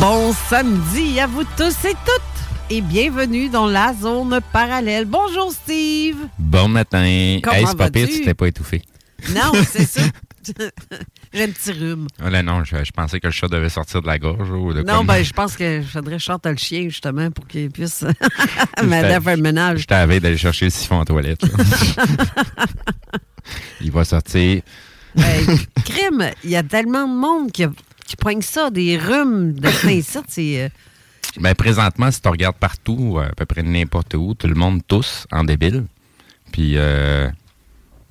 Bon samedi à vous tous et toutes et bienvenue dans la zone parallèle. Bonjour Steve. Bon matin. Comment hey, c'est pas pire, tu t'es pas étouffé. Non, c'est ça. J'ai un petit rhume. Ah, là, non, je, je pensais que le chat devait sortir de la gorge ou de Non, quoi. ben je pense que je faudrait chanter le chien justement pour qu'il puisse m'aider à faire le ménage. Je t'avais d'aller chercher le siphon en toilette. Il va sortir. Crime, il y a tellement de monde qui, qui poigne ça, des rhumes de Saint-Cyr, c'est... euh, Ben, présentement, si tu regardes partout, à peu près n'importe où, tout le monde tousse en débile. Puis euh,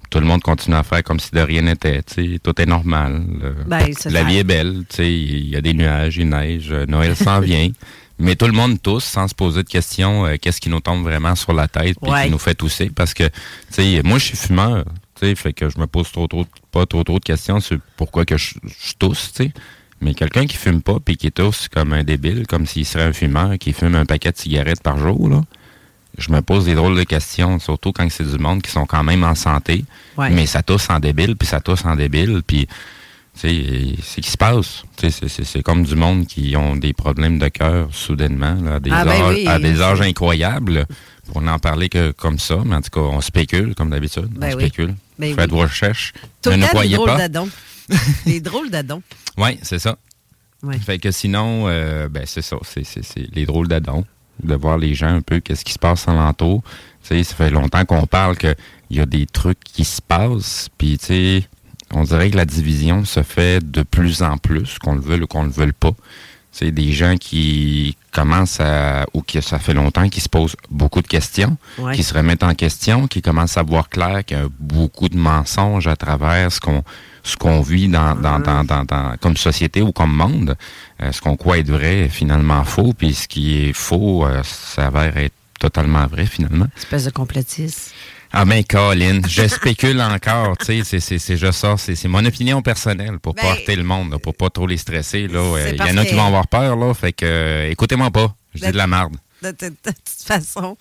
tout le monde continue à faire comme si de rien n'était. Tout est normal. Ben, la vie est belle. Il y a des nuages, il neige, euh, Noël s'en vient. Mais tout le monde tousse sans se poser de questions. euh, Qu'est-ce qui nous tombe vraiment sur la tête puis Ouais. qui nous fait tousser? Parce que, tu sais, moi, je suis fumeur. tu sais, Fait que je me pose trop, trop, pas trop, trop de questions sur pourquoi que je, je tousse. tu sais. Mais quelqu'un qui fume pas puis qui tousse comme un débile, comme s'il serait un fumeur qui fume un paquet de cigarettes par jour, là, je me pose des drôles de questions, surtout quand c'est du monde qui sont quand même en santé, Ouais. mais ça tousse en débile, puis ça tousse en débile, puis c'est qui se passe. C'est comme du monde qui ont des problèmes de cœur soudainement, là, à, des Ah, ben âges, oui. à des âges incroyables. Pour n'en parler que comme ça, mais en tout cas, on spécule comme d'habitude. Ben on oui. spécule. Ben Faites oui. vos recherches. Tout ne nous croyez pas. d'adons. Des drôles d'adons. Oui, c'est ça. Ouais. Fait que sinon, euh, ben c'est ça. C'est, c'est, c'est les drôles d'adon. De voir les gens un peu, qu'est-ce qui se passe. Tu sais, ça fait longtemps qu'on parle qu'il y a des trucs qui se passent. Puis, tu sais, on dirait que la division se fait de plus en plus, qu'on le veuille ou qu'on le veuille pas. C'est des gens qui commencent à, ou qui ça fait longtemps, qui se posent beaucoup de questions, Ouais. qui se remettent en question, qui commencent à voir clair qu'il y a beaucoup de mensonges à travers ce qu'on ce qu'on vit dans, dans, dans, dans, dans- comme société ou comme monde. Euh, ce qu'on croit être vrai est finalement faux, puis ce qui est faux euh, s'avère être totalement vrai finalement. Espèce de complotiste. Ah ben Colin, je spécule encore, tu sais, c'est, juste ça, c'est, mon opinion personnelle pour Ben, porter le monde, là, pour pas trop les stresser. là. Euh, Il y parce en a qui vont avoir peur, là, fait que euh, écoutez-moi pas, je dis de la merde. De, de- de toute façon,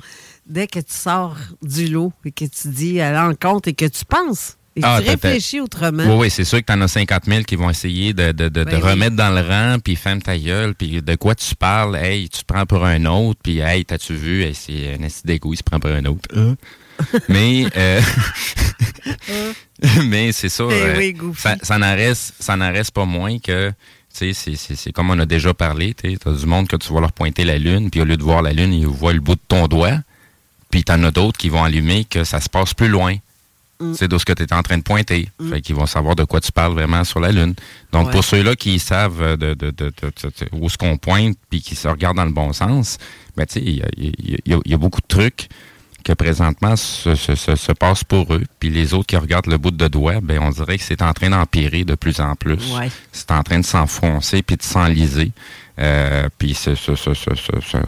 dès que tu sors du lot et que tu dis à l'encontre et que tu penses et Ah, tu réfléchis autrement. Oui, oui, c'est sûr que t'en as 50 000 qui vont essayer de, de, de, de Ben oui. remettre dans le rang, puis ferme ta gueule, puis de quoi tu parles, hey, tu te prends pour un autre, puis hey, t'as-tu vu, Hey, c'est un assis d'égout, il se prend pour un autre. Hein? Mais, euh, mais c'est ça, Eh euh, oui, ça, ça n'en reste, ça reste pas moins que C'est, c'est comme on a déjà parlé. Tu as du monde que tu vas leur pointer la lune, puis au lieu de voir la lune, ils voient le bout de ton doigt. Puis tu en as d'autres qui vont allumer que ça se passe plus loin. Mm. C'est de ce que tu es en train de pointer. Mm. Fait qu'ils vont savoir de quoi tu parles vraiment sur la Lune. Donc, pour ceux-là qui savent de, de, de, où ce qu'on pointe puis qui se regardent dans le bon sens, ben, tu sais, il y a, beaucoup de trucs que présentement se, se, se, passe pour eux. Puis les autres qui regardent le bout de doigt, ben, on dirait que c'est en train d'empirer de plus en plus. C'est en train de s'enfoncer puis de s'enliser. Euh, puis,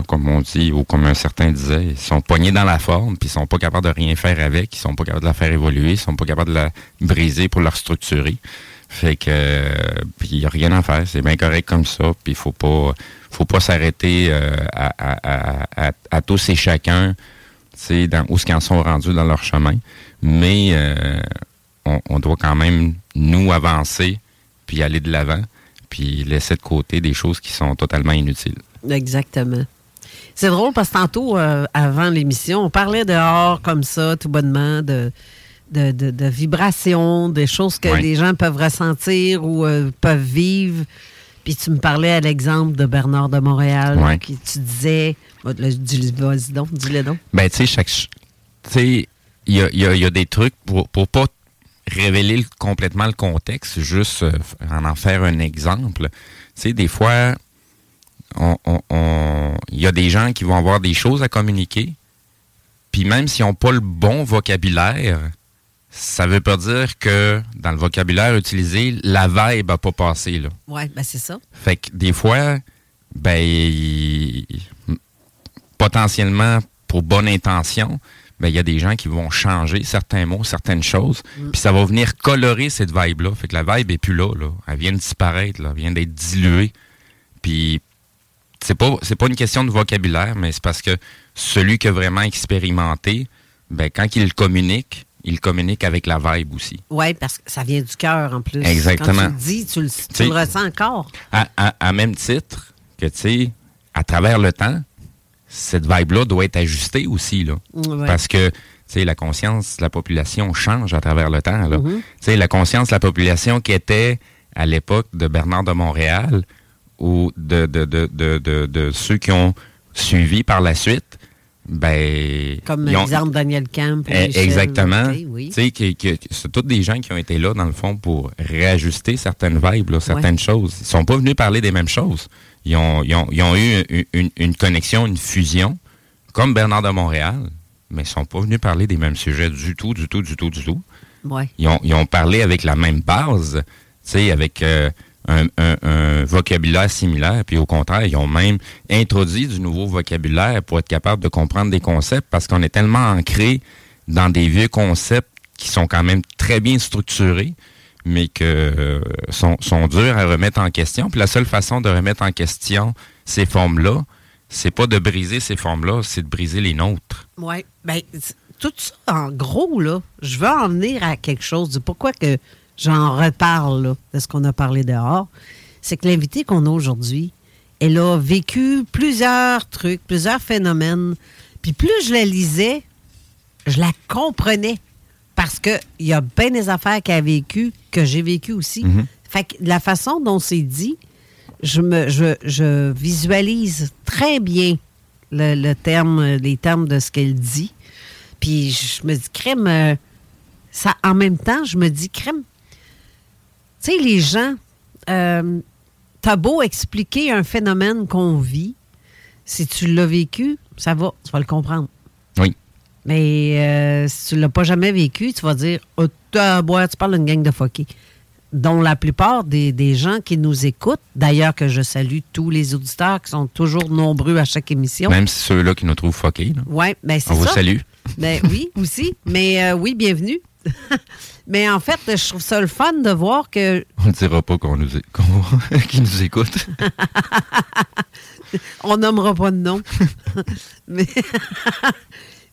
comme on dit, ou comme un certain disait, ils sont poignés dans la forme, puis ils sont pas capables de rien faire avec, ils sont pas capables de la faire évoluer, ils sont pas capables de la briser pour la structurer. Fait que, il n'y a rien à faire, c'est bien correct comme ça, puis il faut pas, faut pas s'arrêter euh, à, tous et chacun, dans où ce qu'ils en sont rendus dans leur chemin, mais euh, on, on doit quand même nous avancer puis aller de l'avant puis laisser de côté des choses qui sont totalement inutiles. Exactement. C'est drôle parce que tantôt, euh, avant l'émission, on parlait dehors comme ça, tout bonnement, de, de, vibrations, des choses que les gens peuvent ressentir ou euh, peuvent vivre. Puis tu me parlais à l'exemple de Bernard de Montréal, qui tu disais, vas-y donc, dis-le donc. Ben, tu sais, chaque. Tu sais, il y a, des trucs pour, pour pas révéler complètement le contexte, juste euh, en en faire un exemple. Tu sais, des fois, il y a des gens qui vont avoir des choses à communiquer, puis même s'ils n'ont pas le bon vocabulaire, ça veut pas dire que dans le vocabulaire utilisé, la vibe n'a pas passé. Là. Ouais, ben c'est ça. Fait que des fois, ben, potentiellement pour bonne intention, ben, il y a des gens qui vont changer certains mots, certaines choses, mm. puis ça va venir colorer cette vibe-là. Fait que la vibe est plus là, là. Elle vient de disparaître, là. Elle vient d'être diluée. Puis c'est pas c'est pas une question de vocabulaire, mais c'est parce que celui qui a vraiment expérimenté, ben quand il communique, il communique avec la vibe aussi. Oui, parce que ça vient du cœur en plus. Exactement. Quand tu le dis, tu le, ressens encore. À, même titre que, tu sais, à travers le temps, cette vibe-là doit être ajustée aussi, là. Parce que, tu sais, la conscience de la population change à travers le temps, là. Mm-hmm. La conscience de la population qui était à l'époque de Bernard de Montréal ou de, de, de, de, ceux qui ont suivi par la suite, ben, Comme l'exemple Daniel Camp. Eh, exactement. Tu sais, c'est tous des gens qui ont été là, dans le fond, pour réajuster certaines vibes, certaines choses. Ils sont pas venus parler des mêmes choses. Ils ont, eu une, connexion, une fusion, comme Bernard de Montréal, mais ils sont pas venus parler des mêmes sujets du tout, du tout, du tout, du tout. Ils, ont, parlé avec la même base, avec euh, un, vocabulaire similaire, puis au contraire, ils ont même introduit du nouveau vocabulaire pour être capable de comprendre des concepts, parce qu'on est tellement ancré dans des vieux concepts qui sont quand même très bien structurés, mais que euh, sont, durs à remettre en question. Puis la seule façon de remettre en question ces formes-là, c'est pas de briser ces formes-là, c'est de briser les nôtres. Oui. Bien, tout ça, en gros, là, je veux en venir à quelque chose de pourquoi que j'en reparle de ce qu'on a parlé dehors. C'est que l'invité qu'on a aujourd'hui, elle a vécu plusieurs trucs, plusieurs phénomènes. Puis plus je la lisais, je la comprenais parce qu'il y a bien des affaires qu'elle a vécues que j'ai vécues aussi. Mhm. Fait que la façon dont c'est dit, je, me, je, visualise très bien le, terme, les termes de ce qu'elle dit. Puis je me dis, crème, euh, ça, en même temps, je me dis, crème, tu sais, les gens, euh, t'as beau expliquer un phénomène qu'on vit, si tu l'as vécu, ça va, tu vas le comprendre. Mais euh, si tu ne l'as pas jamais vécu, tu vas dire oh, tu parles d'une gang de foqués. Dont la plupart des, gens qui nous écoutent, d'ailleurs que je salue tous les auditeurs qui sont toujours nombreux à chaque émission. Même ceux-là qui nous trouvent foqués. Oui, bien c'est ça. On vous salue. Ben, oui, aussi. Mais euh, oui, bienvenue. Mais en fait, je trouve ça le fun de voir que. On ne dira pas qu'on nous, qui nous écoute. On nommera pas de nom. Mais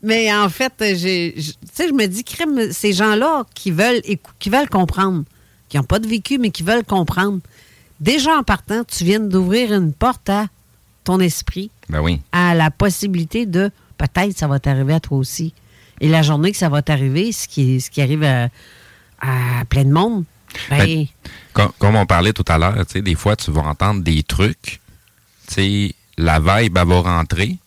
mais en fait, je me dis, crème, ces gens-là qui veulent, qui veulent comprendre, qui n'ont pas de vécu, mais qui veulent comprendre. Déjà en partant, tu viens d'ouvrir une porte à ton esprit. Ben oui. À la possibilité de peut-être ça va t'arriver à toi aussi. Et la journée que ça va t'arriver, ce qui, ce qui arrive à, plein de monde, Ben, Ben, Comme, comme on parlait tout à l'heure, des fois, tu vas entendre des trucs, la vibe, elle va rentrer.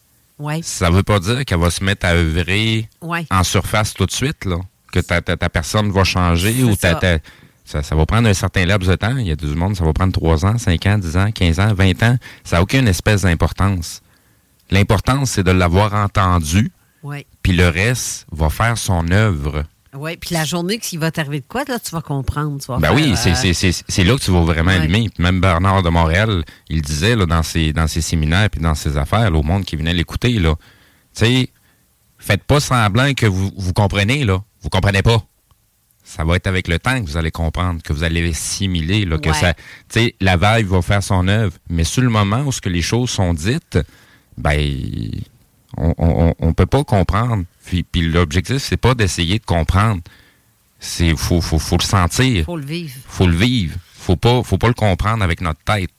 Ouais, Ça veut pas dire qu'elle va se mettre à œuvrer ouais. en surface tout de suite, là. Que ta, ta, ta personne va changer ou ta, ça. ça, ça va prendre un certain laps de temps. Il y a du monde, ça va prendre 3 ans, 5 ans, 10 ans, 15 ans, 20 ans. Ça n'a aucune espèce d'importance. L'importance, c'est de l'avoir entendu, puis le reste va faire son œuvre. Oui, puis la journée qu'il va t'arriver de quoi, là, tu vas comprendre. Tu vas Ben faire, oui, euh, c'est- c'est c'est- c'est là que tu vas vraiment Ouais. allumer. Puis même Bernard de Montréal, il disait là, dans, ses, dans ses séminaires puis dans ses affaires, là, au monde qui venait l'écouter, là, tu sais, faites pas semblant que vous, vous comprenez, là. Vous comprenez pas. Ça va être avec le temps que vous allez comprendre, que vous allez assimiler, là, que Ouais. ça, tu sais, la vague va faire son œuvre. Mais sur le moment où ce que les choses sont dites, ben, on, on, on peut pas comprendre. Puis, puis l'objectif, c'est pas d'essayer de comprendre. C'est, faut, faut, faut le sentir faut le vivre. faut le vivre. Faut pas, faut pas le comprendre avec notre tête.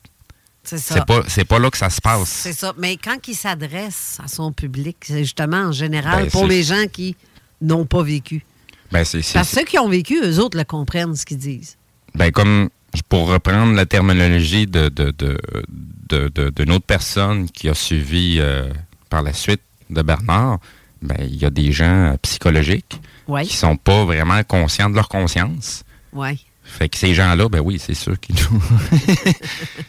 C'est ça. C'est pas, c'est pas là que ça se passe. C'est ça. Mais quand il s'adresse à son public, c'est justement en général Ben, pour les gens qui n'ont pas vécu. Ben, c'est, Parce que ceux qui ont vécu, eux autres le comprennent ce qu'ils disent. ben, comme pour reprendre la terminologie de, de, de, de, autre personne qui a suivi euh, par la suite de Bernard, ben, il y a des gens euh, psychologiques Oui, qui sont pas vraiment conscients de leur conscience. oui. Fait que ces gens-là, ben oui, c'est sûr qu'ils nous.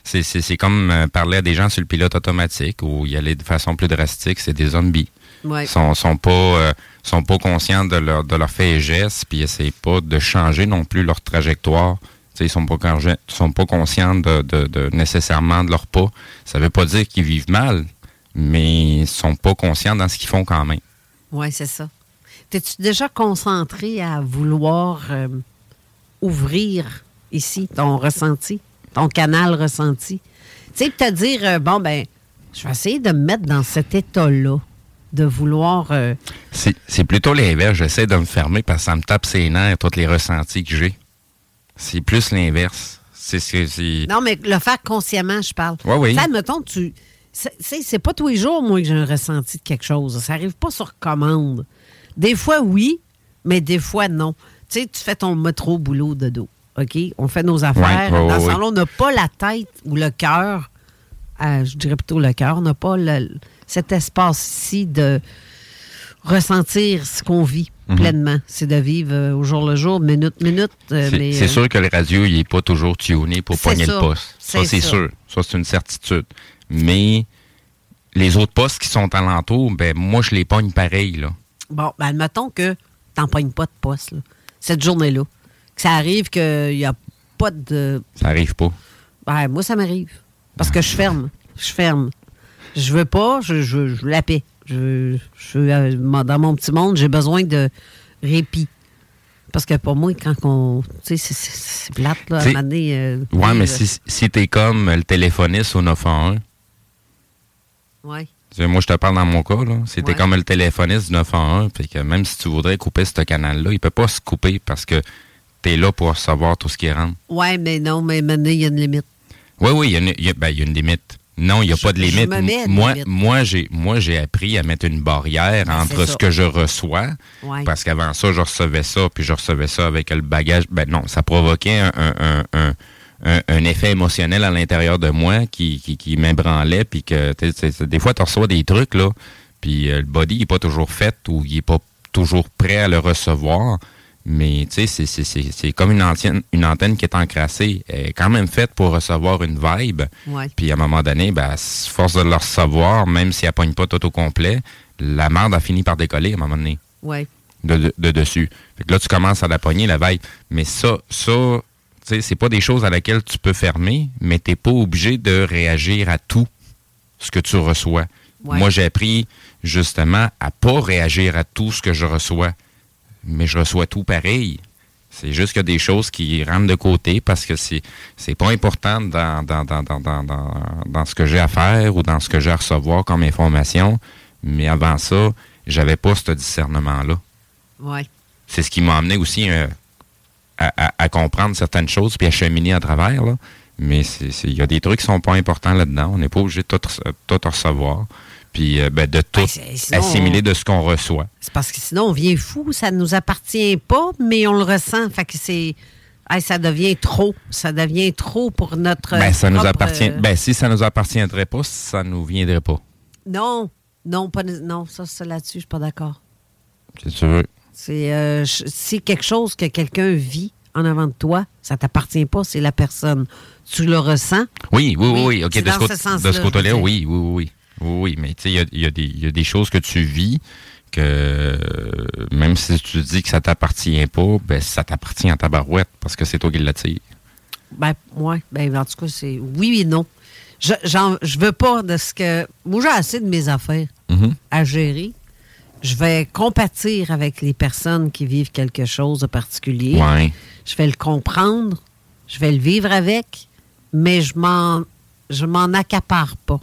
c'est, c'est, c'est comme euh, parler à des gens sur le pilote automatique ou y aller de façon plus drastique, c'est des zombies. oui. sont, sont pas euh, sont pas conscients de leur de leurs faits et gestes puis essayent pas de changer non plus leur trajectoire ils sont pas conscients sont pas conscients de, de- de- nécessairement de leur pas ça veut pas dire qu'ils vivent mal mais ils sont pas conscients dans ce qu'ils font quand même Oui, c'est ça. T'es-tu déjà concentré à vouloir euh, ouvrir ici ton ressenti, ton canal ressenti? Tu sais, te dire, euh, bon, ben, je vais essayer de me mettre dans cet état-là, de vouloir. euh, c'est plutôt l'inverse j'essaie de me fermer parce que ça me tape ses nerfs tous les ressentis que j'ai c'est plus l'inverse c'est c'est c'est- Non, mais le faire consciemment, je parle. Oui. Tu sais, admettons, tu. C'est pas tous les jours, moi, que j'ai un ressenti de quelque chose. Ça arrive pas sur commande. Des fois, oui, mais des fois, non. Tu sais, tu fais ton métro boulot de dos. OK? On fait nos affaires. Ouais, Dans ce temps-là, on n'a pas la tête ou le cœur, euh, je dirais plutôt le cœur, on n'a pas le- cet espace-ci de ressentir ce qu'on vit Mhm. pleinement. C'est de vivre euh, au jour le jour, minute, minute. euh, C'est sûr que le radio, il n'est pas toujours tuné pour pogner le poste. Ça, C'est sûr. Ça, c'est une certitude. Mais les autres postes qui sont alentour, ben moi, je les pogne pareil, là. Bon, ben, admettons que t'en pognes pas de poste, là, cette journée-là. Que ça arrive qu'il n'y a pas de. Ça arrive pas. Ben, moi, ça m'arrive. Parce que je ferme. Je ferme. Je veux pas, je, je, je la paix. Je, je euh, dans mon petit monde, j'ai besoin de répit. Parce que pour moi, quand on. Tu sais, c'est- plate, là, à un moment donné, euh, Ouais, mais vivre. si, si t'es comme le téléphoniste au 911, Ouais. tu moi, je te parle dans mon cas, Ouais. comme le téléphoniste du 911, puis que même si tu voudrais couper ce canal-là, il peut pas se couper parce que t'es là pour recevoir tout ce qui rentre. Ouais, mais non, mais maintenant, il y a une limite. Oui, oui, il y, ben, y a une limite. Non, il n'y a Je- pas de limite. moi, limite. moi, j'ai, moi, j'ai appris à mettre une barrière Ben, entre ce que je reçois, Ouais. parce qu'avant ça, je recevais ça, puis je recevais ça avec le bagage. Ben non, ça provoquait un, un- un- un- un- un effet émotionnel à l'intérieur de moi qui, qui, qui m'ébranlait, puis que tu sais, c'est- des fois, tu reçois des trucs, là, puis euh, le body n'est pas toujours fait ou il n'est pas toujours prêt à le recevoir. Mais tu sais, c'est- c'est- c'est c'est comme une, ancienne, une antenne qui est encrassée. Elle est quand même faite pour recevoir une vibe. Ouais. Puis à un moment donné, ben, force de le recevoir, même si elle pogne pas tout au complet, la merde a fini par décoller à un moment donné Ouais. de, de- de dessus. Fait que là, tu commences à la pogner, la veille. Mais ça, ça, tu sais, c'est pas des choses à laquelle tu peux fermer, mais t'es pas obligé de réagir à tout ce que tu reçois. Ouais. Moi, j'ai appris justement à pas réagir à tout ce que je reçois. Mais je reçois tout pareil. C'est juste qu'il y a des choses qui rentrent de côté parce que c'est c'est pas important dans, dans, dans, dans, dans, dans, dans ce que j'ai à faire ou dans ce que j'ai à recevoir comme information. Mais avant ça, j'avais pas ce discernement-là Ouais. c'est ce qui m'a amené aussi euh, à, à- à comprendre certaines choses puis à cheminer à travers. Là. Mais il y a des trucs qui sont pas importants là-dedans. On n'est pas obligé de tout, rece- tout recevoir. Puis euh, ben, de tout Ben, sinon, assimiler de ce qu'on reçoit. C'est parce que sinon, on vient fou, ça ne nous appartient pas, mais on le ressent. Fait que c'est. ça devient trop. Ça devient trop pour notre. Ben, ça nous appartient. Euh, ben, si ça nous appartiendrait pas, ça nous viendrait pas. Non, non, pas, non, ça, ça là-dessus, je suis pas d'accord. Si tu veux. C'est euh, si quelque chose que quelqu'un vit en avant de toi, ça t'appartient pas, c'est la personne. Tu le ressens? Oui, oui, oui, OK, de ce, côté-là, oui, oui, oui. Oui, mais tu sais, il y, y a, des choses que tu vis que même si tu dis que ça t'appartient pas, ben ça t'appartient en tabarouette parce que c'est toi qui l'attire. Ben, ouais. Ben, en tout cas, c'est oui et non. Je, je veux pas de ce que. Moi, j'ai assez de mes affaires mm-hmm. à gérer. Je vais compatir avec les personnes qui vivent quelque chose de particulier. Ouais. Je vais le comprendre. Je vais le vivre avec. Mais je m'en je m'en accapare pas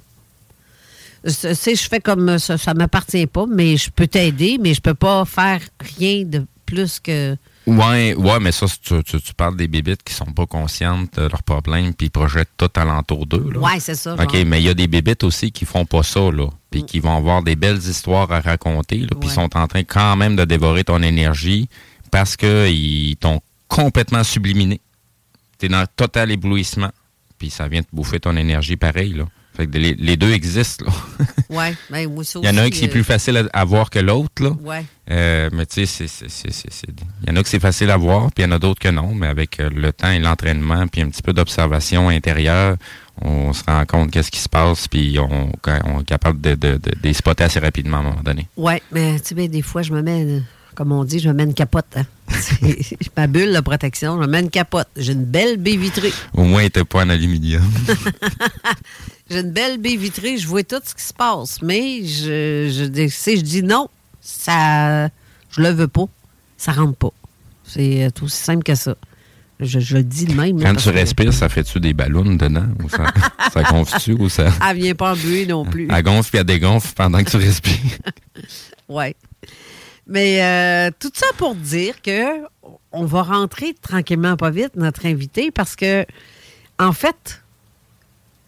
sais, je fais comme ça, ça m'appartient pas, mais je peux t'aider, mais je peux pas faire rien de plus que. Ouais, ouais, mais ça, tu, parles des bébites qui sont pas conscientes de leurs problèmes puis projettent tout alentour d'eux. Ouais, c'est ça. OK, mais il y a des bébites aussi qui font pas ça, là, puis mm. qui vont avoir des belles histoires à raconter, puis sont en train quand même de dévorer ton énergie parce qu'ils t'ont complètement subliminé. Tu es dans total éblouissement, puis ça vient te bouffer ton énergie pareil, là les, deux existent. oui, ben, aussi. Il y en a un qui est plus facile à, voir que l'autre. Là. Ouais. Euh, mais tu sais, il y en a que c'est facile à voir, puis il y en a d'autres que non. Mais avec euh, le temps et l'entraînement, puis un petit peu d'observation intérieure, on se rend compte qu'est-ce qui se passe, puis on, est capable de, de, les spotter assez rapidement à un moment donné. Oui, mais tu sais, des fois, je me mets, comme on dit, je me mets une capote. Hein. ma bulle de protection, je me mets une capote. J'ai une belle baie vitrée. Au moins, elle n'était pas en aluminium. J'ai une belle baie vitrée, je vois tout ce qui se passe. Mais je, je, si je dis non, ça, je le veux pas, ça rentre pas. C'est euh, aussi simple que ça. Je, je le dis de même. Quand tu respires, ça fait-tu des ballons dedans? Ou ça, ça gonfle-tu? Ou ça... Elle vient pas en buée non plus. Elle gonfle et elle dégonfle pendant que tu respires. oui. Mais euh, tout ça pour dire que on va rentrer tranquillement, pas vite, notre invité, parce que, en fait,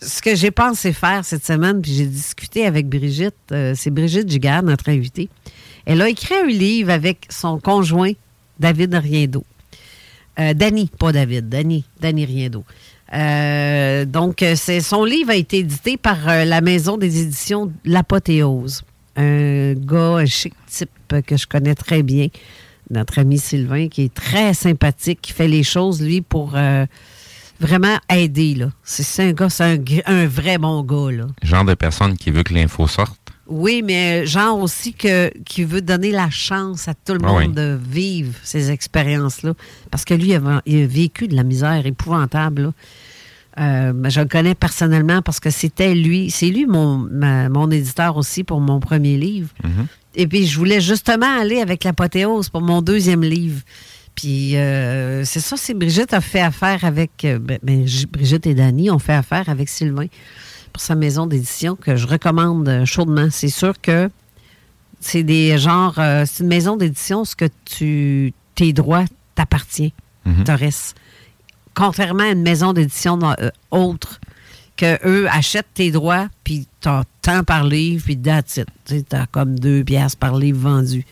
ce que j'ai pensé faire cette semaine, puis j'ai discuté avec Brigitte, euh, c'est Brigitte Gigard, notre invitée. Elle a écrit un livre avec son conjoint, David Riendo. Euh, Danny, pas David, Danny, Danny Riendo. Euh, donc, c'est, son livre a été édité par la maison des éditions L'Apothéose. Un gars, un chic type que je connais très bien, notre ami Sylvain, qui est très sympathique, qui fait les choses, lui, pour vraiment aider. Là. C'est, un gars, c'est un, vrai bon gars. Là. Genre de personne qui veut que l'info sorte? Oui, mais genre aussi que, qui veut donner la chance à tout le ah monde de vivre ces expériences-là. Parce que lui, il a, vécu de la misère épouvantable. Euh, je le connais personnellement parce que c'était lui, c'est lui mon, mon éditeur aussi pour mon premier livre. Mm-hmm. Et puis, je voulais justement aller avec l'apothéose pour mon deuxième livre. Puis euh, c'est ça, c'est Brigitte a fait affaire avec. Euh, ben, ben, Brigitte et Dany ont fait affaire avec Sylvain pour sa maison d'édition que je recommande euh, chaudement. C'est sûr que c'est des genres. c'est une maison d'édition, ce que tu. Tes droits t'appartiennent, mm Contrairement à une maison d'édition autre, que eux achètent tes droits, puis t'as tant par livre, puis that's it. T'as comme deux pièces par livre vendu.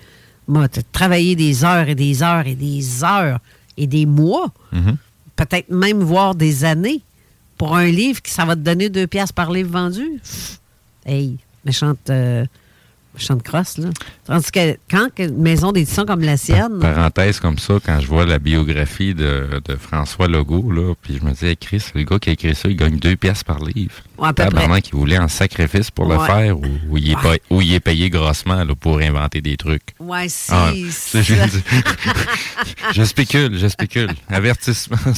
Tu travaillé des heures et des heures et des heures et des mois, mm-hmm. peut-être même voir des années pour un livre qui ça va te donner deux pièces par livre vendu. Hey, méchante, euh, Chante crosse, là. Tandis que quand une maison d'édition comme la sienne. Parenthèse comme ça, quand je vois la biographie de, François Legault, là, puis je me dis, Chris, le gars qui a écrit ça, il gagne deux pièces par livre. Ouais, Apparemment qu'il voulait un sacrifice pour le faire ou, il est il est payé grossement là, pour inventer des trucs. Ouais, si. Ah, je, spécule, je spécule. Avertissement.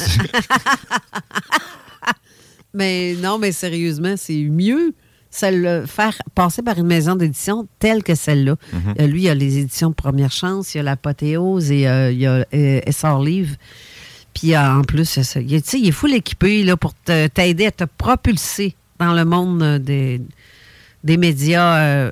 mais non, mais sérieusement, c'est mieux celle faire passer par une maison d'édition telle que celle-là. Mhm. Euh, lui, il y a les éditions Première Chance, il y a l'Apothéose et euh, il y a euh, Essor Livre. Puis en plus, il, il est fou l'équipé là, pour t'aider à te propulser dans le monde des, des médias.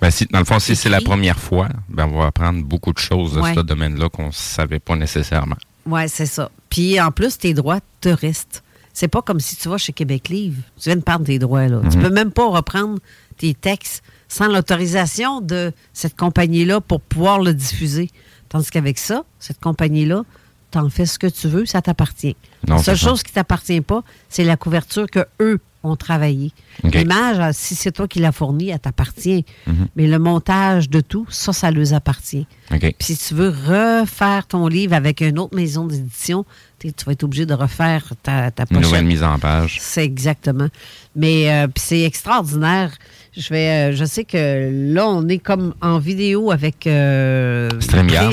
Ben, si, dans le fond, si c'est la première fois, ben, on va apprendre beaucoup de choses de ce domaine-là qu'on ne savait pas nécessairement. Oui, c'est ça. Puis en plus, tes droits te restent. C'est pas comme si tu vas chez Québec Livre. Tu viens de perdre tes droits. Là. Tu mhm. peux même pas reprendre tes textes sans l'autorisation de cette compagnie-là pour pouvoir le diffuser. Tandis qu'avec ça, cette compagnie-là tu en fais ce que tu veux, ça t'appartient. La seule chose qui t'appartient pas, c'est la couverture que eux ont travaillé. L'image, ah, si c'est toi qui l'as fournie, elle t'appartient. Mhm. Mais le montage de tout, ça, ça leur appartient. Puis si tu veux refaire ton livre avec une autre maison d'édition, tu vas être obligé de refaire ta, ta Une nouvelle mise en page. C'est exactement. Mais euh, c'est extraordinaire. Je vais, euh, je sais que là, on est comme en vidéo avec euh,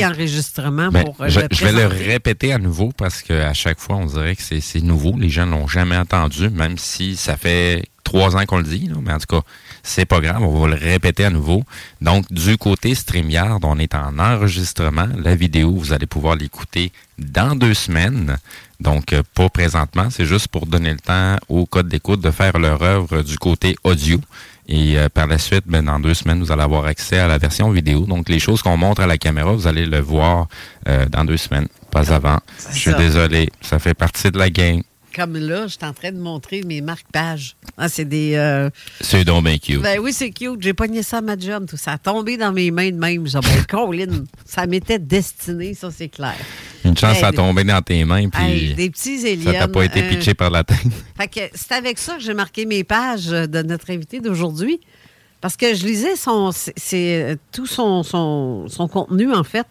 enregistrement ben, pour. je, je, vais le répéter à nouveau parce qu'à chaque fois, on dirait que c'est nouveau. Les gens l'ont jamais entendu, même si ça fait trois ans qu'on le dit. mais en tout cas, c'est pas grave, on va le répéter à nouveau. Donc, du côté StreamYard, on est en enregistrement. La vidéo, vous allez pouvoir l'écouter dans deux semaines. Donc, euh, pas présentement, c'est juste pour donner le temps au code d'écoute de faire leur œuvre du côté audio. Et euh, par la suite, ben, dans deux semaines, vous allez avoir accès à la version vidéo. Donc, les choses qu'on montre à la caméra, vous allez le voir euh, dans deux semaines, pas avant. Je suis désolé, ça fait partie de la game comme là, je suis en train de montrer mes marque-pages. Ah, c'est des. Euh, c'est donc bien cute. Ben oui, c'est cute. J'ai pogné ça à ma job, tout ça. a tombé dans mes mains de même. J'ai dit, Colin, ça m'était destiné, ça, c'est clair. Une chance, ça a tombé dans tes mains. Puis des petits aliens. Ça t'a pas été pitché par la tête. Fait que c'est avec ça que j'ai marqué mes pages de notre invité d'aujourd'hui. Parce que je lisais son, c'est, tout son, son, son contenu, en fait.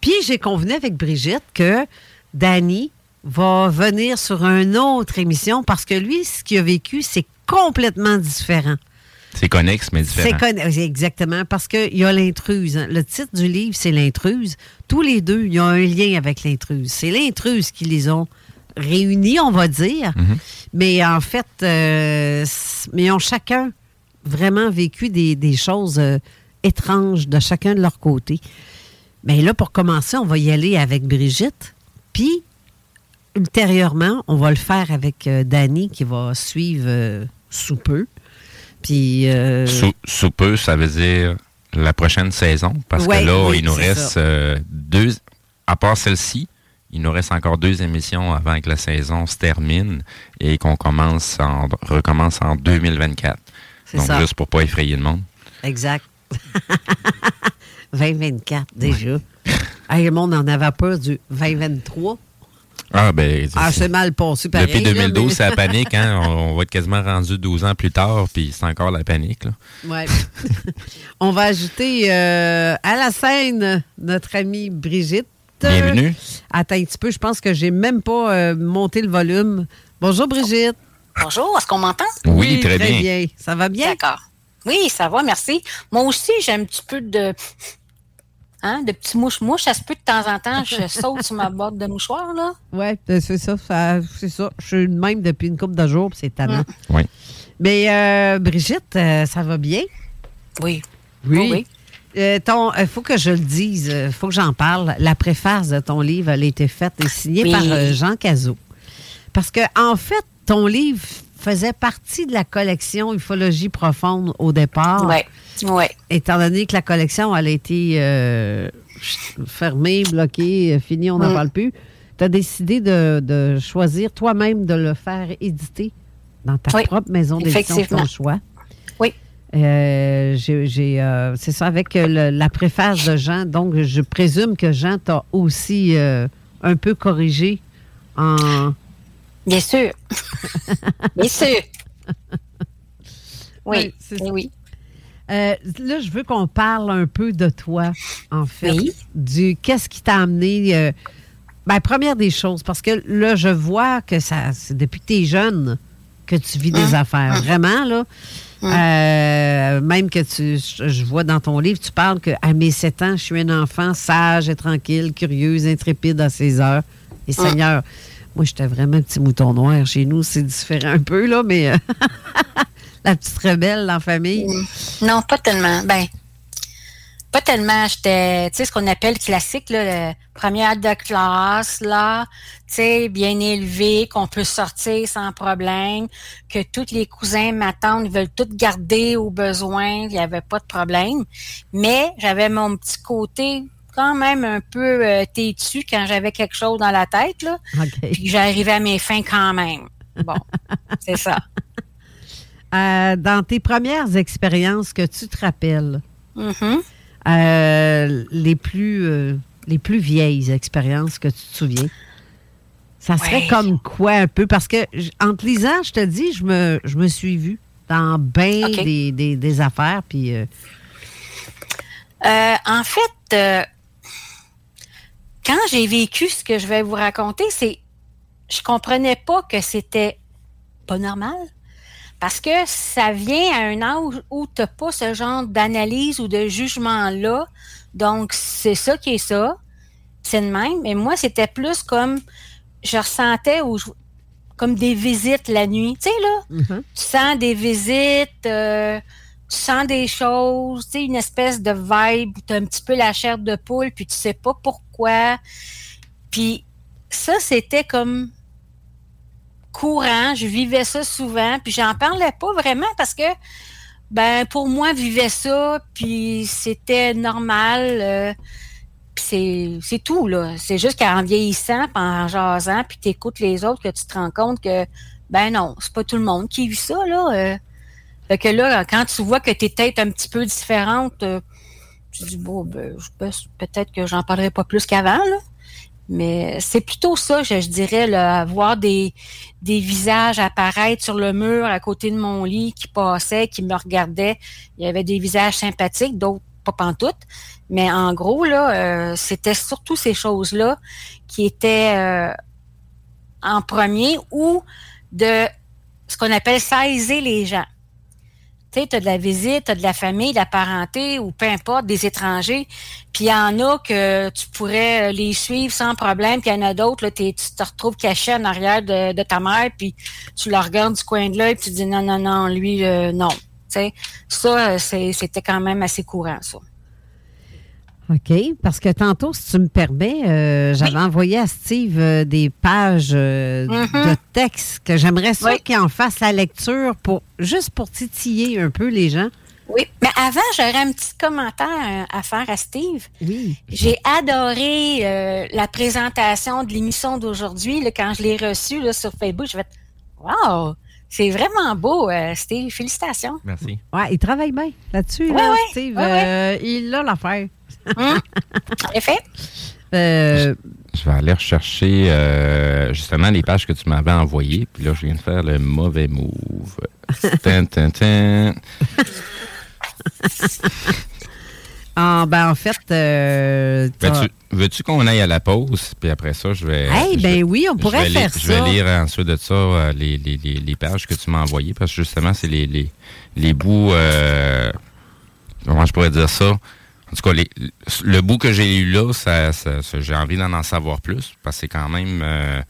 Puis j'ai convenu avec Brigitte que Danny va venir sur une autre émission parce que lui, ce qu'il a vécu, c'est complètement différent. C'est connexe, mais différent. C'est exactement, parce qu'il y a l'intruse. Hein. Le titre du livre, c'est l'intruse. Tous les deux, il y a un lien avec l'intruse. C'est l'intruse qui les ont réunis, on va dire. Mm-hmm. Mais en fait, euh, mais ils ont chacun vraiment vécu des, choses euh, étranges de chacun de leur côté. Mais là, pour commencer, on va y aller avec Brigitte. Puis, ultérieurement, on va le faire avec euh, Danny qui va suivre euh, sous peu. Puis. Euh, sous, peu, ça veut dire la prochaine saison. Parce que là, il nous reste deux. À part celle-ci, il nous reste encore deux émissions avant que la saison se termine et qu'on commence en, recommence en 2024. Donc, juste pour pas effrayer le monde. Exact. 2024, déjà. le monde en avait peur du 2023. Ah, ben. Ah, c'est mal passé, pareil, Depuis 2012, c'est la panique, hein? On, va être quasiment rendu 12 ans plus tard, puis c'est encore la panique, là. Oui. on va ajouter euh, à la scène notre amie Brigitte. Bienvenue. attends un petit peu, je pense que j'ai même pas euh, monté le volume. Bonjour, Brigitte. Bonjour, est-ce qu'on m'entend? Oui, très, bien. bien. Ça va bien? D'accord. Oui, ça va, merci. Moi aussi, j'ai un petit peu de Hein, de petits mouches-mouches. Ça se peut de temps en temps, je saute sur ma boîte de mouchoirs, là. Oui, c'est ça, c'est ça. Je suis même depuis une couple de jours, c'est tannant. Oui. Mais euh, Brigitte, euh, ça va bien? Oui. Oui. oui. Euh, il faut que je le dise, il faut que j'en parle. La préface de ton livre, elle a été faite et signée par Jean Cazot. Parce que, en fait, ton livre faisait partie de la collection Ufologie profonde au départ. Oui. Ouais. Étant donné que la collection, elle a été euh, fermée, bloquée, euh, finie, on n'en mm. parle plus, tu as décidé de, choisir toi-même de le faire éditer dans ta propre maison d'édition de ton choix. Oui. Euh, c'est ça, avec la préface de Jean. Donc, je présume que Jean t'a aussi un peu corrigé en. Bien sûr. Bien sûr. Oui, oui. oui. Euh, là, je veux qu'on parle un peu de toi, en fait. Oui. Du qu'est-ce qui t'a amené. Euh, ben, première des choses, parce que là, je vois que ça, c'est depuis que tu es jeune que tu vis des hum. affaires. Hum. Vraiment, là. Hum. Euh, même que tu, je vois dans ton livre, tu parles qu'à mes sept ans, je suis un enfant sage et tranquille, curieuse, intrépide à ses heures. Et Seigneur, moi, j'étais vraiment un petit mouton noir. Chez nous, c'est différent un peu, là, mais la petite rebelle la famille? Non, pas tellement. Ben, pas tellement. J'étais, tu sais, ce qu'on appelle classique, là, première de classe, là, tu sais, bien élevé, qu'on peut sortir sans problème, que tous les cousins, m'attendent, veulent tout garder au besoin, il n'y avait pas de problème. Mais j'avais mon petit côté quand même un peu euh, têtu quand j'avais quelque chose dans la tête, là. Puis j'arrivais à mes fins quand même. Bon, c'est ça. Euh, dans tes premières expériences que tu te rappelles, mm-hmm. euh, les plus, euh, les plus vieilles expériences que tu te souviens? Ça serait comme quoi un peu? Parce que en te lisant, je te dis, je me, je me suis vue dans bien des, affaires. Puis, euh, euh, en fait, quand j'ai vécu ce que je vais vous raconter, c'est je comprenais pas que c'était pas normal. Parce que ça vient à un âge où tu n'as pas ce genre d'analyse ou de jugement-là. Donc, c'est ça qui est ça. C'est le même. Mais moi, c'était plus comme je ressentais ou comme des visites la nuit. Tu sais, là, mm-hmm. tu sens des visites, euh, tu sens des choses, tu sais, une espèce de vibe où tu as un petit peu la chair de poule, puis tu sais pas pourquoi. Puis ça, c'était comme courant, je vivais ça souvent, puis j'en parlais pas vraiment parce que ben pour moi vivais ça, puis c'était normal. Euh, c'est, tout, là. C'est juste qu'en vieillissant, en jasant, puis tu écoutes les autres, que tu te rends compte que, ben non, c'est pas tout le monde qui vit ça, là. Euh. fait que là, quand tu vois que tu es peut-être un petit peu différente, euh, tu dis, bon, ben, peut-être que j'en parlerai pas plus qu'avant, là. Mais c'est plutôt ça, je, dirais, là, voir des, des visages apparaître sur le mur à côté de mon lit qui passaient, qui me regardaient. Il y avait des visages sympathiques, d'autres pas pantoute. Mais en gros, là, euh, c'était surtout ces choses-là qui étaient euh, en premier ou de ce qu'on appelle saisir les gens tu as de la visite, tu as de la famille, de la parenté ou peu importe, des étrangers. Puis il y en a que tu pourrais euh, les suivre sans problème, puis il y en a d'autres, tu te retrouves caché en arrière de, ta mère, puis tu la regardes du coin de l'œil, puis tu dis non, non, non, lui, euh, non. ça, euh, c'était quand même assez courant, ça. OK. Parce que tantôt, si tu me permets, euh, j'avais envoyé à Steve euh, des pages euh, mm-hmm. de texte que j'aimerais ça qu'il en fasse la lecture pour juste pour titiller un peu les gens. Oui, mais avant, j'aurais un petit commentaire à faire à Steve. Oui. J'ai adoré la présentation de l'émission d'aujourd'hui. Quand je l'ai reçue sur Facebook, je vais Wow! C'est vraiment beau, Steve. Félicitations. Merci. Ouais, il travaille bien là-dessus, Steve. il a l'affaire. Hum? Effet? Euh, je vais aller rechercher euh, justement les pages que tu m'avais envoyées. Puis là, je viens de faire le mauvais move. Ah, ben en fait. Euh, veux-tu qu'on aille à la pause? Puis après ça, je vais. Eh ben oui, on pourrait faire ça. Je vais lire ensuite de ça les, les, les, pages que tu m'as envoyées parce que justement, c'est les, les, les bouts. comment je pourrais dire ça? En tout cas, le bout que j'ai lu là, ça, j'ai envie d'en en savoir plus, parce que c'est quand même... Euh,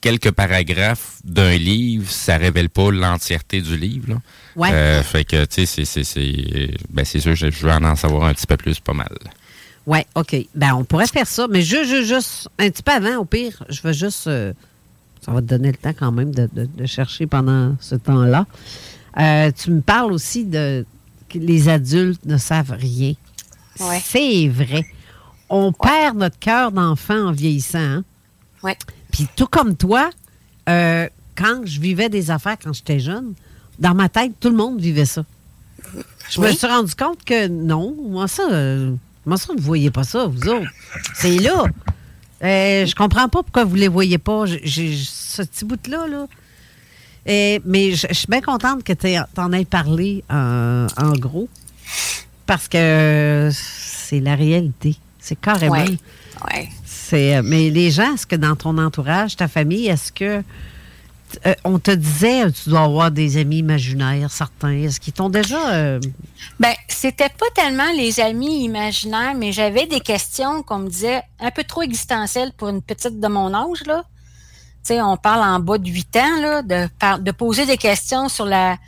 quelques paragraphes d'un livre, ça révèle pas l'entièreté du livre. Là. Ouais. Euh, fait que, tu sais, c'est, ben, c'est sûr, je, veux en, savoir un petit peu plus, pas mal. Oui, OK. Ben, on pourrait faire ça, mais juste, juste, un petit peu avant, au pire, je veux juste. Euh, ça va te donner le temps quand même de, chercher pendant ce temps-là. Euh, tu me parles aussi de que les adultes ne savent rien. C'est vrai. On perd notre cœur d'enfant en vieillissant. Hein? Oui. Puis tout comme toi, euh, quand je vivais des affaires quand j'étais jeune, dans ma tête, tout le monde vivait ça. Je me suis rendu compte que non, moi ça, euh, moi ça, vous ne voyez pas ça, vous autres. C'est là. Euh, je comprends pas pourquoi vous ne les voyez pas. J'ai ce petit bout-là, là. mais je, suis bien contente que tu en aies parlé en gros parce que c'est la réalité. C'est carrément. Ouais. C'est, euh, mais les gens, est-ce que dans ton entourage, ta famille, est-ce que euh, on te disait tu dois avoir des amis imaginaires, certains? Est-ce qu'ils t'ont déjà. Euh... Ben, c'était pas tellement les amis imaginaires, mais j'avais des questions qu'on me disait un peu trop existentielles pour une petite de mon âge, là. Tu sais, on parle en bas de 8 ans, là, de, de poser des questions sur la,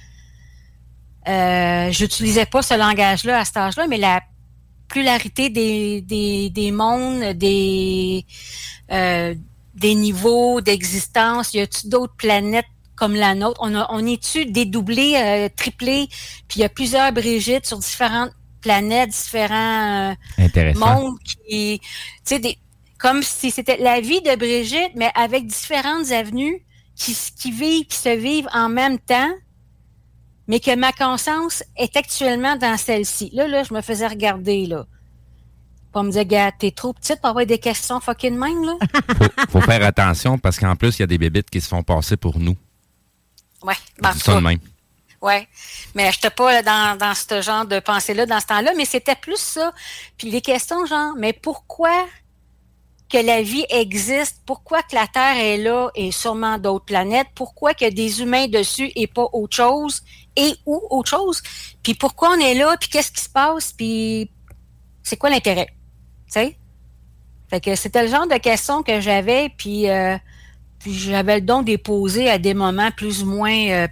euh, j'utilisais pas ce langage-là à cet âge-là, mais la pluralité des, des, des mondes, des, euh, des niveaux d'existence, y a-t-il d'autres planètes comme la nôtre? On, a, on est-tu dédoublé, euh, triplé, puis il y a plusieurs Brigitte sur différentes planètes, différents euh, mondes qui, tu sais, comme si c'était la vie de Brigitte, mais avec différentes avenues qui, qui vivent, qui se vivent en même temps mais que ma conscience est actuellement dans celle-ci. Là, là, je me faisais regarder, là. Pour me dire, gars, t'es trop petite pour avoir des questions fucking même, là. faut, faut faire attention parce qu'en plus, il y a des bébites qui se font passer pour nous. Ouais. Ben, ça de même. Ouais. Mais je n'étais pas dans, dans ce genre de pensée-là dans ce temps-là, mais c'était plus ça. Puis les questions, genre, mais pourquoi que la vie existe, pourquoi que la Terre est là et sûrement d'autres planètes, pourquoi qu'il y a des humains dessus et pas autre chose, et ou autre chose, puis pourquoi on est là, puis qu'est-ce qui se passe, puis c'est quoi l'intérêt, tu sais? Fait que c'était le genre de questions que j'avais, puis, euh, j'avais le don de poser à des moments plus ou moins euh,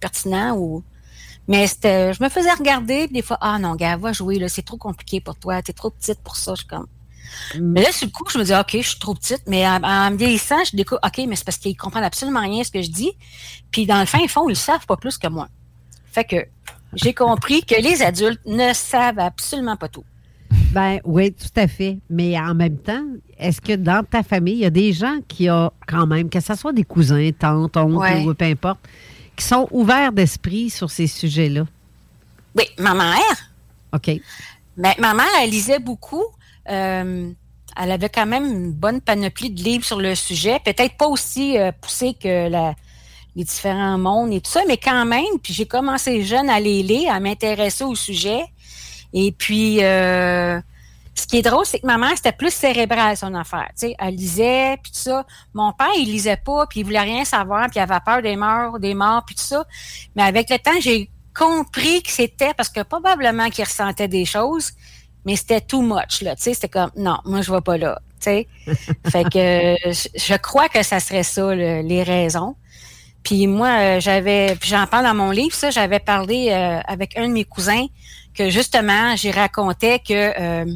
pertinents ou... Mais je me faisais regarder, des fois, ah non, gars, va jouer, c'est trop compliqué pour toi, t'es trop petite pour ça. Je suis comme, mais là, sur le coup, je me dis, OK, je suis trop petite. Mais en, me vieillissant, je découvre, OK, mais c'est parce qu'ils comprennent absolument rien à ce que je dis. Puis dans le fin fond, ils le savent pas plus que moi. Fait que j'ai compris que les adultes ne savent absolument pas tout. Ben oui, tout à fait. Mais en même temps, est-ce que dans ta famille, il y a des gens qui ont quand même, que ce soit des cousins, tantes, oncles ou peu importe, qui sont ouverts d'esprit sur ces sujets-là? Oui, ma mère. OK. Mais ma mère, elle lisait beaucoup. Euh, elle avait quand même une bonne panoplie de livres sur le sujet, peut-être pas aussi euh, poussé que les différents mondes et tout ça, mais quand même, puis j'ai commencé jeune à les lire, à m'intéresser au sujet. Et puis, euh, ce qui est drôle, c'est que ma mère, c'était plus cérébral, son affaire. Tu sais, elle lisait, puis tout ça. Mon père, il lisait pas, puis il voulait rien savoir, puis il avait peur des morts, des morts, puis tout ça. Mais avec le temps, j'ai compris que c'était parce que probablement qu'il ressentait des choses, mais c'était too much, là. Tu sais, c'était comme, non, moi, je vais pas là. Tu sais. fait que je crois que ça serait ça, les raisons. Puis moi, euh, j'avais, j'en parle dans mon livre, ça, j'avais parlé euh, avec un de mes cousins que justement, j'ai raconté que euh,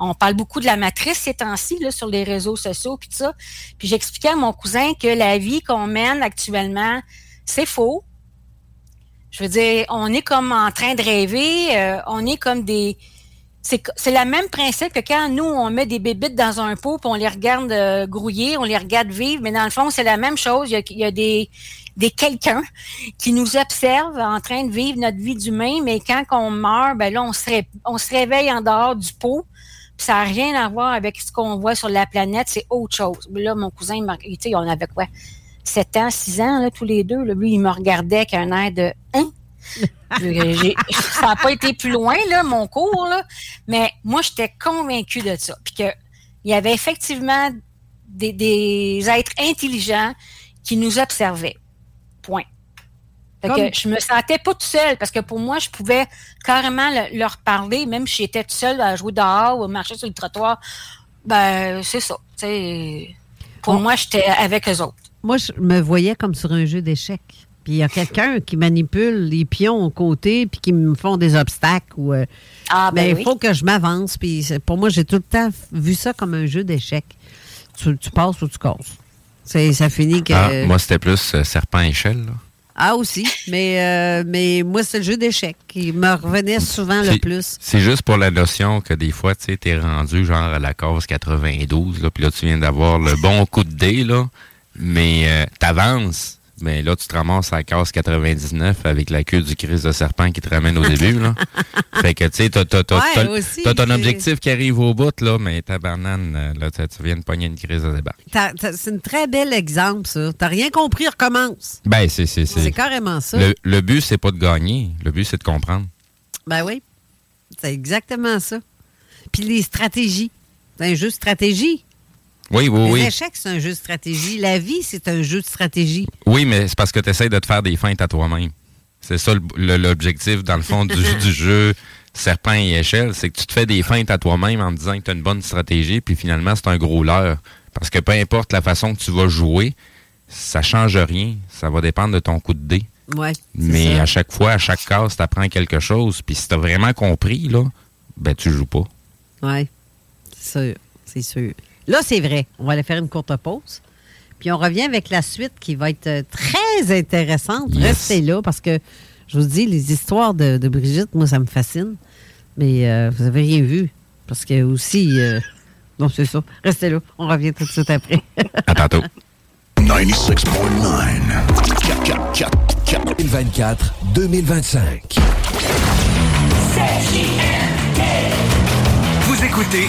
on parle beaucoup de la matrice ces temps-ci là, sur les réseaux sociaux puis tout ça. Puis j'expliquais à mon cousin que la vie qu'on mène actuellement, c'est faux. Je veux dire, on est comme en train de rêver, on est comme des c'est le même principe que quand nous, on met des bébites dans un pot, puis on les regarde euh, grouiller, on les regarde vivre, mais dans le fond, c'est la même chose. Il y a, des, des quelqu'un qui nous observe en train de vivre notre vie d'humain, mais quand on meurt, ben là, on se, réveille en dehors du pot. ça n'a rien à voir avec ce qu'on voit sur la planète, c'est autre chose. Là, mon cousin, il on avait quoi? 7 ans, 6 ans, là, tous les deux. lui, il me regardait avec un air de Hein? Ça n'a pas été plus loin, là, mon cours, là, mais moi, j'étais convaincue de ça. Puis qu'il y avait effectivement des, êtres intelligents qui nous observaient. Point. Fait que je me sentais pas toute seule parce que pour moi, je pouvais carrément leur parler, même si j'étais toute seule à jouer dehors ou marcher sur le trottoir. Ben, c'est ça. pour moi, j'étais avec eux autres. Moi, je me voyais comme sur un jeu d'échecs puis il y a quelqu'un qui manipule les pions au côté, puis qui me font des obstacles. Ou, euh, ah, ben il faut que je m'avance. Puis pour moi, j'ai tout le temps vu ça comme un jeu d'échecs. Tu, passes ou tu casses. Ça finit que. Ah, moi, c'était plus euh, serpent-échelle. Ah, aussi. Mais, euh, mais moi, c'est le jeu d'échecs qui me revenait souvent le plus. C'est juste pour la notion que des fois, tu sais, t'es rendu genre à la case 92, là, puis là, tu viens d'avoir le bon coup de dé, là, mais t'avances mais là, tu te ramasses à la case 99 avec la queue du crise de serpent qui te ramène au début. Là. fait que, tu sais, t'as, ton objectif qui arrive au bout, là, mais ta banane, euh, là, tu viens de pogner une crise de débarque. c'est un très bel exemple, ça. T'as rien compris, recommence. Ben, c'est, c'est, c'est. carrément ça. Le, le but, c'est pas de gagner. Le but, c'est de comprendre. Ben oui. C'est exactement ça. Puis les stratégies. C'est un jeu de stratégie. Oui, oui, oui. L'échec, c'est un jeu de stratégie. La vie, c'est un jeu de stratégie. Oui, mais c'est parce que tu essaies de te faire des feintes à toi-même. C'est ça l'objectif, dans le fond, du, du jeu serpent et échelle. C'est que tu te fais des feintes à toi-même en me disant que tu as une bonne stratégie, puis finalement, c'est un gros leurre. Parce que peu importe la façon que tu vas jouer, ça change rien. Ça va dépendre de ton coup de dé. Ouais, Mais à chaque fois, à chaque case, tu apprends quelque chose. Puis si tu as vraiment compris, là, ben tu joues pas. Oui, c'est sûr. C'est sûr. Là, c'est vrai. On va aller faire une courte pause. Puis on revient avec la suite qui va être euh, très intéressante. Restez là parce que je vous dis, les histoires de, Brigitte, moi, ça me fascine. Mais euh, vous n'avez rien vu. Parce que aussi. Euh, non, c'est ça. Restez là. On revient tout de suite après. à tantôt. 96.9. 2024-2025. écoutez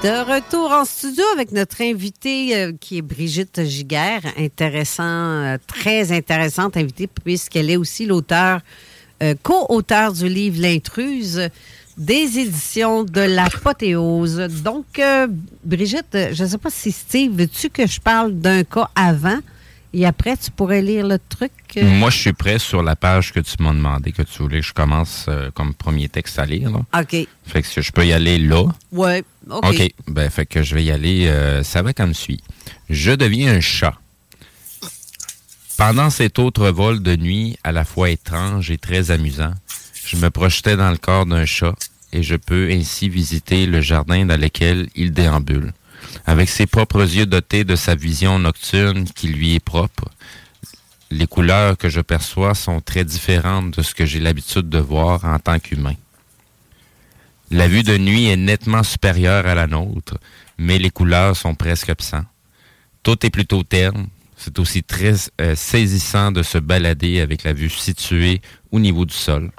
De retour en studio avec notre invitée euh, qui est Brigitte Giguère, intéressant, euh, très intéressante invitée puisqu'elle est aussi l'auteur, euh, co-auteur du livre L'intruse des éditions de l'apothéose. Donc, Brigitte, je ne sais pas si Steve, veux-tu que je parle d'un cas avant? Et après, tu pourrais lire le truc. Euh? Moi, je suis prêt sur la page que tu m'as demandé, que tu voulais que je commence euh, comme premier texte à lire. OK. Fait que je peux y aller là. Oui, OK. OK. Ben, fait que je vais y aller. Euh, ça va comme suit. Je deviens un chat. Pendant cet autre vol de nuit, à la fois étrange et très amusant, je me projetais dans le corps d'un chat et je peux ainsi visiter le jardin dans lequel il déambule. Avec ses propres yeux dotés de sa vision nocturne qui lui est propre, les couleurs que je perçois sont très différentes de ce que j'ai l'habitude de voir en tant qu'humain. La vue de nuit est nettement supérieure à la nôtre, mais les couleurs sont presque absentes. Tout est plutôt terne. C'est aussi très euh, saisissant de se balader avec la vue située au niveau du sol.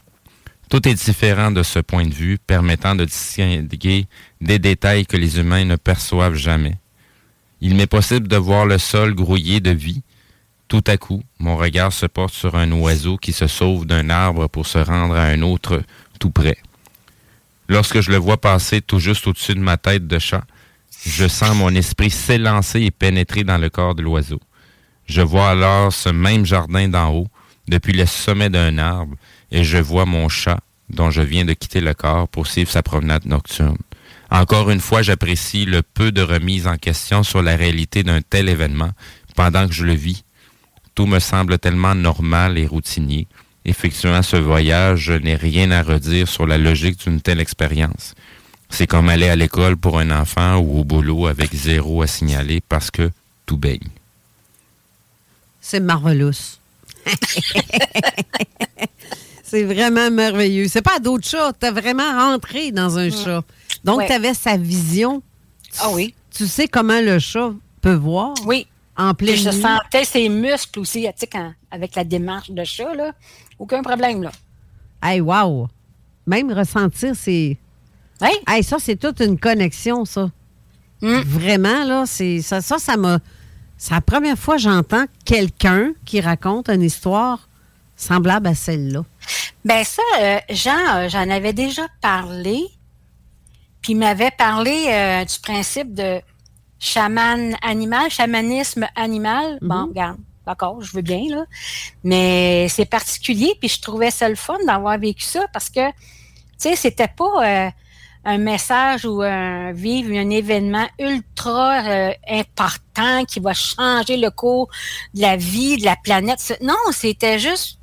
Tout est différent de ce point de vue, permettant de distinguer des détails que les humains ne perçoivent jamais. Il m'est possible de voir le sol grouillé de vie. Tout à coup, mon regard se porte sur un oiseau qui se sauve d'un arbre pour se rendre à un autre tout près. Lorsque je le vois passer tout juste au-dessus de ma tête de chat, je sens mon esprit s'élancer et pénétrer dans le corps de l'oiseau. Je vois alors ce même jardin d'en haut, depuis le sommet d'un arbre, et je vois mon chat, dont je viens de quitter le corps, poursuivre sa promenade nocturne. Encore une fois, j'apprécie le peu de remise en question sur la réalité d'un tel événement pendant que je le vis. Tout me semble tellement normal et routinier. Effectuant ce voyage, je n'ai rien à redire sur la logique d'une telle expérience. C'est comme aller à l'école pour un enfant ou au boulot avec zéro à signaler parce que tout baigne. C'est marvelous. C'est vraiment merveilleux. C'est pas d'autres chats. Tu as vraiment rentré dans un chat. Donc, tu avais sa vision. Ah oui. Tu sais comment le chat peut voir? Oui. En pleine Je sentais ses muscles aussi, tu sais, avec la démarche de chat, là. Aucun problème, là. Hey, wow! Même ressentir, c'est. Oui. Hey, ça, c'est toute une connexion, ça. Hmm. Vraiment, là, c'est ça, ça, ça m'a. C'est la première fois que j'entends quelqu'un qui raconte une histoire semblable à celle-là? Ben ça, euh, Jean, euh, j'en avais déjà parlé, puis il m'avait parlé euh, du principe de chaman animal, chamanisme animal. Bon, mhm. regarde, d'accord, je veux bien, là. Mais c'est particulier, puis je trouvais ça le fun d'avoir vécu ça parce que, tu sais, c'était pas un message ou un vivre un événement ultra important qui va changer le cours de la vie, de la planète. Non, c'était juste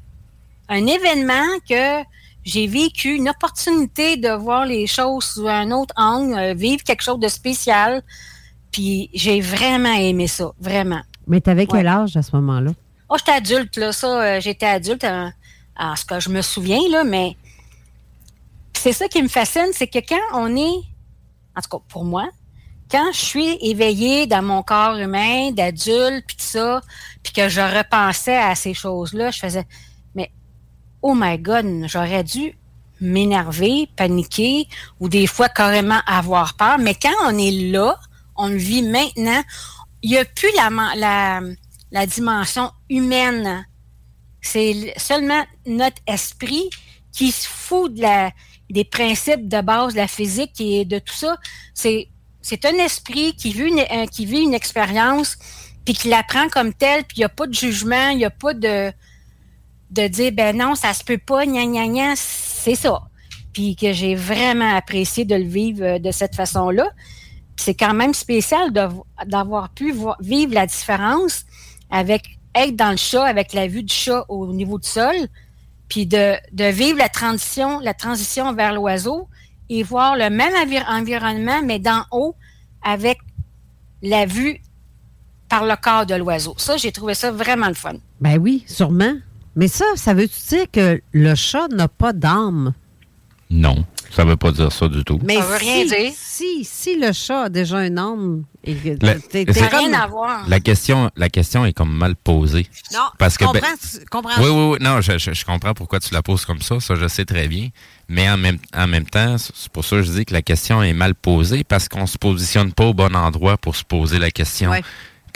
un événement que j'ai vécu, une opportunité de voir les choses sous un autre angle, euh, vivre quelque chose de spécial. Puis j'ai vraiment aimé ça, vraiment. Mais tu avais quel âge à ce moment-là? Oh, j'étais adulte, là, ça, euh, j'étais adulte à, ce que je me souviens, là, mais c'est ça qui me fascine, c'est que quand on est, en tout cas pour moi, quand je suis éveillée dans mon corps humain, d'adulte, puis tout ça, puis que je repensais à ces choses-là, je faisais, oh my God, j'aurais dû m'énerver, paniquer ou des fois carrément avoir peur. Mais quand on est là, on le vit maintenant, il n'y a plus la, dimension humaine. C'est seulement notre esprit qui se fout des principes de base de la physique et de tout ça. C'est, c'est un esprit qui vit une, euh, qui vit une expérience puis qui l'apprend comme tel, puis il n'y a pas de jugement, il n'y a pas de, de dire ben non, ça se peut pas, gna gna gna. c'est ça. Puis que j'ai vraiment apprécié de le vivre euh, de cette façon-là. C'est quand même spécial d'avoir pu vivre la différence avec être dans le chat, avec la vue du chat au niveau du sol, puis de, vivre la transition, la transition vers l'oiseau et voir le même environnement, mais d'en haut, avec la vue par le corps de l'oiseau. Ça, j'ai trouvé ça vraiment le fun. Ben oui, sûrement. Mais ça, ça veut-tu dire que le chat n'a pas d'âme? Non, ça ne veut pas dire ça du tout. Mais ça veut rien dire. Si, si le chat a déjà un âme, la, rien à voir. La question, la question est comme mal posée. Non, parce que, ben, comprends, Oui, oui, oui. Non, je, comprends pourquoi tu la poses comme ça. Ça, je sais très bien. Mais en même, en même temps, c'est pour ça que je dis que la question est mal posée parce qu'on se positionne pas au bon endroit pour se poser la question.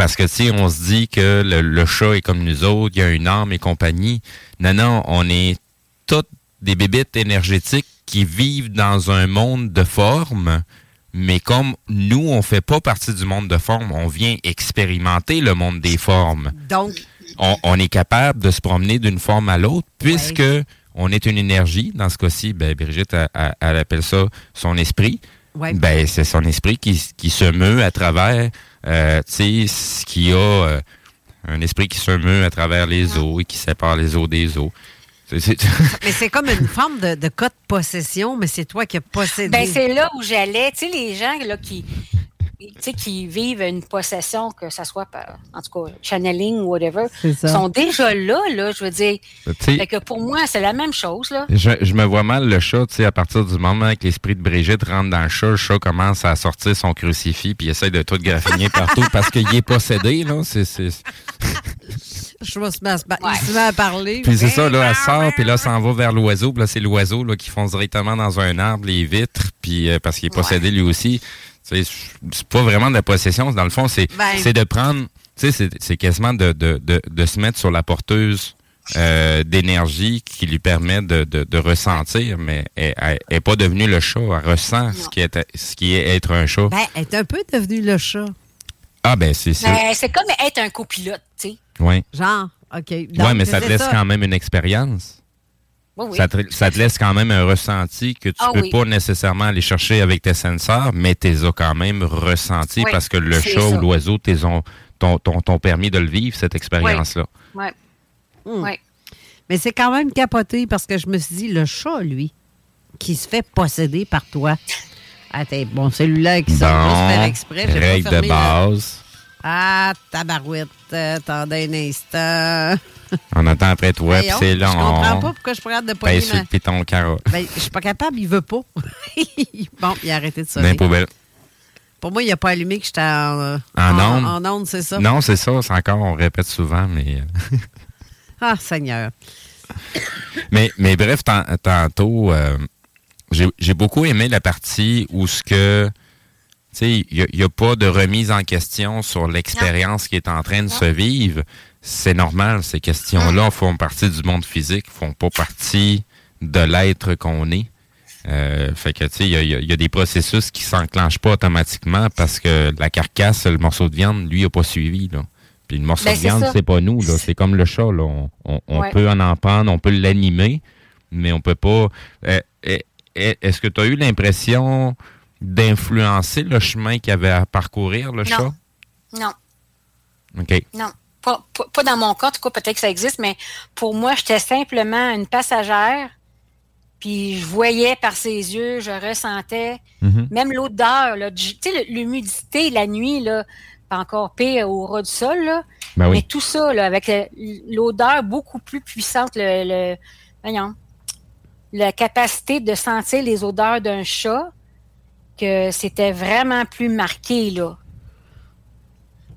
Parce que, tu on se dit que le, chat est comme nous autres, il y a une âme et compagnie. Non, non, on est toutes des bébites énergétiques qui vivent dans un monde de forme, mais comme nous, on fait pas partie du monde de forme, on vient expérimenter le monde des formes. Donc, on, est capable de se promener d'une forme à l'autre, puisque on est une énergie. Dans ce cas-ci, ben, Brigitte, elle, appelle ça son esprit. Ben, c'est son esprit qui, qui se meut à travers euh, tu sais, qui a euh, un esprit qui se meut à travers les ah. eaux et qui sépare les eaux des eaux. mais c'est comme une forme de, de cas de possession, mais c'est toi qui as possédé. Ben, c'est là où j'allais. Tu sais, les gens là, qui, qui vivent une possession, que ce soit par, en tout cas, channeling ou whatever, sont déjà là, là, je veux dire. Fait que pour moi, c'est la même chose, là. Je, me vois mal le chat, tu sais, à partir du moment que l'esprit de Brigitte rentre dans le chat, le chat commence à sortir son crucifix puis essaie de tout graffiner partout parce qu'il est possédé, là. C'est, Je mettre à parler. Puis c'est ça, là, elle sort, puis là, ça s'en va vers l'oiseau. Puis là, c'est l'oiseau là, qui fonce directement dans un arbre, les vitres, puis euh, parce qu'il est possédé lui aussi. C'est pas vraiment de la possession. Dans le fond, c'est ben. de prendre, tu sais, c'est quasiment de, de, de, de, se mettre sur la porteuse euh, d'énergie qui lui permet de, de, ressentir, mais elle n'est pas devenue le chat. Elle ressent ce qui, est, ce qui est être un chat. Ben, elle est un peu devenue le chat. Ah, ben, c'est ça. Ben, c'est comme être un copilote, tu sais. Oui. Genre, OK. Oui, mais ça te laisse quand même une expérience. Ça, te, laisse quand même un ressenti que tu ah peux pas nécessairement aller chercher avec tes sensors, mais tu as quand même ressenti parce que le chat ou l'oiseau t'ont permis de le vivre, cette expérience-là. Oui. Hmm. Mais c'est quand même capoté parce que je me suis dit, le chat, lui, qui se fait posséder par toi. Attends, bon, celui-là qui sort bon, faire exprès. Règle de base. Ah, tabarouette, attendez un instant. On attend après toi, puis c'est là. Je comprends pas pourquoi je pourrais de poigner ma... sur carreau. Ben, je suis pas capable, il veut pas. bon, il a arrêté de sonner. poubelle. Pour moi, il n'a pas allumé que j'étais en, en, onde. En, onde, c'est ça? Non, c'est ça. C'est encore, on répète souvent, mais... Euh, ah, Seigneur. mais, mais bref, tantôt, euh, j'ai beaucoup aimé la partie où ce que il n'y a, pas de remise en question sur l'expérience qui est en train de se vivre. C'est normal, ces questions-là font partie du monde physique, font pas partie de l'être qu'on est. Euh, fait que, tu sais, il y a, des processus qui s'enclenchent pas automatiquement parce que la carcasse, le morceau de viande, lui, a pas suivi, là. Puis le morceau ben, de viande, c'est pas nous, là. C'est comme le chat, là. On, peut en en prendre, on peut l'animer, mais on peut pas... Euh, est-ce que tu as eu l'impression d'influencer le chemin qu'il avait à parcourir, le chat? Non. OK. Non. Pas, dans mon cas, en tout cas, peut-être que ça existe, mais pour moi, j'étais simplement une passagère. Puis je voyais par ses yeux, je ressentais, mm-hmm. même l'odeur, tu sais, l'humidité la nuit, là, pas encore pire au ras du sol, là. Ben mais tout ça, là, avec l'odeur beaucoup plus puissante, le, le voyons, la capacité de sentir les odeurs d'un chat, que c'était vraiment plus marqué, là.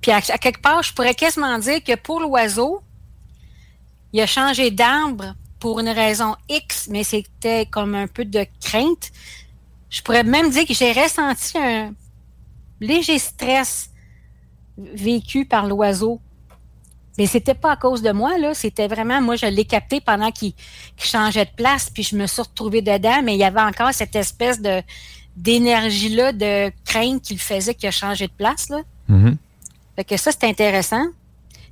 Puis à, quelque part, je pourrais quasiment dire que pour l'oiseau, il a changé d'arbre pour une raison X, mais c'était comme un peu de crainte. Je pourrais même dire que j'ai ressenti un léger stress vécu par l'oiseau. Mais c'était pas à cause de moi, là. C'était vraiment, moi, je l'ai capté pendant qu'il changeait de place, puis je me suis retrouvée dedans, mais il y avait encore cette espèce d'énergie-là, de crainte qu'il faisait qu'il a changé de place. Là. Mm-hmm. Fait que ça, c'est intéressant.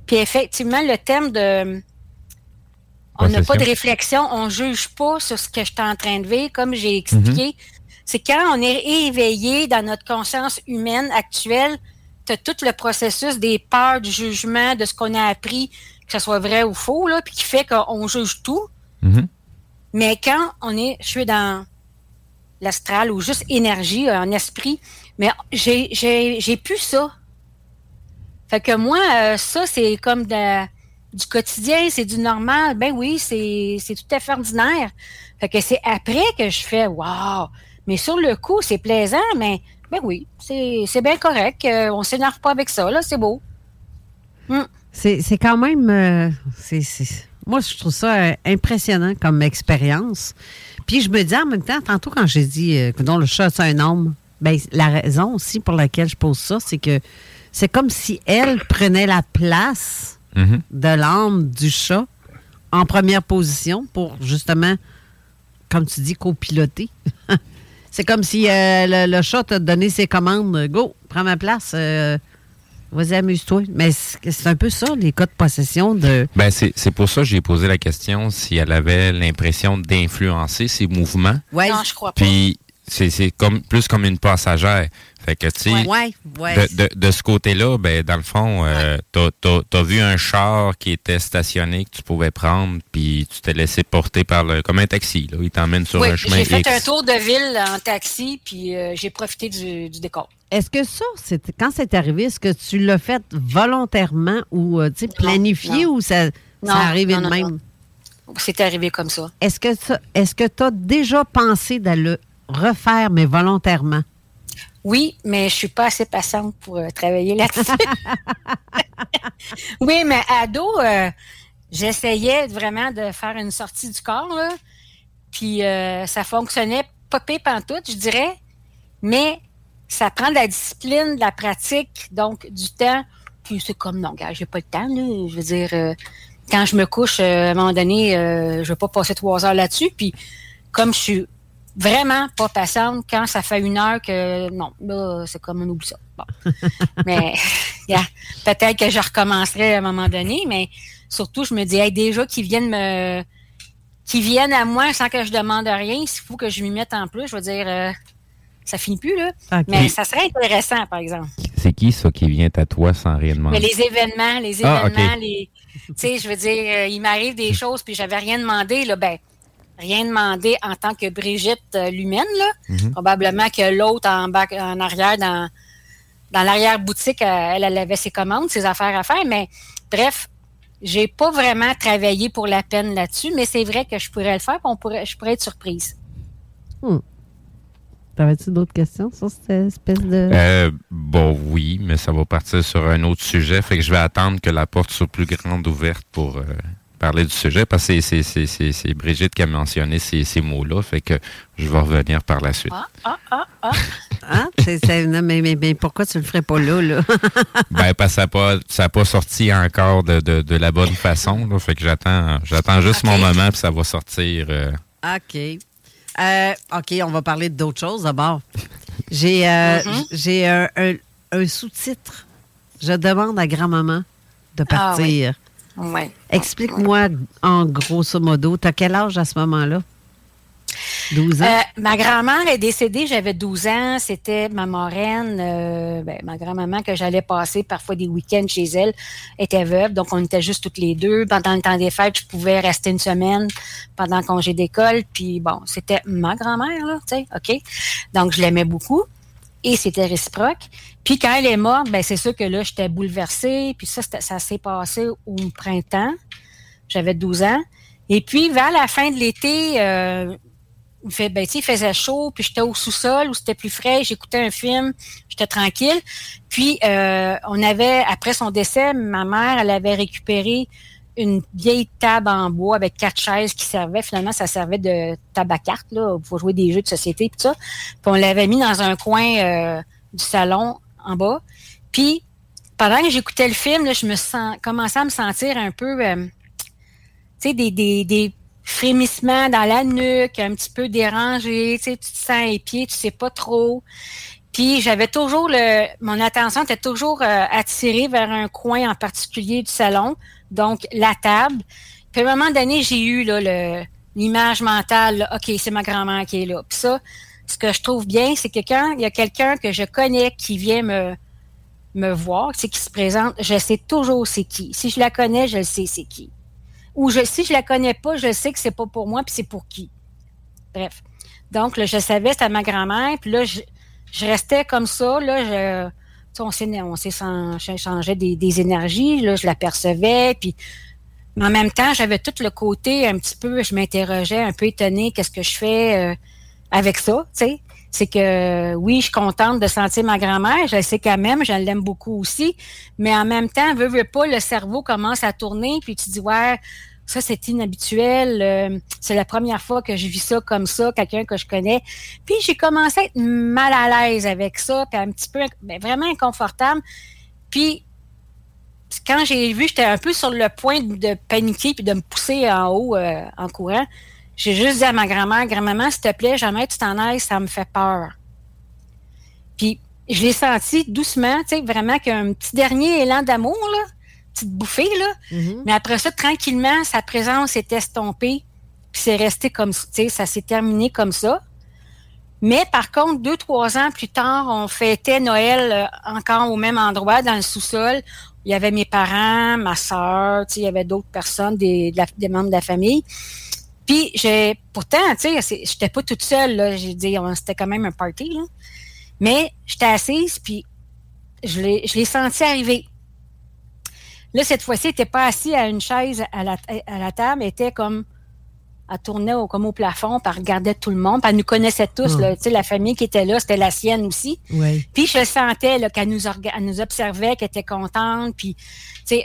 Puis effectivement, le thème de On n'a pas de réflexion, on juge pas sur ce que je suis en train de vivre, comme j'ai expliqué. Mhm. C'est quand on est éveillé dans notre conscience humaine actuelle, tu as tout le processus des peurs, du jugement, de ce qu'on a appris, que ce soit vrai ou faux, là, puis qui fait qu'on juge tout. Mhm. Mais quand on est, je suis dans l'astral ou juste énergie, un esprit, mais j'ai plus ça. Fait que moi, euh, ça, c'est comme du quotidien, c'est du normal. Ben oui, c'est, tout à fait ordinaire. Fait que c'est après que je fais Wow! Mais sur le coup, c'est plaisant, mais ben oui, c'est, bien correct. Euh, on s'énerve pas avec ça, là, c'est beau. Hmm. C'est, quand même. Euh, moi, je trouve ça impressionnant comme expérience. Puis je me dis en même temps, tantôt quand j'ai dit que dans le chat, c'est un homme, ben, la raison aussi pour laquelle je pose ça, c'est que c'est comme si elle prenait la place mhm. de l'âme du chat en première position pour justement, comme tu dis, copiloter. c'est comme si euh, le, chat t'a donné ses commandes. Go, prends ma place. Euh, vas-y, amuse-toi. Mais c'est un peu ça, les cas de possession de. Ben, c'est pour ça que j'ai posé la question si elle avait l'impression d'influencer ses mouvements. Ouais. Non, je crois pas. Puis c'est comme plus comme une passagère. Fait que, tu sais, de, ce côté-là, ben, dans le fond, euh, t'as as, vu un char qui était stationné que tu pouvais prendre, puis tu t'es laissé porter par le, comme un taxi. Là. Il t'emmène sur un chemin J'ai fait un tour de ville en taxi, puis euh, j'ai profité du, décor. Est-ce que ça, quand c'est arrivé, est-ce que tu l'as fait volontairement ou euh, planifié ou ça, ça arrivé de même? C'est arrivé comme ça. Est-ce que est-ce que tu as déjà pensé d'aller refaire, mais volontairement? Oui, mais je suis pas assez patiente pour euh, travailler là-dessus. oui, mais ado, euh, j'essayais vraiment de faire une sortie du corps, là, puis euh, ça fonctionnait pas pire pantoute, je dirais, mais ça prend de la discipline, de la pratique, donc du temps. Puis c'est comme, non, gars, j'ai pas le temps, là. Je veux dire, quand je me couche, à un moment donné, je vais pas passer trois heures là-dessus. Puis comme je suis vraiment pas patiente quand ça fait une heure que non, là, c'est comme on oublie ça. mais peut-être que je recommencerai à un moment donné, mais surtout, je me dis, déjà qu'ils viennent me qui viennent à moi sans que je demande rien, s'il faut que je m'y mette en plus, je veux dire euh, ça finit plus, là. Mais ça serait intéressant, par exemple. C'est qui ça qui vient à toi sans rien demander? Mais les événements, les ah, événements, les. Tu sais, je veux dire, euh, il m'arrive des choses puis j'avais rien demandé, là, ben rien demandé en tant que Brigitte euh, l'humaine. Mhm. Probablement que l'autre en, en arrière, dans, dans l'arrière-boutique, euh, elle, avait ses commandes, ses affaires à faire. Mais bref, j'ai pas vraiment travaillé pour la peine là-dessus, mais c'est vrai que je pourrais le faire, on pourrait, je pourrais être surprise. Hmm. T'avais-tu d'autres questions sur cette espèce de... Euh, bon, oui, mais ça va partir sur un autre sujet. Fait que je vais attendre que la porte soit plus grande ouverte pour parler du sujet parce que c'est Brigitte qui a mentionné ces, ces mots-là. Fait que je vais revenir par la suite. Ah, ah, ah, ah. ah mais, mais, mais, pourquoi tu le ferais pas là? là? ben, parce que ça n'a pas, sorti encore de, de, la bonne façon. Là, fait que j'attends j'attends juste mon moment puis ça va sortir. Euh. OK. Euh, OK, on va parler d'autres choses d'abord. J'ai euh, mm-hmm. j'ai un, un, sous-titre. Je demande à grand-maman de partir. Explique-moi en grosso modo, tu as quel âge à ce moment-là? 12 ans? Euh, ma grand-mère est décédée, j'avais 12 ans. C'était ma marraine, euh, ben, ma grand-maman que j'allais passer parfois des week-ends chez elle, était veuve. Donc, on était juste toutes les deux. Pendant le temps des fêtes, je pouvais rester une semaine pendant le congé d'école. Puis, bon, c'était ma grand-mère, là, tu sais, OK? Donc, je l'aimais beaucoup et c'était réciproque. Puis quand elle est morte, ben c'est sûr que là, j'étais bouleversée. Puis ça, ça s'est passé au printemps. J'avais 12 ans. Et puis, vers la fin de l'été, euh, il, ben, il faisait chaud, puis j'étais au sous-sol où c'était plus frais, j'écoutais un film, j'étais tranquille. Puis, euh, on avait, après son décès, ma mère, elle avait récupéré une vieille table en bois avec quatre chaises qui servaient. Finalement, ça servait de table à cartes, pour jouer des jeux de société, puis ça. Puis on l'avait mis dans un coin euh, du salon en bas. Puis, pendant que j'écoutais le film, je me sens, commençais à me sentir un peu, euh, tu sais, des, frémissements dans la nuque, un petit peu dérangé, tu sais, tu te sens pieds, tu sais pas trop. Puis j'avais toujours le, mon attention était toujours euh, attirée vers un coin en particulier du salon, donc la table. Puis à un moment donné, j'ai eu là, l'image mentale, OK, c'est ma grand-mère qui est là. Puis ça, ce que je trouve bien, c'est que quand il y a quelqu'un que je connais qui vient me, me voir, c'est qui se présente, je sais toujours c'est qui. Si je la connais, je sais c'est qui. Ou je, si je la connais pas, je sais que c'est pas pour moi, puis c'est pour qui. Bref. Donc, là, je savais, c'était ma grand-mère, puis là, je, je, restais comme ça, là, je, on changé des, des, énergies, là, je l'apercevais, puis mais en même temps, j'avais tout le côté un petit peu, je m'interrogeais, un peu étonnée, qu'est-ce que je fais euh, avec ça, tu sais c'est que oui, je suis contente de sentir ma grand-mère. Je sais qu'elle m'aime, je l'aime beaucoup aussi. Mais en même temps, veut, veut pas, le cerveau commence à tourner, puis tu dis ouais, ça c'est inhabituel. Euh, c'est la première fois que je vis ça comme ça, quelqu'un que je connais. Puis j'ai commencé à être mal à l'aise avec ça, puis un petit peu ben, vraiment inconfortable. Puis quand j'ai vu, j'étais un peu sur le point de paniquer puis de me pousser en haut euh, en courant. J'ai juste dit à ma grand-mère, grand-maman, s'il te plaît, jamais tu t'en ailles, ça me fait peur. Puis je l'ai senti doucement, tu sais, vraiment qu'un petit dernier élan d'amour, là, petite bouffée, là. Mm-hmm. Mais après ça, tranquillement, sa présence s'est estompée, puis c'est resté comme, sais, ça s'est terminé comme ça. Mais par contre, deux, trois ans plus tard, on fêtait Noël euh, encore au même endroit, dans le sous-sol. Il y avait mes parents, ma soeur, il y avait d'autres personnes, des, des membres de la famille. Puis j'ai pourtant, tu sais, j'étais pas toute seule là. J'ai dit, c'était quand même un party là. Mais j'étais assise puis je l'ai, je l'ai senti arriver. Là cette fois-ci, elle était pas assise à une chaise à la, à la table, elle était comme elle tournait au, comme au plafond, puis elle regardait tout le monde, puis elle nous connaissait tous, tu sais, la famille qui était là, c'était la sienne aussi. Puis je sentais qu'elle nous, nous observait, qu'elle était contente, puis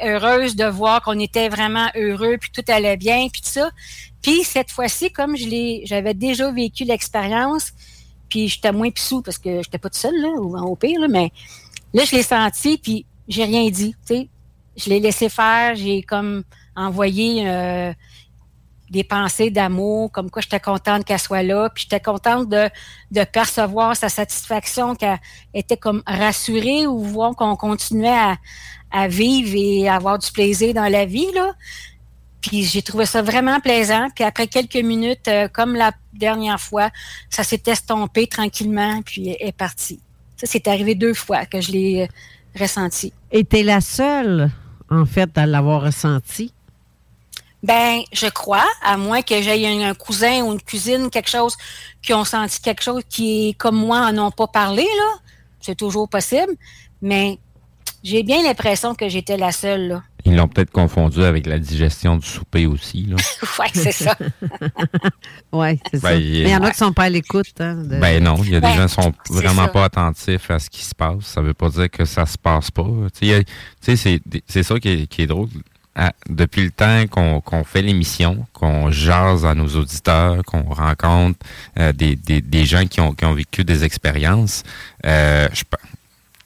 heureuse de voir qu'on était vraiment heureux, puis tout allait bien, puis tout ça. Puis cette fois-ci, comme je l'ai, j'avais déjà vécu l'expérience, puis j'étais moins pissou parce que j'étais pas toute seule, là, ou au pire, là, mais là, je l'ai senti, puis j'ai rien dit, tu sais. Je l'ai laissé faire, j'ai comme envoyé euh, des pensées d'amour, comme quoi j'étais contente qu'elle soit là, puis j'étais contente de, percevoir sa satisfaction, qu'elle était comme rassurée ou voir qu'on continuait à, vivre et à avoir du plaisir dans la vie, là. Puis j'ai trouvé ça vraiment plaisant. Puis après quelques minutes, euh, comme la dernière fois, ça s'est estompé tranquillement, puis est, parti. Ça, c'est arrivé deux fois que je l'ai euh, ressenti. Et t'es la seule, en fait, à l'avoir ressenti? Ben, je crois, à moins que j'aie un, cousin ou une cousine, quelque chose, qui ont senti quelque chose qui, comme moi, en ont pas parlé, là. C'est toujours possible. Mais j'ai bien l'impression que j'étais la seule, là. Ils l'ont peut-être confondu avec la digestion du souper aussi. Là. oui, c'est ça. oui, c'est ça. Ben, Mais il y en a qui ne sont pas à l'écoute. Hein, Ben non, il y a des gens qui sont vraiment pas attentifs à ce qui se passe. Ça ne veut pas dire que ça se passe pas. C'est ça qui est, qui est drôle. depuis le temps qu'on fait l'émission, qu'on jase à nos auditeurs, qu'on rencontre euh, des, des, des, gens qui ont, qui ont vécu des expériences, euh, je,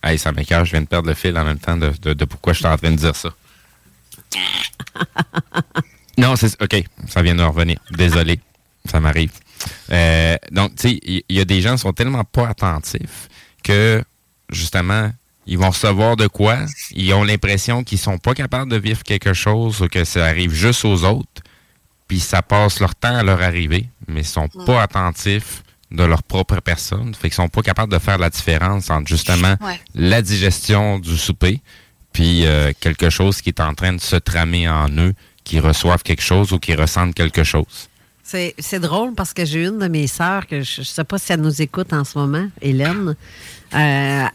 hey, ça m'écarte, je viens de perdre le fil en même temps de, de, de pourquoi je suis en train de dire ça non, c'est OK, ça vient de revenir. Désolé, ça m'arrive. Euh, donc, tu sais, il y, a des gens qui sont tellement pas attentifs que, justement, ils vont recevoir de quoi? Ils ont l'impression qu'ils sont pas capables de vivre quelque chose ou que ça arrive juste aux autres. Puis ça passe leur temps à leur arriver, mais ils sont pas attentifs de leur propre personne. Fait qu'ils sont pas capables de faire la différence entre, justement, la digestion du souper puis euh, quelque chose qui est en train de se tramer en eux, qui reçoivent quelque chose ou qui ressentent quelque chose. C'est drôle parce que j'ai une de mes sœurs, que je ne sais pas si elle nous écoute en ce moment, Hélène. Euh,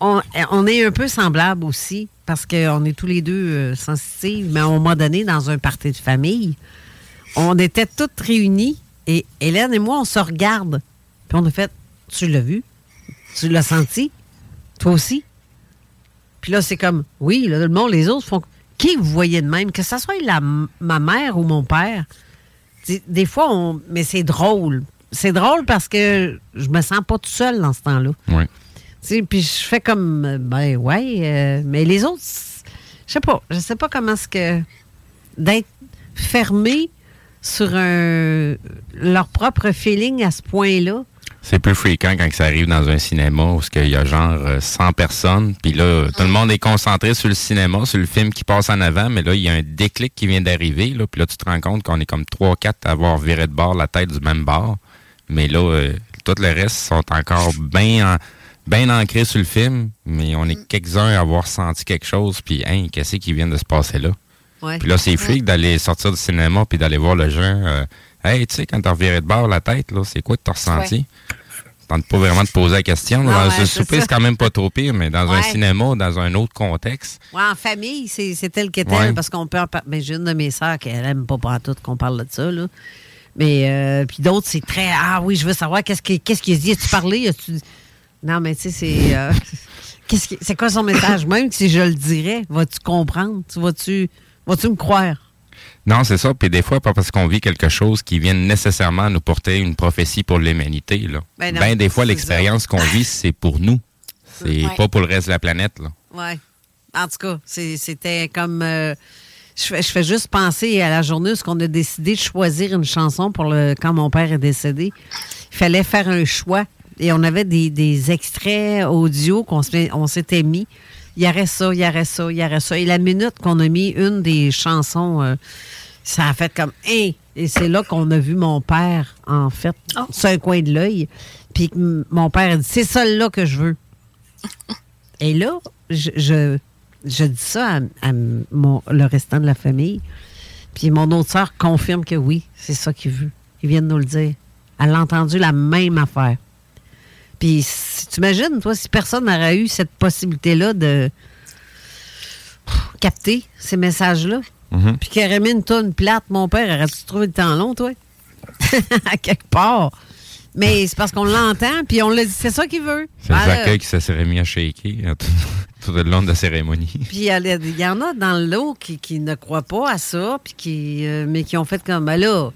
on, est un peu semblables aussi parce qu'on est tous les deux euh, sensitifs, mais à un moment donné, dans un party de famille, on était toutes réunies et Hélène et moi, on se regarde. Puis on a fait Tu l'as vu? Tu l'as senti? Toi aussi? Puis là, c'est comme, oui, le monde, les autres font, qui vous voyez de même? Que ce soit la, ma mère ou mon père. Des, fois, on, mais c'est drôle. C'est drôle parce que je me sens pas tout seul dans ce temps-là. Oui. Puis je fais comme, ben ouais, euh, mais les autres, je sais pas, je sais pas comment est-ce que d'être fermé sur un, leur propre feeling à ce point-là. C'est plus fréquent quand ça arrive dans un cinéma où il y a genre 100 personnes, puis là, tout le monde est concentré sur le cinéma, sur le film qui passe en avant, mais là, il y a un déclic qui vient d'arriver, là, puis là, tu te rends compte qu'on est comme 3-4 à avoir viré de bord la tête du même bord. Mais là, euh, tout le reste sont encore bien bien ancrés sur le film, mais on est quelques-uns à avoir senti quelque chose, puis hein, qu'est-ce qui vient de se passer là? Puis là, c'est freak d'aller sortir du cinéma puis d'aller voir le jeu. Euh, hey, tu sais, quand t'as reviré de bord la tête, là, c'est quoi que t'as ressenti? Tente pas vraiment de poser la question. dans un souper, c'est quand même pas trop pire, mais dans un cinéma, dans un autre contexte. Ouais, en famille, c'est tel que tel, parce qu'on peut. Mais j'ai une de mes sœurs qui aime pas pas tout qu'on parle de ça, là. Mais euh, puis d'autres, c'est très Ah oui, je veux savoir qu'est-ce qu'il qu'est-ce qu'il dit? As-tu parlé? Non, mais tu sais, c'est. Euh, c'est quoi son message? Même si je le dirais, vas-tu comprendre? Vas-tu vas-tu me croire? Non, c'est ça. Puis des fois, pas parce qu'on vit quelque chose qui vient nécessairement nous porter une prophétie pour l'humanité. Là. Ben, ben des fois, l'expérience qu'on vit, c'est pour nous. C'est pas pour le reste de la planète. Là. Ouais. En tout cas, c'était comme. Euh, je, fais, juste penser à la journée où on a décidé de choisir une chanson pour le quand mon père est décédé. Il fallait faire un choix. Et on avait des, extraits audio qu'on s'était mis. Il y aurait ça, il y aurait ça, il y aurait ça. Et la minute qu'on a mis une des chansons, euh, ça a fait comme Et c'est là qu'on a vu mon père, en fait, oh. sur un coin de l'œil. Puis mon père a dit C'est celle-là que je veux. Et là, je, je dis ça à, le restant de la famille. Puis mon autre soeur confirme que oui, c'est ça qu'il veut. Il vient de nous le dire. Elle a entendu la même affaire. Puis tu imagines, toi, si personne n'aurait eu cette possibilité-là de capter ces messages-là, mm-hmm. puis qu'il aurait mis une tonne plate, mon père aurait-tu trouvé le temps long, toi? à quelque part. Mais c'est parce qu'on l'entend, puis on l'a dit, c'est ça qu'il veut. C'est le accueil qui se serait mis à shaker hein, tout, le long de la cérémonie. Puis il y, en a dans l'eau qui, qui, ne croient pas à ça, puis qui, euh, mais qui ont fait comme, ben là,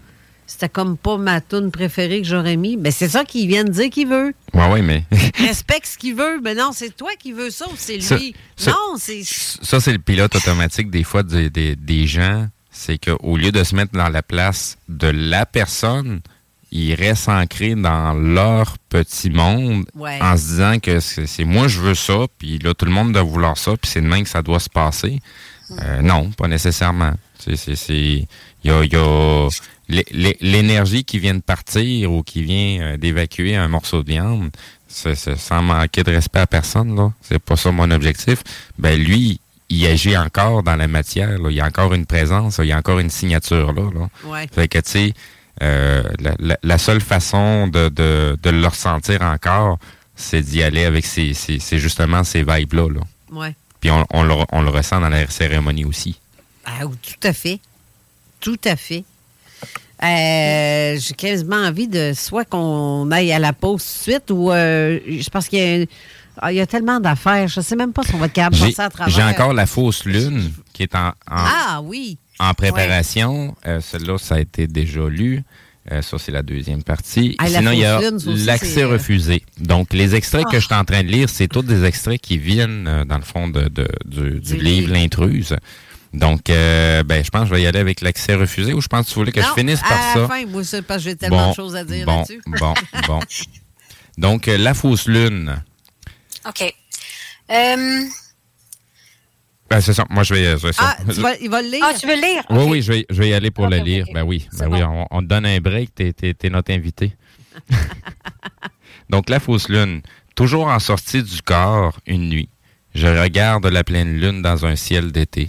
c'était comme pas ma tune préférée que j'aurais mis. Mais c'est ça qu'il vient de dire qu'il veut. Oui, oui, mais. Respecte ce qu'il veut. Mais non, c'est toi qui veux ça ou c'est lui? non, c'est. Ça, c'est le pilote automatique des fois des, des gens. C'est qu'au lieu de se mettre dans la place de la personne, ils restent ancrés dans leur petit monde en se disant que c'est moi je veux ça, puis là tout le monde doit vouloir ça, puis c'est demain que ça doit se passer. Euh, non, pas nécessairement. Il y a, l'énergie qui vient de partir ou qui vient euh, d'évacuer un morceau de viande, sans manquer de respect à personne, là. C'est pas ça mon objectif. Ben lui, il agit encore dans la matière. Il y a encore une présence, il y a encore une signature là. là. Fait que tu sais euh, la, seule façon de, de, le ressentir encore, c'est d'y aller avec ces, justement ces vibes-là. Puis on, le, ressent dans la cérémonie aussi. Ah, tout à fait. Tout à fait. Euh, j'ai quasiment envie de soit qu'on aille à la pause tout de suite ou euh, je pense qu'il y a, ah, il y a tellement d'affaires. Je ne sais même pas si on va être capable de passer à travers. J'ai encore la fausse lune qui est en ah oui en préparation. Euh, celle-là, ça a été déjà lu. Euh, ça, c'est la deuxième partie. Ah, Sinon, il y a l'accès refusé. Donc, les extraits que je suis en train de lire, c'est tous des extraits qui viennent, dans le fond, de, du, livre L'intruse. Donc, ben, je pense que je vais y aller avec l'accès refusé ou je pense que tu voulais que je finisse par à ça? La fin, moi, parce que j'ai tellement de choses à dire bon, là-dessus. Bon, bon. Donc, la fausse lune. OK. Euh, ben, c'est ça. Moi, je vais. Je ah, tu vas, il va le lire? Ah, tu veux lire? Oui, oui, je vais, je vais y aller pour le lire. Ben oui, ben oui on, te donne un break. T'es es, notre invité. Donc, la fausse lune. Toujours en sortie du corps, une nuit. Je regarde la pleine lune dans un ciel d'été.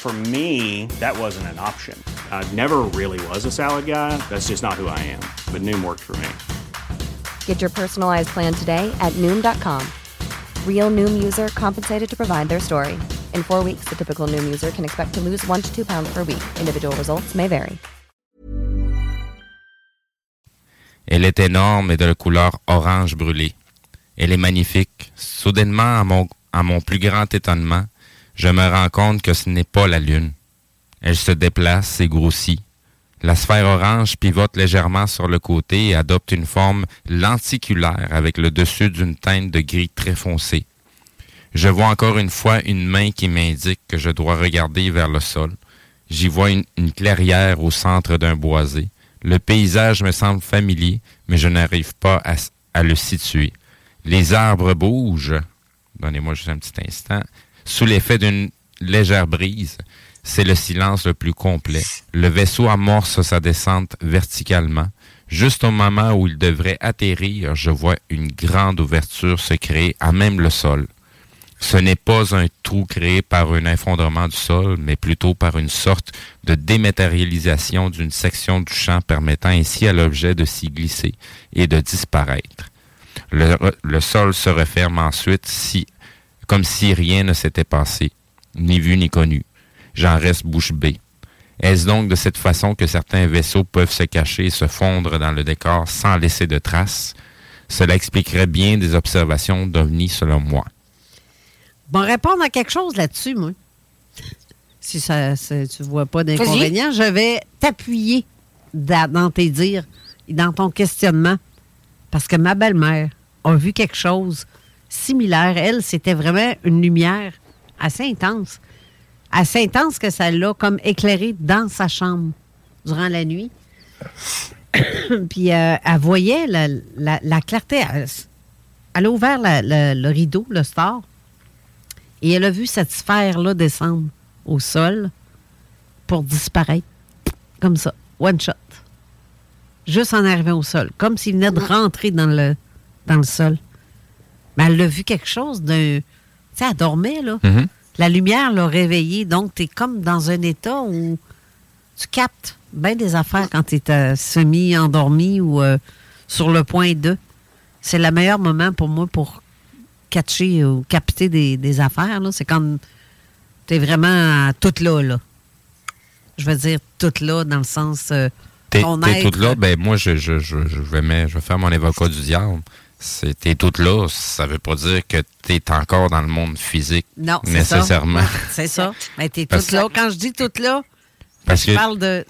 For me, that wasn't an option. I never really was a salad guy. That's just not who I am. But Noom worked for me. Get your personalized plan today at noom.com. Real noom user compensated to provide their story. In four weeks, the typical noom user can expect to lose one to two pounds per week. Individual results may vary. Elle est énorme et de couleur orange brûlée. Elle est magnifique. Soudainement, à mon, à mon plus grand étonnement, je me rends compte que ce n'est pas la Lune. Elle se déplace et grossit. La sphère orange pivote légèrement sur le côté et adopte une forme lenticulaire avec le dessus d'une teinte de gris très foncé. Je vois encore une fois une main qui m'indique que je dois regarder vers le sol. J'y vois une, clairière au centre d'un boisé. Le paysage me semble familier, mais je n'arrive pas à, à, le situer. Les arbres bougent. Donnez-moi juste un petit instant. Sous l'effet d'une légère brise, c'est le silence le plus complet. Le vaisseau amorce sa descente verticalement. Juste au moment où il devrait atterrir, je vois une grande ouverture se créer à même le sol. Ce n'est pas un trou créé par un effondrement du sol, mais plutôt par une sorte de dématérialisation d'une section du champ permettant ainsi à l'objet de s'y glisser et de disparaître. Le, le, sol se referme ensuite si, comme si rien ne s'était passé, ni vu ni connu. J'en reste bouche bée. Est-ce donc de cette façon que certains vaisseaux peuvent se cacher et se fondre dans le décor sans laisser de traces? Cela expliquerait bien des observations d'OVNI selon moi. Bon, répondre à quelque chose là-dessus, moi. Si ça, tu vois pas d'inconvénient, je vais t'appuyer dans tes dires et dans ton questionnement. Parce que ma belle-mère a vu quelque chose similaire. Elle, c'était vraiment une lumière assez intense. Assez intense que ça l'a comme éclairé dans sa chambre durant la nuit. Puis euh, elle voyait la, clarté. Elle, a ouvert le rideau, le store. Et elle a vu cette sphère-là descendre au sol pour disparaître. Comme ça. One shot. Juste en arrivant au sol. Comme s'il venait de rentrer dans le, dans le sol. Mais elle a vu quelque chose d'un. Tu sais, elle dormait, là. Mm-hmm. La lumière l'a réveillée. Donc, tu es comme dans un état où tu captes bien des affaires quand tu es euh, semi-endormi ou euh, sur le point de. C'est le meilleur moment pour moi pour catcher ou capter des, affaires. C'est comme tu es vraiment toute là, là. Je veux dire toute là dans le sens euh, t'es, toute là, ben moi je, je, je, vais je vais faire mon avocat du diable. T'es toute là, ça veut pas dire que tu es encore dans le monde physique non, nécessairement. C'est ça. Mais t'es toute là. Quand je dis toute là, parce je parle de.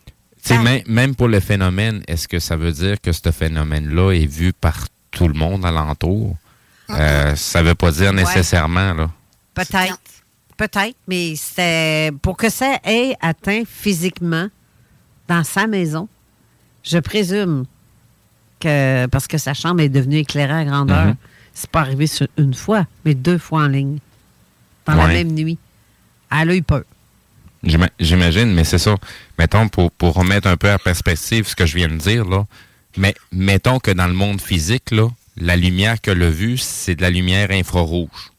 Même, même pour le phénomène, est-ce que ça veut dire que ce phénomène-là est vu par tout le monde alentour? Euh, ça ne veut pas dire nécessairement. là. Peut-être. Peut-être, mais c'est pour que ça ait atteint physiquement dans sa maison, je présume que parce que sa chambre est devenue éclairée à grandeur, mm-hmm. c'est pas arrivé une fois, mais deux fois en ligne. Dans la même nuit. Elle a eu peur. J'imagine, mais c'est ça. Mettons, pour, pour remettre un peu à perspective ce que je viens de dire, là, mais mettons que dans le monde physique, là, la lumière qu'elle a vue, c'est de la lumière infrarouge.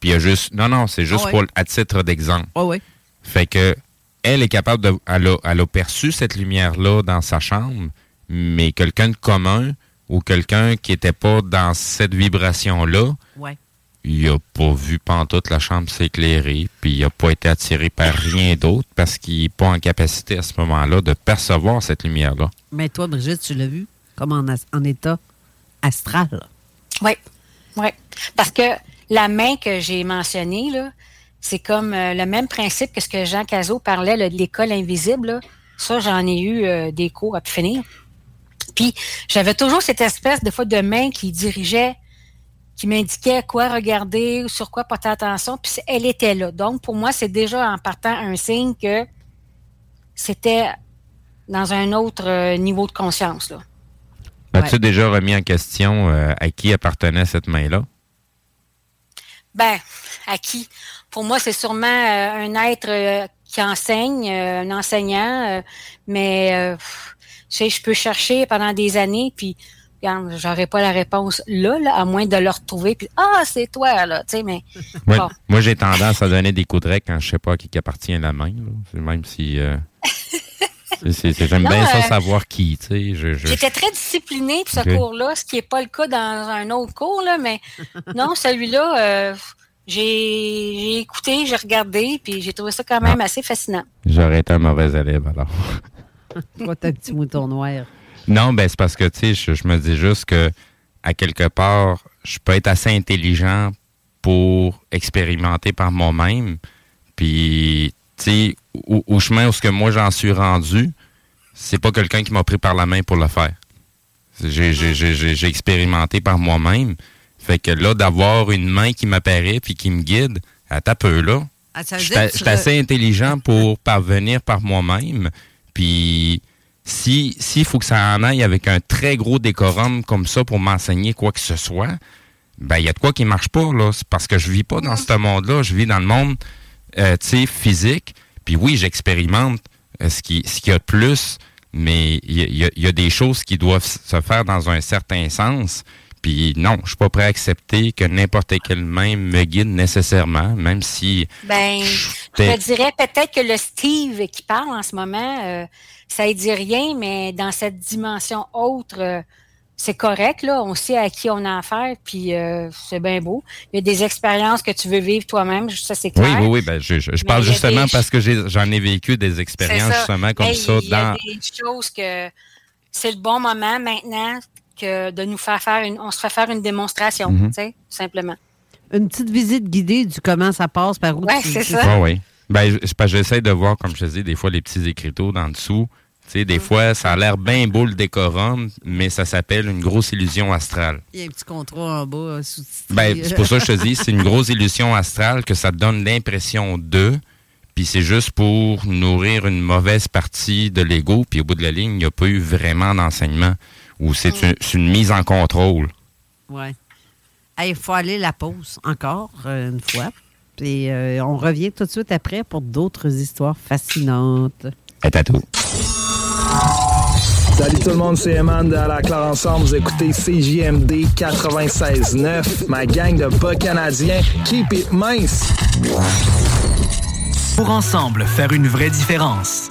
Puis il y a juste. Non, non, c'est juste ah pour, à titre d'exemple. Ah oui. Fait que elle est capable de. Elle a, perçu cette lumière-là dans sa chambre, mais quelqu'un de commun ou quelqu'un qui n'était pas dans cette vibration-là, ouais. il n'a pas vu pantoute la chambre s'éclairer, puis il n'a pas été attiré par rien d'autre parce qu'il n'est pas en capacité à ce moment-là de percevoir cette lumière-là. Mais toi, Brigitte, tu l'as vu? Comme en état astral? Oui, oui. Parce que la main que j'ai mentionnée, là, c'est comme euh, le même principe que ce que Jean Cazot parlait de l'école invisible. Ça, j'en ai eu euh, des cours à finir. Puis j'avais toujours cette espèce de fois de main qui dirigeait, qui m'indiquait quoi regarder, ou sur quoi porter attention, puis elle était là. Donc, pour moi, c'est déjà en partant un signe que c'était dans un autre euh, niveau de conscience. Là. As-tu déjà remis en question euh, à qui appartenait cette main-là? Ben, à qui? Pour moi, c'est sûrement euh, un être euh, qui enseigne, un enseignant, mais je, je peux chercher pendant des années, puis j'aurais pas la réponse là, à moins de le retrouver, puis ah, c'est toi, là, tu sais, mais. Moi, j'ai tendance à donner des coups de rec quand je sais pas à qui appartient la main, même si. J'aime bien ça euh, savoir qui, tu sais. J'étais très disciplinée pour ce cours-là, ce qui n'est pas le cas dans un autre cours, là, mais non, celui-là, euh, j'ai écouté, j'ai regardé, puis j'ai trouvé ça quand même ah. assez fascinant. J'aurais été un mauvais élève, alors. T'as un petit mouton noir. Non, ben c'est parce que, tu sais, je, me dis juste que, à quelque part, je peux être assez intelligent pour expérimenter par moi-même. Puis, tu sais, au, chemin où ce que moi j'en suis rendu, c'est pas quelqu'un qui m'a pris par la main pour le faire. J'ai expérimenté par moi-même. Fait que là, d'avoir une main qui m'apparaît puis qui me guide, à ta peu là. Ah, je suis assez intelligent pour parvenir par moi-même. Puis si s'il faut que ça en aille avec un très gros décorum comme ça pour m'enseigner quoi que ce soit, ben il y a de quoi qui marche pas là. C'est parce que je vis pas dans ce monde-là. Je vis dans le monde, euh, physique. Puis oui, j'expérimente euh, ce qui ce qu'il y a de plus, mais il y, a, des choses qui doivent se faire dans un certain sens. Puis non, je suis pas prêt à accepter que n'importe quelle main me guide nécessairement, même si. Ben, je dirais peut-être que le Steve qui parle en ce moment, euh, ça ne dit rien, mais dans cette dimension autre, euh, c'est correct, là. On sait à qui on a affaire, puis euh, c'est bien beau. Il y a des expériences que tu veux vivre toi-même, ça c'est clair. Oui, oui, oui. Ben, je, parle justement parce que j'en ai, vécu des expériences justement comme ça. Il y a des choses que c'est le bon moment maintenant que de nous faire faire une, on se fait faire une démonstration, mhm. tu sais, simplement. Une petite visite guidée du comment ça passe, par où. Oui, c'est ça. oui. Ben, j'essaie de voir, comme je te dis, des fois les petits écriteaux dans dessous des fois, ça a l'air bien beau le décorum, mais ça s'appelle une grosse illusion astrale. Il y a un petit contrat en bas euh, sous ben, C'est pour ça que je te dis, c'est une grosse illusion astrale que ça donne l'impression de, puis c'est juste pour nourrir une mauvaise partie de l'ego, puis au bout de la ligne, il n'y a pas eu vraiment d'enseignement, ou c'est une, mise en contrôle. Oui. Il faut aller la pause encore euh, une fois. Puis euh, on revient tout de suite après pour d'autres histoires fascinantes. Et à tout. Salut tout le monde, c'est Eman de la Claire Ensemble. Vous écoutez CJMD 96.9, ma gang de bas canadiens. Keep it mince! Pour ensemble faire une vraie différence.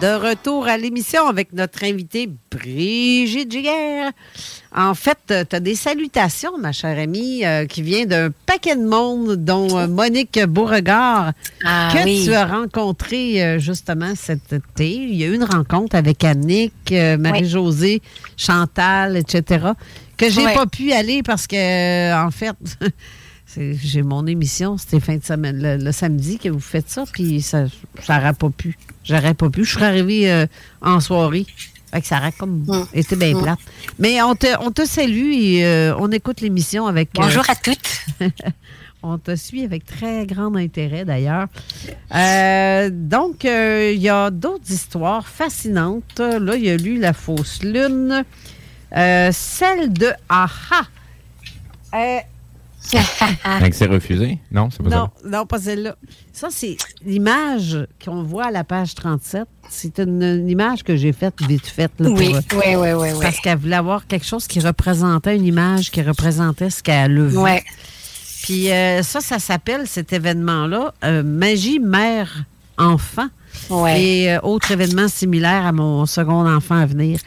De retour à l'émission avec notre invitée Brigitte Giguère. En fait, tu as des salutations, ma chère amie, euh, qui vient d'un paquet de monde, dont euh, Monique Beauregard, ah que tu as rencontré euh, justement cet été. Il y a eu une rencontre avec Annick, Marie-Josée, Chantal, etc., que j'ai pas pu aller parce que, en fait, j'ai mon émission, c'était fin de semaine, le, samedi que vous faites ça, puis ça n'aurait pas pu. J'aurais pas pu. Je serais arrivée euh, en soirée. Fait que ça aurait comme mm. été bien mm. plate. Mais on te, on te salue et euh, on écoute l'émission avec. Euh, Bonjour à toutes. on te suit avec très grand intérêt d'ailleurs. donc, il y a d'autres histoires fascinantes. Là, il y a lu La fausse lune. celle de Aha. c'est refusé? Non, c'est pas non, ça? Non, pas celle-là. Ça, c'est l'image qu'on voit à la page 37. C'est une, image que j'ai faite vite faite. oui, oui, oui, oui, Parce qu'elle voulait avoir quelque chose qui représentait une image qui représentait ce qu'elle a vu. Oui. Puis euh, ça, ça s'appelle, cet événement-là, euh, Magie mère-enfant. Ouais. Et euh, autre événement similaire à mon second enfant à venir.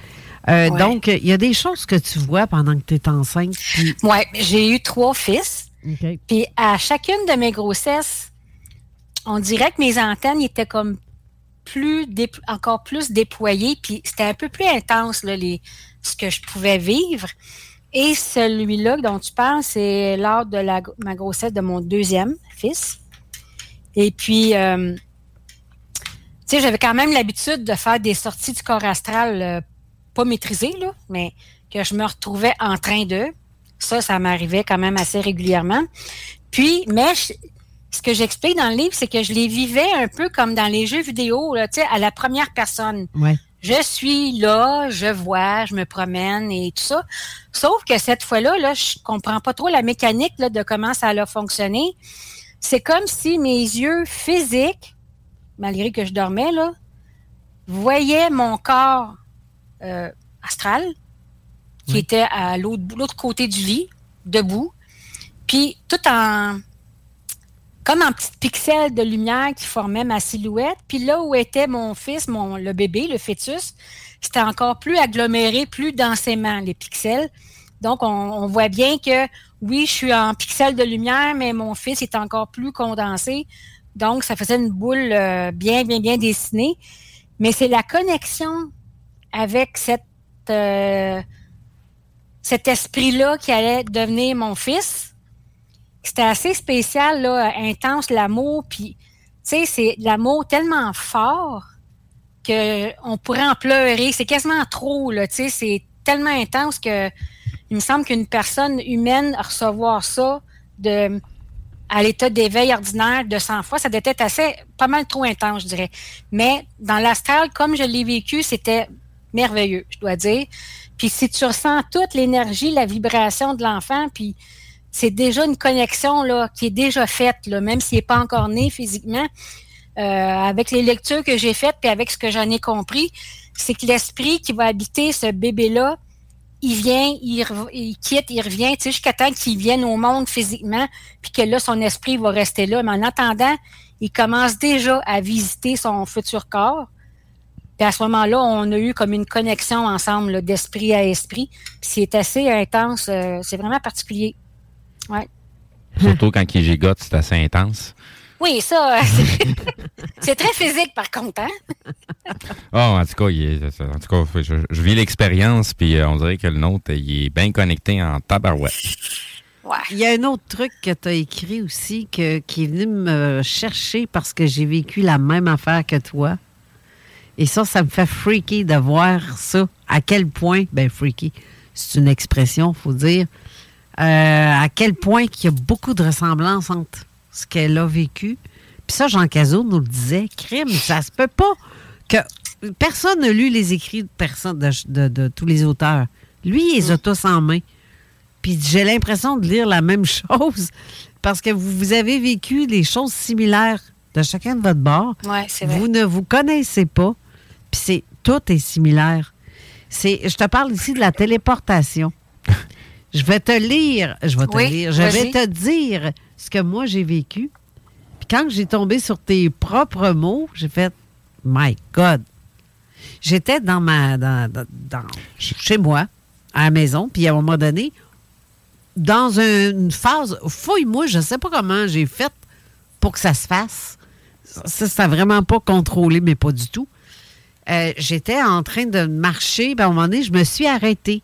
Euh, donc, il y a des choses que tu vois pendant que tu es enceinte. Oui, j'ai eu trois fils. Puis à chacune de mes grossesses, on dirait que mes antennes étaient comme plus encore plus déployées, puis c'était un peu plus intense là, les, ce que je pouvais vivre. Et celui-là dont tu parles, c'est lors de la, ma grossesse de mon deuxième fils. Et puis, euh, tu sais, j'avais quand même l'habitude de faire des sorties du corps astral euh, pas maîtrisé, là, mais que je me retrouvais en train de. Ça, ça m'arrivait quand même assez régulièrement. Puis, mais ce que j'explique dans le livre, c'est que je les vivais un peu comme dans les jeux vidéo, là, à la première personne. Ouais. je suis là, je vois, je me promène et tout ça. Sauf que cette fois-là, là, je comprends pas trop la mécanique là, de comment ça a fonctionné. C'est comme si mes yeux physiques, malgré que je dormais, là, voyaient mon corps euh, astral, qui était à l'autre côté du lit, debout, puis tout en comme en petits pixels de lumière qui formaient ma silhouette. Puis là où était mon fils, mon le bébé, le fœtus, c'était encore plus aggloméré, plus densément les pixels. Donc on, voit bien que oui, je suis en pixels de lumière, mais mon fils est encore plus condensé. Donc ça faisait une boule euh, bien, bien, bien dessinée. Mais c'est la connexion avec cette euh, cet esprit-là qui allait devenir mon fils. C'était assez spécial, là, intense, l'amour, puis, tu sais, c'est l'amour tellement fort qu'on pourrait en pleurer. C'est quasiment trop, là, tu sais, c'est tellement intense que il me semble qu'une personne humaine recevoir ça de à l'état d'éveil ordinaire de 100 fois, ça devait être assez, pas mal trop intense, je dirais. Mais dans l'astral, comme je l'ai vécu, c'était merveilleux, je dois dire. Puis si tu ressens toute l'énergie, la vibration de l'enfant, puis c'est déjà une connexion là qui est déjà faite, là, même s'il n'est pas encore né physiquement. Euh, avec les lectures que j'ai faites, puis avec ce que j'en ai compris, c'est que l'esprit qui va habiter ce bébé-là, il vient, il, quitte, il revient, tu sais, jusqu'à temps qu'il vienne au monde physiquement, puis que là, son esprit va rester là. Mais en attendant, il commence déjà à visiter son futur corps. Puis à ce moment-là, on a eu comme une connexion ensemble d'esprit à esprit. Puis c'est assez intense. Euh, c'est vraiment particulier. Ouais. Surtout quand il gigote, c'est assez intense. Oui, ça, c'est très physique par contre. Hein? oh, en tout cas, en tout cas je, vis l'expérience, puis euh, on dirait que le nôtre, il est bien connecté en tabarouette. Ouais. Il y a un autre truc que tu as écrit aussi que, qui est venu me chercher parce que j'ai vécu la même affaire que toi. Et ça, ça me fait freaky de voir ça. À quel point, ben freaky, c'est une expression, faut dire, euh, à quel point il y a beaucoup de ressemblances entre ce qu'elle a vécu. Puis ça, Jean Cazot nous le disait, crime, ça se peut pas que personne n'a lu les écrits de, personne, de, tous les auteurs. Lui, il les a tous en main. Puis j'ai l'impression de lire la même chose parce que vous, vous avez vécu les choses similaires de chacun de votre bord. Ouais, c'est vrai. Vous ne vous connaissez pas. Puis c'est tout est similaire. C'est, je te parle ici de la téléportation. je vais te lire, je vais te lire, je vais te dire ce que moi j'ai vécu. Puis quand j'ai tombé sur tes propres mots, j'ai fait My God. J'étais dans ma dans, chez moi, à la maison, puis à un moment donné, dans une phase, fouille-moi, je ne sais pas comment j'ai fait pour que ça se fasse. Ça, ça vraiment pas contrôlé, mais pas du tout. Euh, j'étais en train de marcher. À un moment donné, je me suis arrêtée.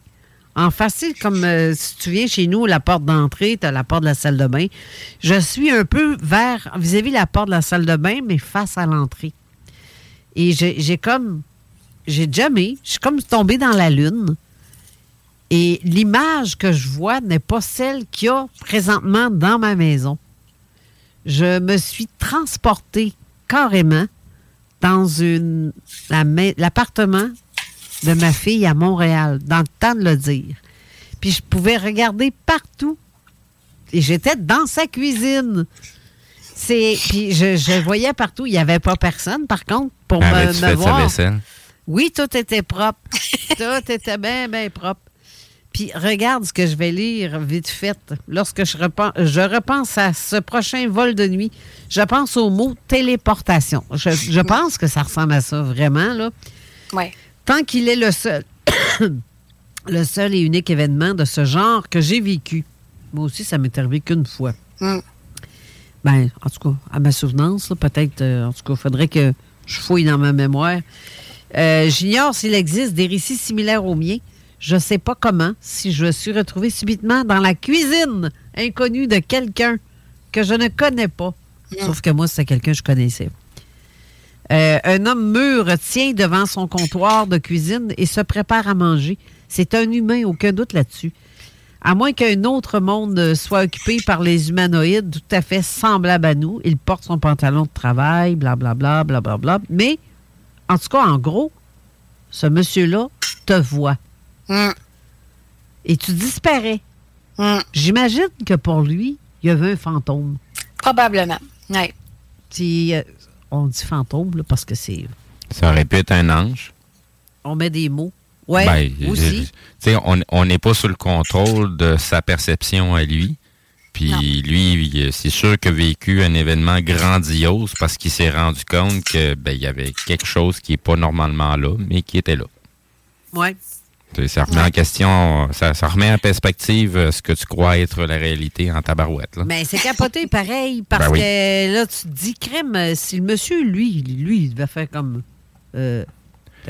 En facile, comme euh, si tu viens chez nous, la porte d'entrée, tu as la porte de la salle de bain. Je suis un peu vers, vis-à-vis la porte de la salle de bain, mais face à l'entrée. Et j'ai comme, j'ai jamais, je suis comme tombée dans la lune. Et l'image que je vois n'est pas celle qu'il y a présentement dans ma maison. Je me suis transportée carrément dans une l'appartement de ma fille à Montréal, dans le temps de le dire. Puis je pouvais regarder partout. Et j'étais dans sa cuisine. C'est puis je, voyais partout, il n'y avait pas personne par contre pour me, me voir. Oui, tout était propre. tout était bien bien propre. Puis regarde ce que je vais lire vite fait. Lorsque je repense, je repense à ce prochain vol de nuit, je pense au mot téléportation. Je, pense que ça ressemble à ça vraiment, là. Ouais. Tant qu'il est le seul, le seul et unique événement de ce genre que j'ai vécu. Moi aussi, ça m'est arrivé qu'une fois. Mm. Ben, en tout cas, à ma souvenance, peut-être, euh, en tout cas, il faudrait que je fouille dans ma mémoire. Euh, j'ignore s'il existe des récits similaires aux miens je ne sais pas comment, si je me suis retrouvée subitement dans la cuisine inconnue de quelqu'un que je ne connais pas. Mm. Sauf que moi, c'est quelqu'un que je connaissais. Euh, un homme mûr tient devant son comptoir de cuisine et se prépare à manger. C'est un humain, aucun doute là-dessus. À moins qu'un autre monde soit occupé par les humanoïdes tout à fait semblables à nous. Il porte son pantalon de travail, blablabla, blablabla. Mais, en tout cas, en gros, ce monsieur-là te voit. Mm. Et tu disparais. Mm. J'imagine que pour lui, il y avait un fantôme. Probablement. Ouais. Puis, euh, on dit fantôme là, parce que c'est. Ça aurait pu être un ange. On met des mots. Ouais, Ben, aussi. tu sais, on n'est pas sous le contrôle de sa perception à lui. Puis lui, il- c'est sûr qu'il a vécu un événement grandiose parce qu'il s'est rendu compte que ben, il y avait quelque chose qui n'est pas normalement là, mais qui était là. Ouais. Ça remet en question, ça, ça remet en perspective euh, ce que tu crois être la réalité en tabarouette. Là. Mais c'est capoté pareil, parce Ben oui. que là, tu te dis, crème, euh, si le monsieur, lui, lui, il devait faire comme. Euh,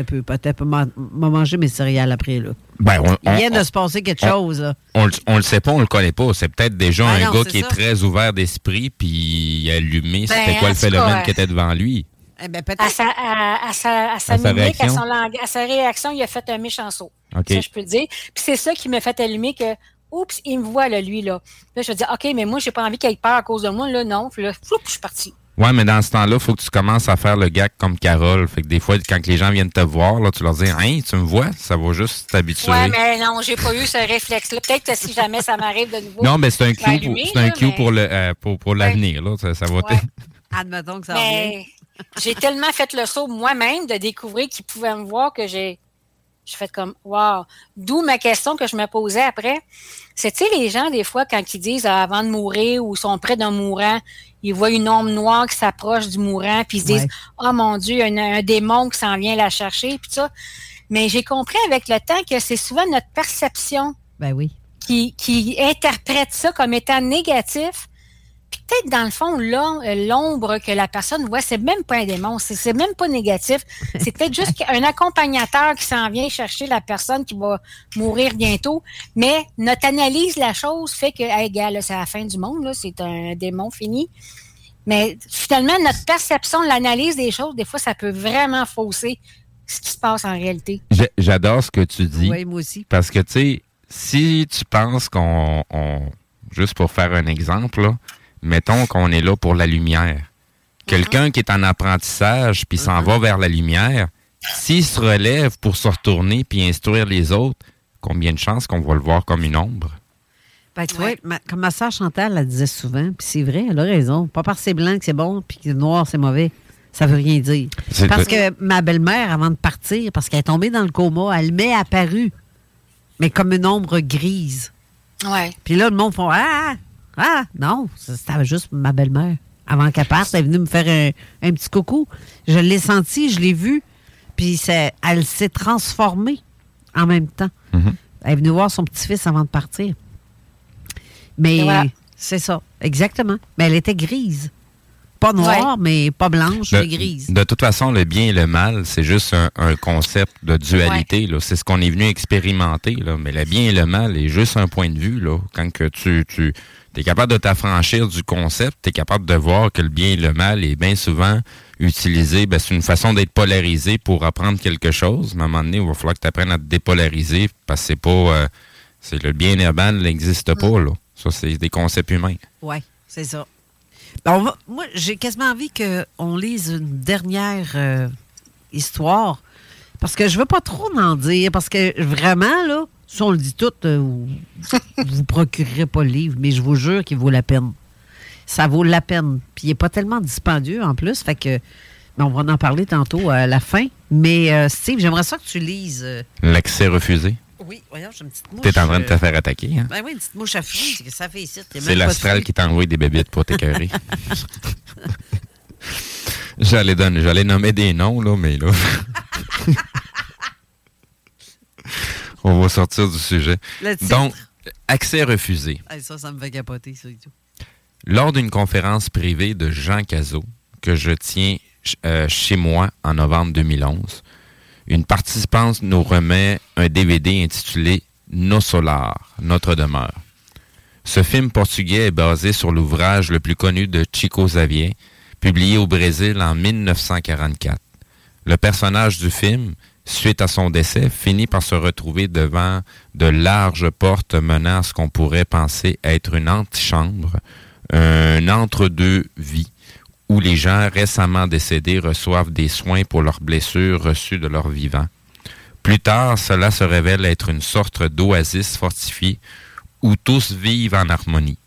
peu, peut-être m'a m'a mangé mes céréales après, là. Ben, on, Il vient de se passer quelque on- chose, là. On, le- on le sait pas, on le connaît pas. C'est peut-être déjà Ben un non, gars qui ça. est très ouvert d'esprit, puis il a allumé Ben, c'était quoi le phénomène cas, qui était devant lui? Eh ben, À sa, à, à sa, à sa À sa mimique, réaction? son à sa réaction, il a fait un méchant saut. Ça, je peux le dire. Puis c'est ça qui m'a fait allumer que, oups, il me voit, là, lui, là. Là, je me dis, OK, mais moi, j'ai pas envie qu'il ait peur à cause de moi, là, non. Puis là, floup, je suis partie. Ouais, mais dans ce temps-là, il faut que tu commences à faire le gag comme Carole. Fait que des fois, quand les gens viennent te voir, là, tu leur dis Hein, tu me vois? Ça va juste t'habituer. Ouais, mais non, j'ai pas eu ce réflexe-là. Peut-être que si jamais ça m'arrive de nouveau. Non, mais c'est un je vais cue pour, c'est un cue mais- pour le euh, pour, pour l'avenir. Là. Ça, ça va Ouais. Admettons que ça. Mais j'ai tellement fait le saut moi-même de découvrir qu'il pouvait me voir que j'ai. Je fait comme wow. D'où ma question que je me posais après. C'est tu sais les gens des fois quand ils disent ah, avant de mourir ou sont près d'un mourant, ils voient une ombre noire qui s'approche du mourant puis ils se disent Ouais. oh mon dieu, il y a un, un démon qui s'en vient la chercher puis ça. Mais j'ai compris avec le temps que c'est souvent notre perception Ben oui. qui, qui interprète ça comme étant négatif. Peut-être dans le fond, euh, l'ombre que la personne voit, c'est même pas un démon, c'est même pas négatif. C'est peut-être juste un accompagnateur qui s'en vient chercher la personne qui va mourir bientôt. Mais notre analyse de la chose fait que, hey, gars, là, c'est la fin du monde, c'est un démon fini. Mais finalement, notre perception, l'analyse des choses, des fois, ça peut vraiment fausser ce qui se passe en réalité. J'adore ce que tu dis. Oui, moi aussi. Parce que, tu sais, si tu penses qu'on. on- juste pour faire un exemple, là, mettons qu'on est là pour la lumière. Quelqu'un qui est en apprentissage puis s'en va vers la lumière, s'il se relève pour se retourner puis instruire les autres, combien de chances qu'on va le voir comme une ombre? Ben, tu vois, ma- comme ma soeur Chantal, elle disait souvent, puis c'est vrai, elle a raison. Pas parce que c'est blanc que c'est bon, puis que noir c'est mauvais. Ça veut rien dire. C'est Parce que ma belle-mère, avant de partir, parce qu'elle est tombée dans le coma, elle m'est apparue, mais comme une ombre grise. Ouais. Puis là, le monde font Ah! Ah! Non, c'était juste ma belle-mère. Avant qu'elle parte, elle est venue me faire un, un petit coucou. Je l'ai senti, je l'ai vu, puis elle s'est transformée en même temps. Mhm. Elle est venue voir son petit-fils avant de partir. Mais voilà. c'est ça, exactement. Mais elle était grise. Pas noire, mais pas blanche, De, mais grise. de toute façon, le bien et le mal, c'est juste un, un concept de dualité. là. C'est ce qu'on est venu expérimenter. Là. Mais le bien et le mal est juste un point de vue. Là. Quand que tu, tu es capable de t'affranchir du concept, tu es capable de voir que le bien et le mal est bien souvent utilisé. Ben, c'est une façon d'être polarisé pour apprendre quelque chose. À un moment donné, il va falloir que tu apprennes à te dépolariser parce que c'est pas. euh, c'est le bien et le mal n'existe pas. Là. Ça, c'est des concepts humains. Oui, c'est ça. Ben, on va- moi, j'ai quasiment envie qu'on lise une dernière euh, histoire. Parce que je veux pas trop en dire. Parce que vraiment, là, si on le dit tout, euh, vous vous procurerez pas le livre, mais je vous jure qu'il vaut la peine. Ça vaut la peine. Puis il n'est pas tellement dispendieux en plus. Fait que. ben, on va en parler tantôt à la fin. Mais euh, Steve, j'aimerais ça que tu lises. euh, L'accès refusé. Oui, voyons, j'ai une petite mouche. Tu es en train de te euh, faire attaquer. Hein? Ben oui, une petite mouche à fruits. c'est que Ça fait ici. C'est l'astral qui t'a envoyé des bébites pour t'écœurer. j'allais, donner, j'allais nommer des noms, là, mais là. On va sortir du sujet. Donc, accès refusé. Hey, ça, ça me fait capoter, ça et tout. Lors d'une conférence privée de Jean Cazot, que je tiens euh, chez moi en novembre 2011, une participante nous remet un DVD intitulé Nos Solar, Notre demeure. Ce film portugais est basé sur l'ouvrage le plus connu de Chico Xavier, publié au Brésil en 1944. Le personnage du film, suite à son décès, finit par se retrouver devant de larges portes menant à ce qu'on pourrait penser être une antichambre, un entre-deux-vie, où les gens récemment décédés reçoivent des soins pour leurs blessures reçues de leur vivant. Plus tard, cela se révèle être une sorte d'oasis fortifiée où tous vivent en harmonie.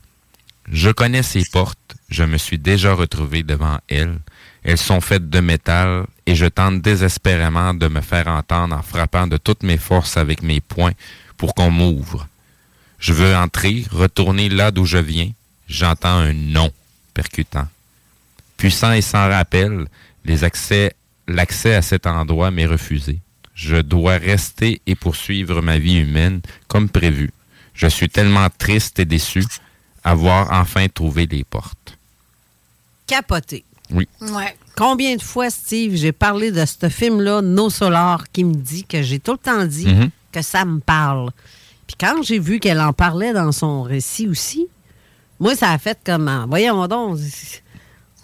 Je connais ces portes, je me suis déjà retrouvé devant elles. Elles sont faites de métal et je tente désespérément de me faire entendre en frappant de toutes mes forces avec mes poings pour qu'on m'ouvre. Je veux entrer, retourner là d'où je viens. J'entends un non percutant. Puissant et sans rappel, l'accès à cet endroit m'est refusé. Je dois rester et poursuivre ma vie humaine comme prévu. Je suis tellement triste et déçu avoir enfin trouvé les portes. Capoté. Oui. Ouais. Combien de fois, Steve, j'ai parlé de ce film-là, No Solar, qui me dit que j'ai tout le temps dit Mhm. que ça me parle. Puis quand j'ai vu qu'elle en parlait dans son récit aussi, moi, ça a fait comment? Voyons donc,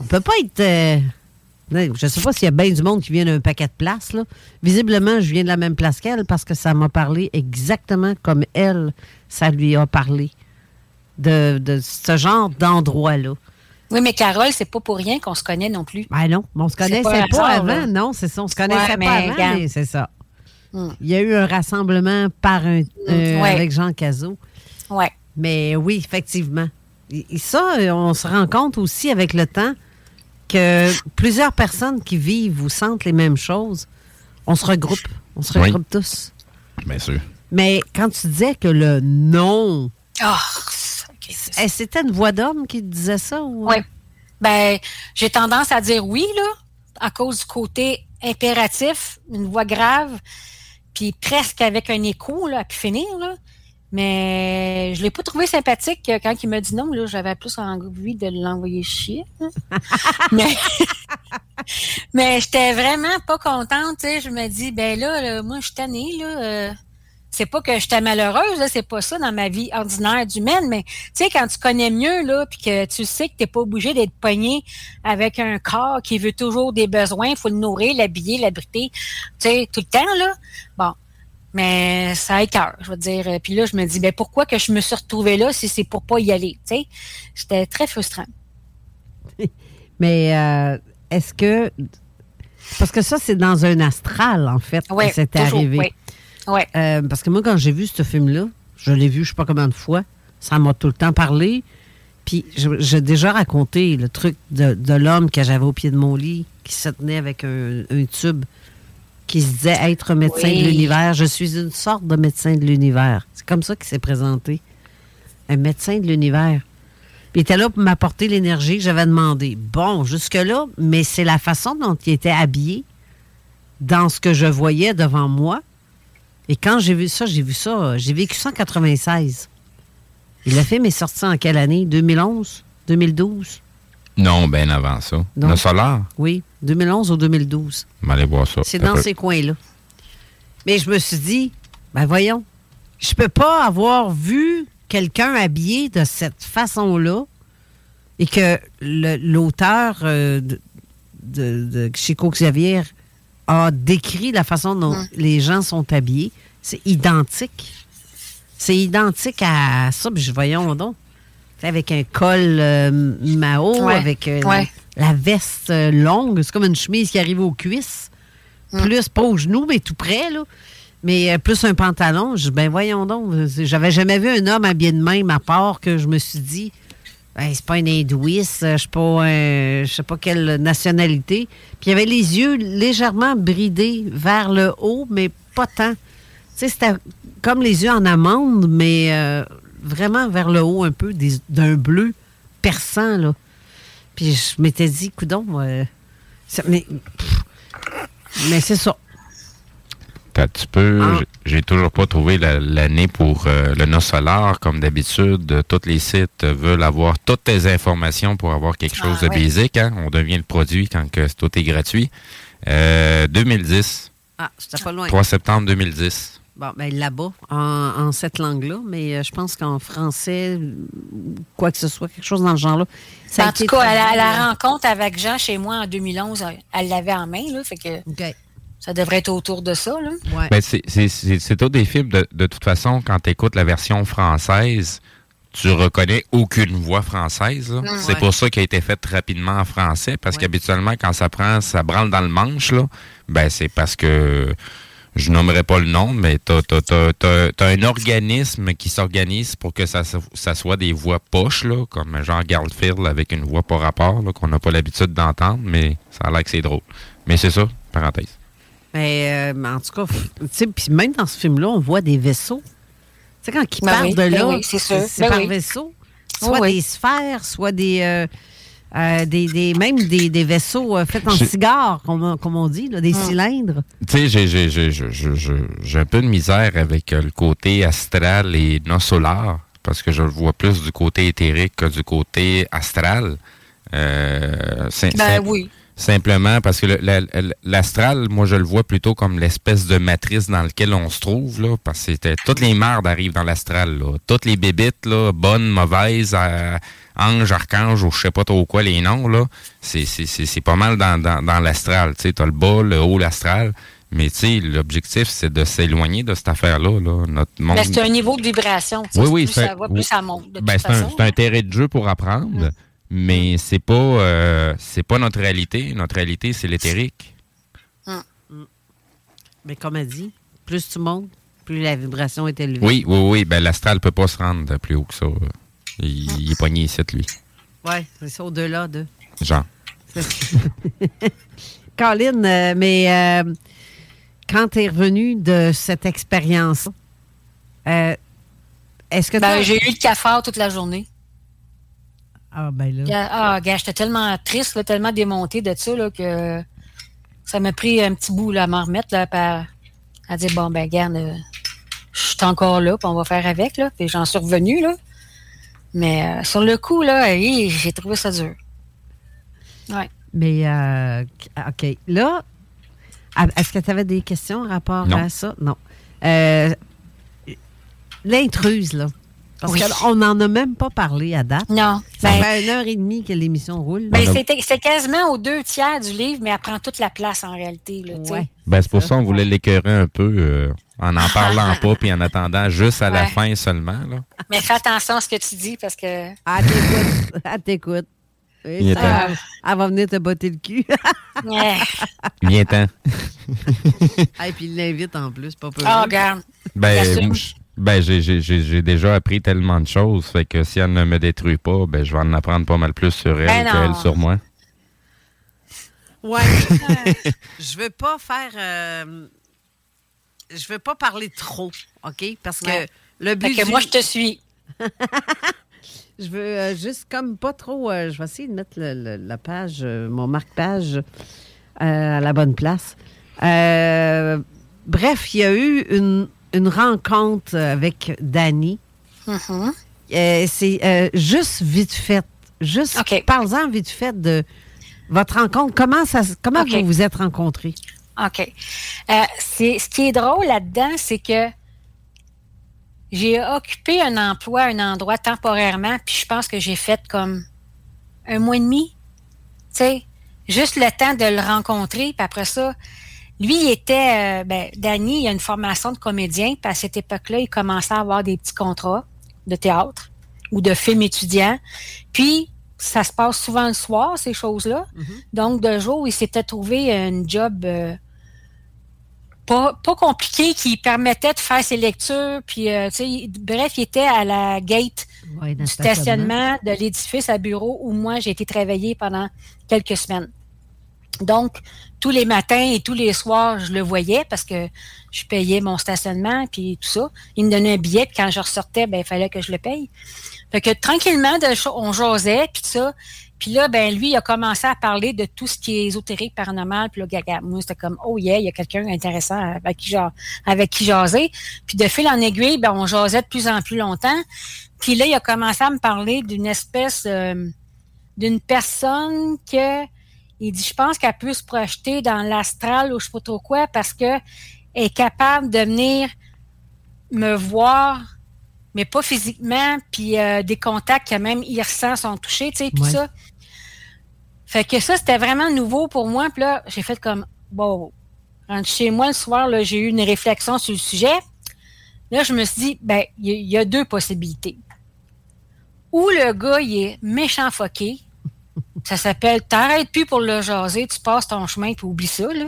on peut pas être... euh, je sais pas s'il y a bien du monde qui vient d'un paquet de places, là. Visiblement, je viens de la même place qu'elle parce que ça m'a parlé exactement comme elle, ça lui a parlé de, de ce genre d'endroit-là. Oui, mais Carole, c'est pas pour rien qu'on se connaît non plus. Ben non, mais on se C'est connaissait pas pas, un hasard, avant, là. non, c'est ça. On se connaissait Ouais, mais pas avant, c'est ça. Hmm. Il y a eu un rassemblement par un, euh, Ouais. avec Jean Cazot. Ouais. Mais oui, effectivement. Et ça, on se rend compte aussi avec le temps que plusieurs personnes qui vivent ou sentent les mêmes choses, on se regroupe. On se Oui. regroupe tous. Bien sûr. Mais quand tu disais que le non, Ah, eh, c'était une voix d'homme qui disait ça? Ou... Oui. Ben, j'ai tendance à dire oui, là, à cause du côté impératif, une voix grave, puis presque avec un écho, là, à pu finir, là. Mais je l'ai pas trouvé sympathique euh, quand il m'a dit non, là, j'avais plus envie de l'envoyer chier. mais mais j'étais vraiment pas contente, tu sais. Je me dis, ben là, là, moi, je suis tannée, là. euh, c'est pas que j'étais malheureuse, là, c'est pas ça dans ma vie ordinaire d'humaine, mais tu sais, quand tu connais mieux, là, puis que tu sais que t'es pas obligé d'être pogné avec un corps qui veut toujours des besoins, il faut le nourrir, l'habiller, l'abriter, tu sais, tout le temps, là. Bon. Mais ça écœure, je veux dire. Puis là, je me dis, ben pourquoi que je me suis retrouvée là si c'est pour pas y aller, tu sais? J'étais très frustrant. Mais euh, est-ce que. Parce que ça, c'est dans un astral, en fait, Ouais, que c'était arrivé. ouais. Ouais. Euh, parce que moi, quand j'ai vu ce film-là, je l'ai vu je sais pas combien de fois, ça m'a tout le temps parlé. Puis j'ai déjà raconté le truc de, de l'homme que j'avais au pied de mon lit, qui se tenait avec un, un tube, qui se disait être médecin Oui. de l'univers. Je suis une sorte de médecin de l'univers. C'est comme ça qu'il s'est présenté. Un médecin de l'univers. Puis il était là pour m'apporter l'énergie que j'avais demandé. Bon, jusque-là, mais c'est la façon dont il était habillé dans ce que je voyais devant moi. Et quand j'ai vu ça, j'ai vu ça, euh, j'ai vécu ça en 96. Il a fait mes sorties en quelle année? 2011? 2012? Non, bien avant ça. Non. Le solaire, Oui, 2011 ou 2012. on aller voir ça. C'est dans peu. ces coins-là. Mais je me suis dit, ben voyons, je peux pas avoir vu quelqu'un habillé de cette façon-là et que le- l'auteur euh, de, de, de Chico Xavier a décrit la façon dont les gens sont habillés. C'est identique. C'est identique à ça. Puis je voyons donc. Avec un col euh, Mao, Ouais. avec euh, Ouais. la veste euh, longue. C'est comme une chemise qui arrive aux cuisses. Plus, pas aux genoux, mais tout près, là. Mais euh, plus un pantalon. Je ben voyons donc. J'avais jamais vu un homme habillé de même, à part que je me suis dit, c'est pas un hindouiste, je sais pas, un- je sais pas quelle nationalité. Puis il avait les yeux légèrement bridés vers le haut, mais pas tant. Tu sais, c'était comme les yeux en amande, mais euh, vraiment vers le haut un peu, d'un bleu perçant, là. Puis je m'étais dit, coudon, euh, mais, pff, mais c'est ça. Un petit peu. Ah. J'ai- toujours pas trouvé la- l'année pour euh, le No Solar. Comme d'habitude, euh, tous les sites euh, veulent avoir toutes tes informations pour avoir quelque chose Ah, de ouais. basique. hein. On devient le produit quand que tout est gratuit. Euh, 2010, Ah, c'était pas loin. 3 septembre 2010. Bon, ben là-bas, en, en cette langue-là, mais euh, je pense qu'en français, euh, quoi que ce soit, quelque chose dans le genre-là. en tout cas, à la, à la traduit, euh, rencontre avec Jean chez moi en 2011, elle- l'avait en main, là, fait que OK. Ça devrait être autour de ça. Là. Ouais. Ben, c'est- c'est c'est- c'est tous des films, de, de toute façon, quand tu écoutes la version française, tu reconnais aucune voix française. Mm, c'est ouais. pour ça qu'il a été fait rapidement en français, parce Ouais. qu'habituellement, quand ça prend, ça branle dans le manche, là, ben c'est parce que je nommerai pas le nom, mais tu as, un organisme qui s'organise pour que ça, ça soit des voix poches, là, comme Jean Garfield avec une voix par rapport, qu'on n'a pas l'habitude d'entendre, mais ça a l'air que c'est drôle. Mais c'est ça, parenthèse. Mais, euh, en tout cas, puis même dans ce film-là, on voit des vaisseaux. Tu sais, quand ils ben partent de ben là, c'est ben par vaisseau. Soit des sphères, soit des. Euh, euh, des, des, même des, des vaisseaux euh, faits en cigare, comme, comme, on dit, là, des hmm. cylindres. Tu sais, j'ai un peu de misère avec euh, le côté astral et non solaire, parce que je le vois plus du côté éthérique que du côté astral. ben oui. Simplement parce que l'astral, moi, je le vois plutôt comme l'espèce de matrice dans laquelle on se trouve, là, parce que toutes les merdes arrivent dans l'astral, Toutes les bébites, là, bonnes, mauvaises, ange, archange ou je sais pas trop quoi les noms, là, c'est pas mal dans, dans, l'astral. Tu sais, t'as le bas, le haut, l'astral. Mais tu sais, l'objectif, c'est de s'éloigner de cette affaire-là. Là. Notre monde... C'est un niveau de vibration. Oui, oui. Plus ça va, plus ça monte. Ben, c'est un, un, terrain de jeu pour apprendre, mm. Mais c'est pas euh, c'est pas notre réalité. Notre réalité, c'est l'éthérique. Mm. Mm. Mais comme elle dit, plus tu montes, plus la vibration est élevée. Oui, oui, oui. Ben, l'astral peut pas se rendre plus haut que ça. Il, est pogné ici, lui. Oui, c'est au-delà de. Jean. Colin, euh, mais euh, quand tu es revenu de cette expérience, euh, est-ce que ben, J'ai eu le cafard toute la journée. Ah, ben là. Ah, gars, j'étais tellement triste, tellement démontée de ça, là, que ça m'a pris un petit bout là, à m'en remettre, là, par, à dire, bon, ben, regarde, je suis encore là, puis on va faire avec, là. Puis j'en suis revenu, là. Mais euh, sur le coup, là, j'ai trouvé ça dur. Ouais. Mais, euh, OK. Là, est-ce que tu avais des questions en rapport à ça? Non. Euh, l'intruse, là. Parce qu'on n'en a même pas parlé à date. Non. Ça ben, fait une heure et demie que l'émission roule. Ben, c'est quasiment aux deux tiers du livre, mais elle prend toute la place en réalité. Là, ben, c'est pour ça qu'on voulait l'écœurer un peu en n'en parlant pas, puis en attendant juste à la fin seulement. Là. Mais fais attention à ce que tu dis parce que. Ah, t'écoute. Ah, t'écoute. elle, va venir te botter le cul. Bien temps. Et puis il l'invite en plus, pas peu. Oh, regarde. Ben, ben j'ai déjà appris tellement de choses, fait que si elle ne me détruit pas, ben je vais en apprendre pas mal plus sur elle ben qu'elle sur moi. Ouais. je veux pas faire. Euh, je ne veux pas parler trop, OK? Parce que le but. que moi, je te suis. je veux euh, juste comme pas trop. Euh, je vais essayer de mettre la page, euh, mon marque-page à la bonne place. bref, il y a eu une, rencontre avec Danny. Mm-hmm. C'est juste vite fait. Juste, okay. parlez-en vite fait de votre rencontre. Comment, ça, comment vous vous êtes rencontrés? OK. Euh, c'est, ce qui est drôle là-dedans, c'est que j'ai occupé un emploi, un endroit temporairement, puis je pense que j'ai fait comme un mois et demi. Tu sais, juste le temps de le rencontrer, puis après ça, lui, il était, euh, ben, Danny, il a une formation de comédien, puis à cette époque-là, il commençait à avoir des petits contrats de théâtre ou de films étudiants. Puis, ça se passe souvent le soir, ces choses-là. Mm-hmm. Donc, de jour, il s'était trouvé un job euh, pas, compliqué qui permettait de faire ses lectures. Puis, euh, bref, il était à la gate du stationnement de l'édifice à bureau où moi, j'ai été travailler pendant quelques semaines. Donc, tous les matins et tous les soirs, je le voyais parce que je payais mon stationnement puis tout ça. Il me donnait un billet, puis quand je ressortais, ben, il fallait que je le paye. Fait que tranquillement, on jasait, puis tout ça. Puis là, ben lui, il a commencé à parler de tout ce qui est ésotérique, paranormal. Puis là, gaga, moi, c'était comme, oh yeah, il y a quelqu'un intéressant avec qui, jaser. Puis de fil en aiguille, ben on jasait de plus en plus longtemps. Puis là, il a commencé à me parler d'une espèce, euh, d'une personne que, il dit, je pense qu'elle peut se projeter dans l'astral ou je sais pas trop quoi parce que est capable de venir me voir mais pas physiquement, puis euh, des contacts que même il ressent sont touchés, tu sais, puis ça. Fait que ça, c'était vraiment nouveau pour moi. Puis là, j'ai fait comme, bon, rentre chez moi le soir, là, j'ai eu une réflexion sur le sujet. Là, je me suis dit, ben, il y, a deux possibilités. Ou le gars, il est méchant foqué. Ça s'appelle, t'arrêtes plus pour le jaser, tu passes ton chemin, puis oublie ça, là.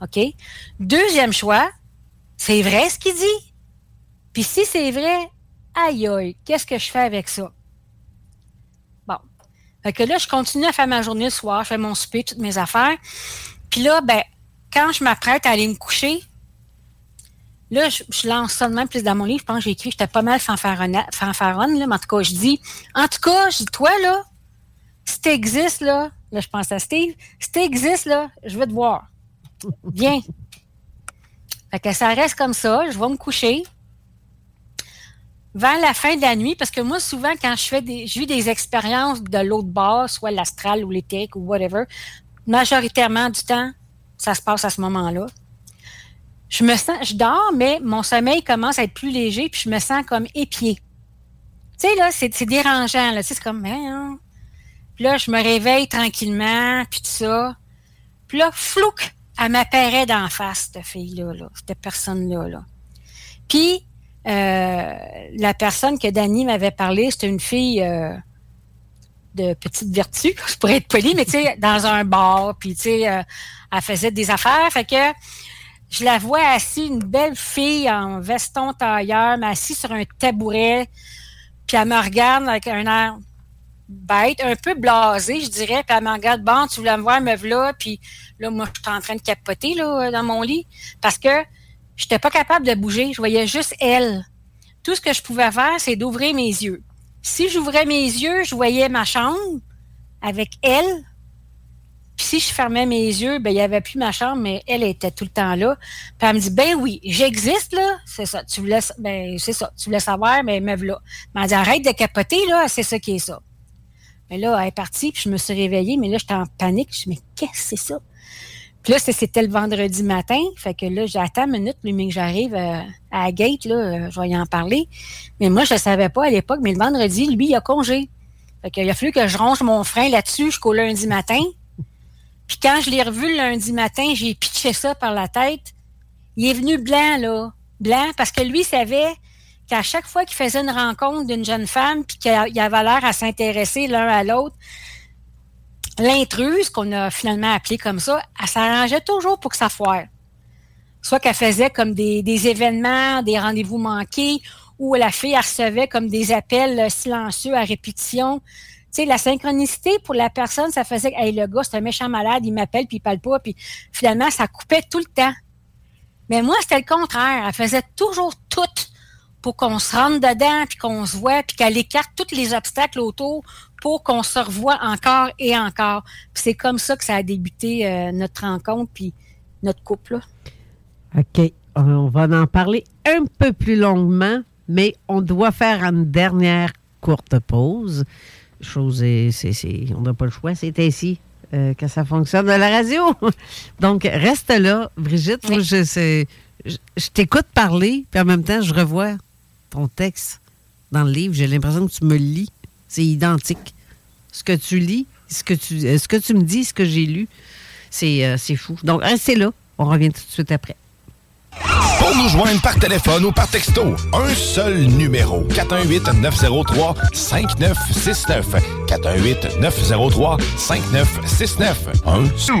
OK? Deuxième choix, c'est vrai ce qu'il dit? Puis si c'est vrai, aïe aïe, qu'est-ce que je fais avec ça? Bon. Fait que là, je continue à faire ma journée le soir, je fais mon souper, toutes mes affaires. Puis là, ben, quand je m'apprête à aller me coucher, là, je, lance ça de même plus dans mon livre. Je pense que j'ai écrit, j'étais pas mal fanfaronne, là, mais en tout cas, je dis, en tout cas, je dis, toi, là, si t'existes, là, là, je pense à Steve, si t'existes, là, je vais te voir. Viens. fait que ça reste comme ça, je vais me coucher. Vers la fin de la nuit, parce que moi, souvent, quand je fais des, j'ai eu des expériences de l'autre bord, soit l'astral ou l'éthique ou whatever, majoritairement du temps, ça se passe à ce moment-là. Je me sens, je dors, mais mon sommeil commence à être plus léger, puis je me sens comme épié. Tu sais, là, c'est, dérangeant, là. Tu sais, c'est comme, hein, Puis là, je me réveille tranquillement, puis tout ça. Puis là, flouk, elle m'apparaît d'en face, cette fille-là, là, cette personne-là. Là. Puis, euh, la personne que Dani m'avait parlé, c'était une fille euh, de petite vertu, je pourrais être poli, mais tu sais, dans un bar, puis tu sais, euh, elle faisait des affaires, fait que je la vois assise, une belle fille en veston tailleur, mais assise sur un tabouret, puis elle me regarde avec un air bête, un peu blasé, je dirais, puis elle me regarde, bon, tu voulais me voir, me là, puis là, moi, je suis en train de capoter, là, dans mon lit, parce que j'étais pas capable de bouger, je voyais juste elle. Tout ce que je pouvais faire, c'est d'ouvrir mes yeux. Si j'ouvrais mes yeux, je voyais ma chambre avec elle. Puis si je fermais mes yeux, ben il y avait plus ma chambre, mais elle était tout le temps là. Puis elle me dit ben oui, j'existe là, c'est ça. Tu voulais, ben c'est ça. Tu voulais savoir, mais me là. Mais elle dit arrête de capoter là, c'est ça qui est ça. Mais là, elle est partie, puis je me suis réveillée, mais là j'étais en panique. Je me dis mais qu'est-ce que c'est ça? Puis là, c'était le vendredi matin. Fait que là, j'attends une minute, mais que j'arrive euh, à, la gate, là, euh, je vais y en parler. Mais moi, je ne savais pas à l'époque, mais le vendredi, lui, il a congé. Fait qu'il a fallu que je ronge mon frein là-dessus jusqu'au lundi matin. Puis quand je l'ai revu le lundi matin, j'ai pitché ça par la tête. Il est venu blanc, là. Blanc, parce que lui savait qu'à chaque fois qu'il faisait une rencontre d'une jeune femme, puis qu'il avait l'air à s'intéresser l'un à l'autre, l'intruse, qu'on a finalement appelée comme ça, elle s'arrangeait toujours pour que ça foire. Soit qu'elle faisait comme des, événements, des rendez-vous manqués, ou la fille recevait comme des appels silencieux à répétition. Tu sais, la synchronicité pour la personne, ça faisait que le gars, c'est un méchant malade, il m'appelle, puis il parle pas, puis finalement, ça coupait tout le temps. Mais moi, c'était le contraire. Elle faisait toujours tout pour qu'on se rentre dedans, puis qu'on se voit, puis qu'elle écarte tous les obstacles autour pour qu'on se revoie encore et encore. c'est comme ça que ça a débuté euh, notre rencontre puis notre couple. OK. On va en parler un peu plus longuement, mais on doit faire une dernière courte pause. Chose, c'est, on n'a pas le choix, c'est ainsi euh, que ça fonctionne à la radio. Donc, reste là, Brigitte. je, je t'écoute parler, puis en même temps, je revois ton texte dans le livre. J'ai l'impression que tu me lis. C'est identique. Ce que tu lis, ce que tu, euh, ce que tu me dis, ce que j'ai lu, euh, c'est fou. Donc, restez là. On revient tout de suite après. Pour nous joindre par téléphone ou par texto, un seul numéro. 418-903-5969. 418-903-5969. Un sou.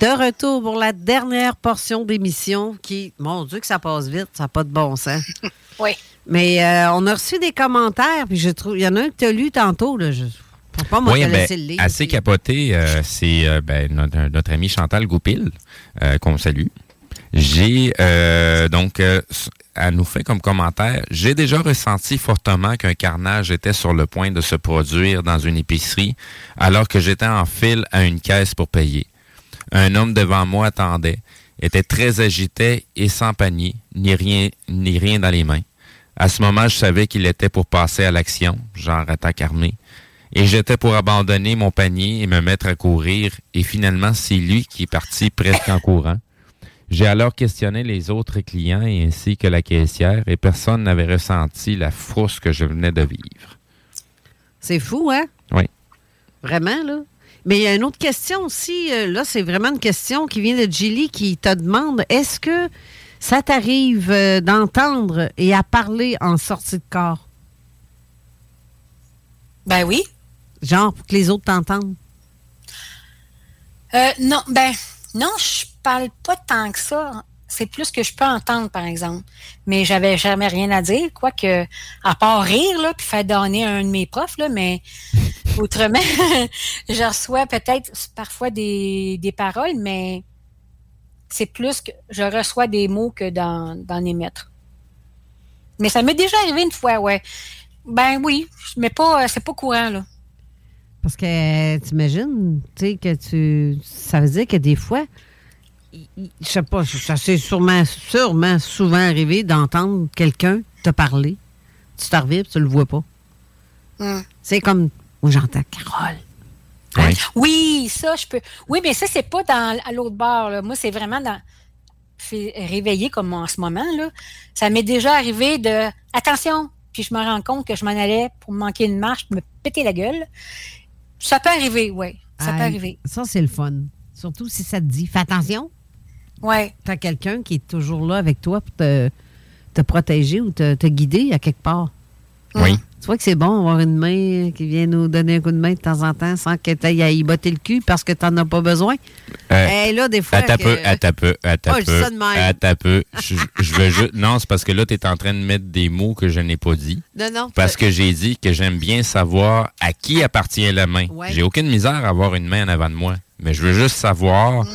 De retour pour la dernière portion d'émission qui, mon Dieu, que ça passe vite, ça n'a pas de bon sens. oui. Mais euh, on a reçu des commentaires, puis je trouve, il y en a un que tu as lu tantôt, là. Je, pas moi oui, ben, le lire. Assez capoté, euh, c'est euh, ben, notre, notre, ami Chantal Goupil, qu'on salue. J'ai donc elle nous fait comme commentaire J'ai déjà ressenti fortement qu'un carnage était sur le point de se produire dans une épicerie alors que j'étais en file à une caisse pour payer. Un homme devant moi attendait, était très agité et sans panier, ni rien, ni rien dans les mains. À ce moment, je savais qu'il était pour passer à l'action, genre attaque armée. Et j'étais pour abandonner mon panier et me mettre à courir, et finalement, c'est lui qui est parti presque en courant. J'ai alors questionné les autres clients et ainsi que la caissière, et personne n'avait ressenti la frousse que je venais de vivre. C'est fou, hein? Oui. Vraiment, là? Mais il y a une autre question aussi. euh, Là, c'est vraiment une question qui vient de Gilly qui te demande est-ce que ça t'arrive euh, d'entendre et à parler en sortie de corps? Ben oui. Genre pour que les autres t'entendent? Euh, non, ben, non, je parle pas tant que ça. C'est plus que je peux entendre, par exemple. Mais j'avais jamais rien à dire, quoique, à part rire, là, puis faire donner un de mes profs, là, mais autrement, je reçois peut-être parfois des, des paroles, mais c'est plus que je reçois des mots que d'en, émettre. Mais ça m'est déjà arrivé une fois, ouais. Ben oui, mais pas, c'est pas courant, là. Parce que t'imagines, tu sais, que tu. Ça veut dire que des fois, je sais pas, ça s'est sûrement, sûrement souvent arrivé d'entendre quelqu'un te parler. Tu puis tu le vois pas. C'est comme. Moi, j'entends Carole. Oui. Oui, ça, je peux. Oui, mais ça, c'est pas dans, à l'autre bord. là. Moi, c'est vraiment dans. fait réveillé comme en ce moment. Là. Ça m'est déjà arrivé de. Attention! Puis je me rends compte que je m'en allais pour me manquer une marche, me péter la gueule. Ça peut arriver, oui. Ça peut arriver. Ça, c'est le fun. Surtout si ça te dit, fais attention. Oui. T'as quelqu'un qui est toujours là avec toi pour te, te protéger ou te, te guider à quelque part? Oui. Tu vois que c'est bon d'avoir une main qui vient nous donner un coup de main de temps en temps sans que tu ailles à y botter le cul parce que tu n'en as pas besoin. Euh, Hey, là, des fois. Attends que- peu, attends peu, attends Oh, peu. Attends peu. Je, je veux juste. Non, c'est parce que là, tu es en train de mettre des mots que je n'ai pas dit. Non, non. Parce que j'ai dit que j'aime bien savoir à qui appartient la main. Ouais. J'ai aucune misère à avoir une main en avant de moi. Mais je veux juste savoir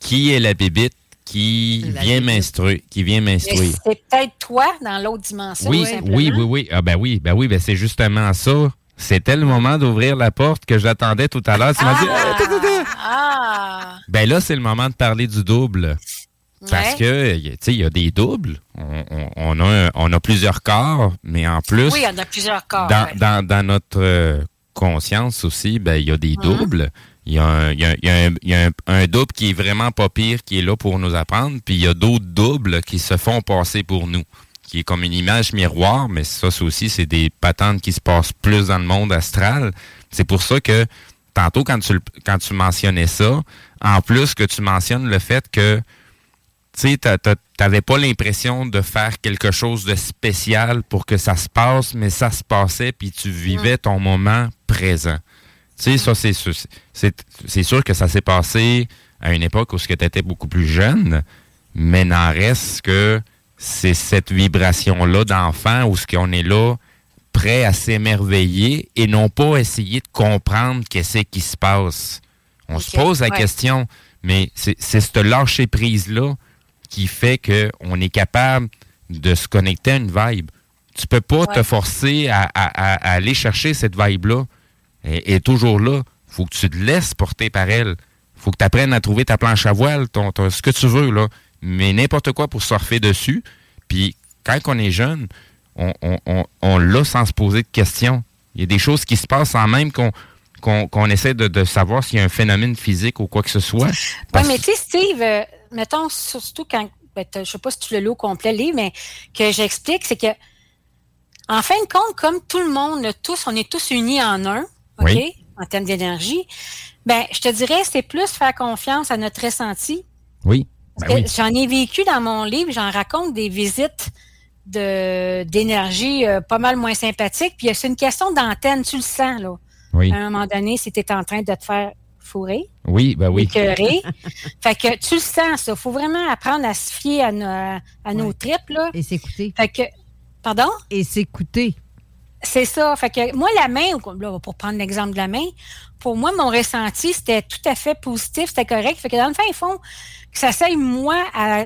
qui est la bébite qui vient m'instruire. Qui vient m'instruire. c'est peut-être toi dans l'autre dimension. Oui, oui, oui, oui. Ah ben oui, ben oui, ben c'est justement ça. C'était le moment d'ouvrir la porte que j'attendais tout à l'heure. Tu m'as dit, Ah, attends. Ah! Ben là, c'est le moment de parler du double. Parce que, tu sais, il y a des doubles. On, on- on a, on a plusieurs corps, mais en plus, Oui, en a plusieurs corps. dans, ouais. dans, dans notre euh, conscience aussi, ben, il y a des Mhm. doubles. Il y a, un, il y a- il y a un- il y a un- un double qui est vraiment pas pire, qui est là pour nous apprendre. Puis il y a d'autres doubles qui se font passer pour nous, qui est comme une image miroir, mais ça, c'est aussi, c'est des patentes qui se passent plus dans le monde astral. C'est pour ça que tantôt, quand tu, quand tu mentionnais ça, en plus que tu mentionnes le fait que tu t'avais pas l'impression de faire quelque chose de spécial pour que ça se passe, mais ça se passait, puis tu vivais ton moment présent. Tu sais, ça, c'est sûr, c'est- c'est sûr que ça s'est passé à une époque où tu étais beaucoup plus jeune, mais n'en reste que c'est cette vibration-là d'enfant où ce qu'on est là, prêt à s'émerveiller et non pas essayer de comprendre qu'est-ce qui se passe. On se pose la ouais. question, mais c'est c'est ce lâcher-prise-là qui fait qu'on est capable de se connecter à une vibe. Tu peux pas te forcer à, à- à- à aller chercher cette vibe-là. Est toujours là. faut que tu te laisses porter par elle. faut que tu apprennes à trouver ta planche à voile, ton, ton- ce que tu veux, là. Mais n'importe quoi pour surfer dessus. Puis quand on est jeune, on, on, on, on l'a sans se poser de questions. Il y a des choses qui se passent sans même qu'on essaie de, de savoir s'il y a un phénomène physique ou quoi que ce soit. Oui, mais tu sais, Steve, euh, mettons, surtout quand, ben, je sais pas si tu le lis au complet, mais que j'explique, c'est que, en fin de compte, comme tout le monde, tous, on est tous unis en un, OK, Oui. en termes d'énergie, ben, je te dirais, c'est plus faire confiance à notre ressenti. oui. Parce Ben oui. J'en ai vécu dans mon livre, j'en raconte des visites de d'énergie euh, pas mal moins sympathiques. Puis c'est une question d'antenne, tu le sens, là. Oui. À un moment donné, si tu es en train de te faire fourrer, Oui, ben oui. écœurer. fait que tu le sens, ça. faut vraiment apprendre à se fier à, nos- à nos tripes, là. Et s'écouter. Fait que, pardon? Et s'écouter. C'est ça. Fait que moi, la main, là, pour prendre l'exemple de la main, pour moi, mon ressenti, c'était tout à fait positif, c'était correct. Fait que dans le fin fond, que ça s'aille, moi, à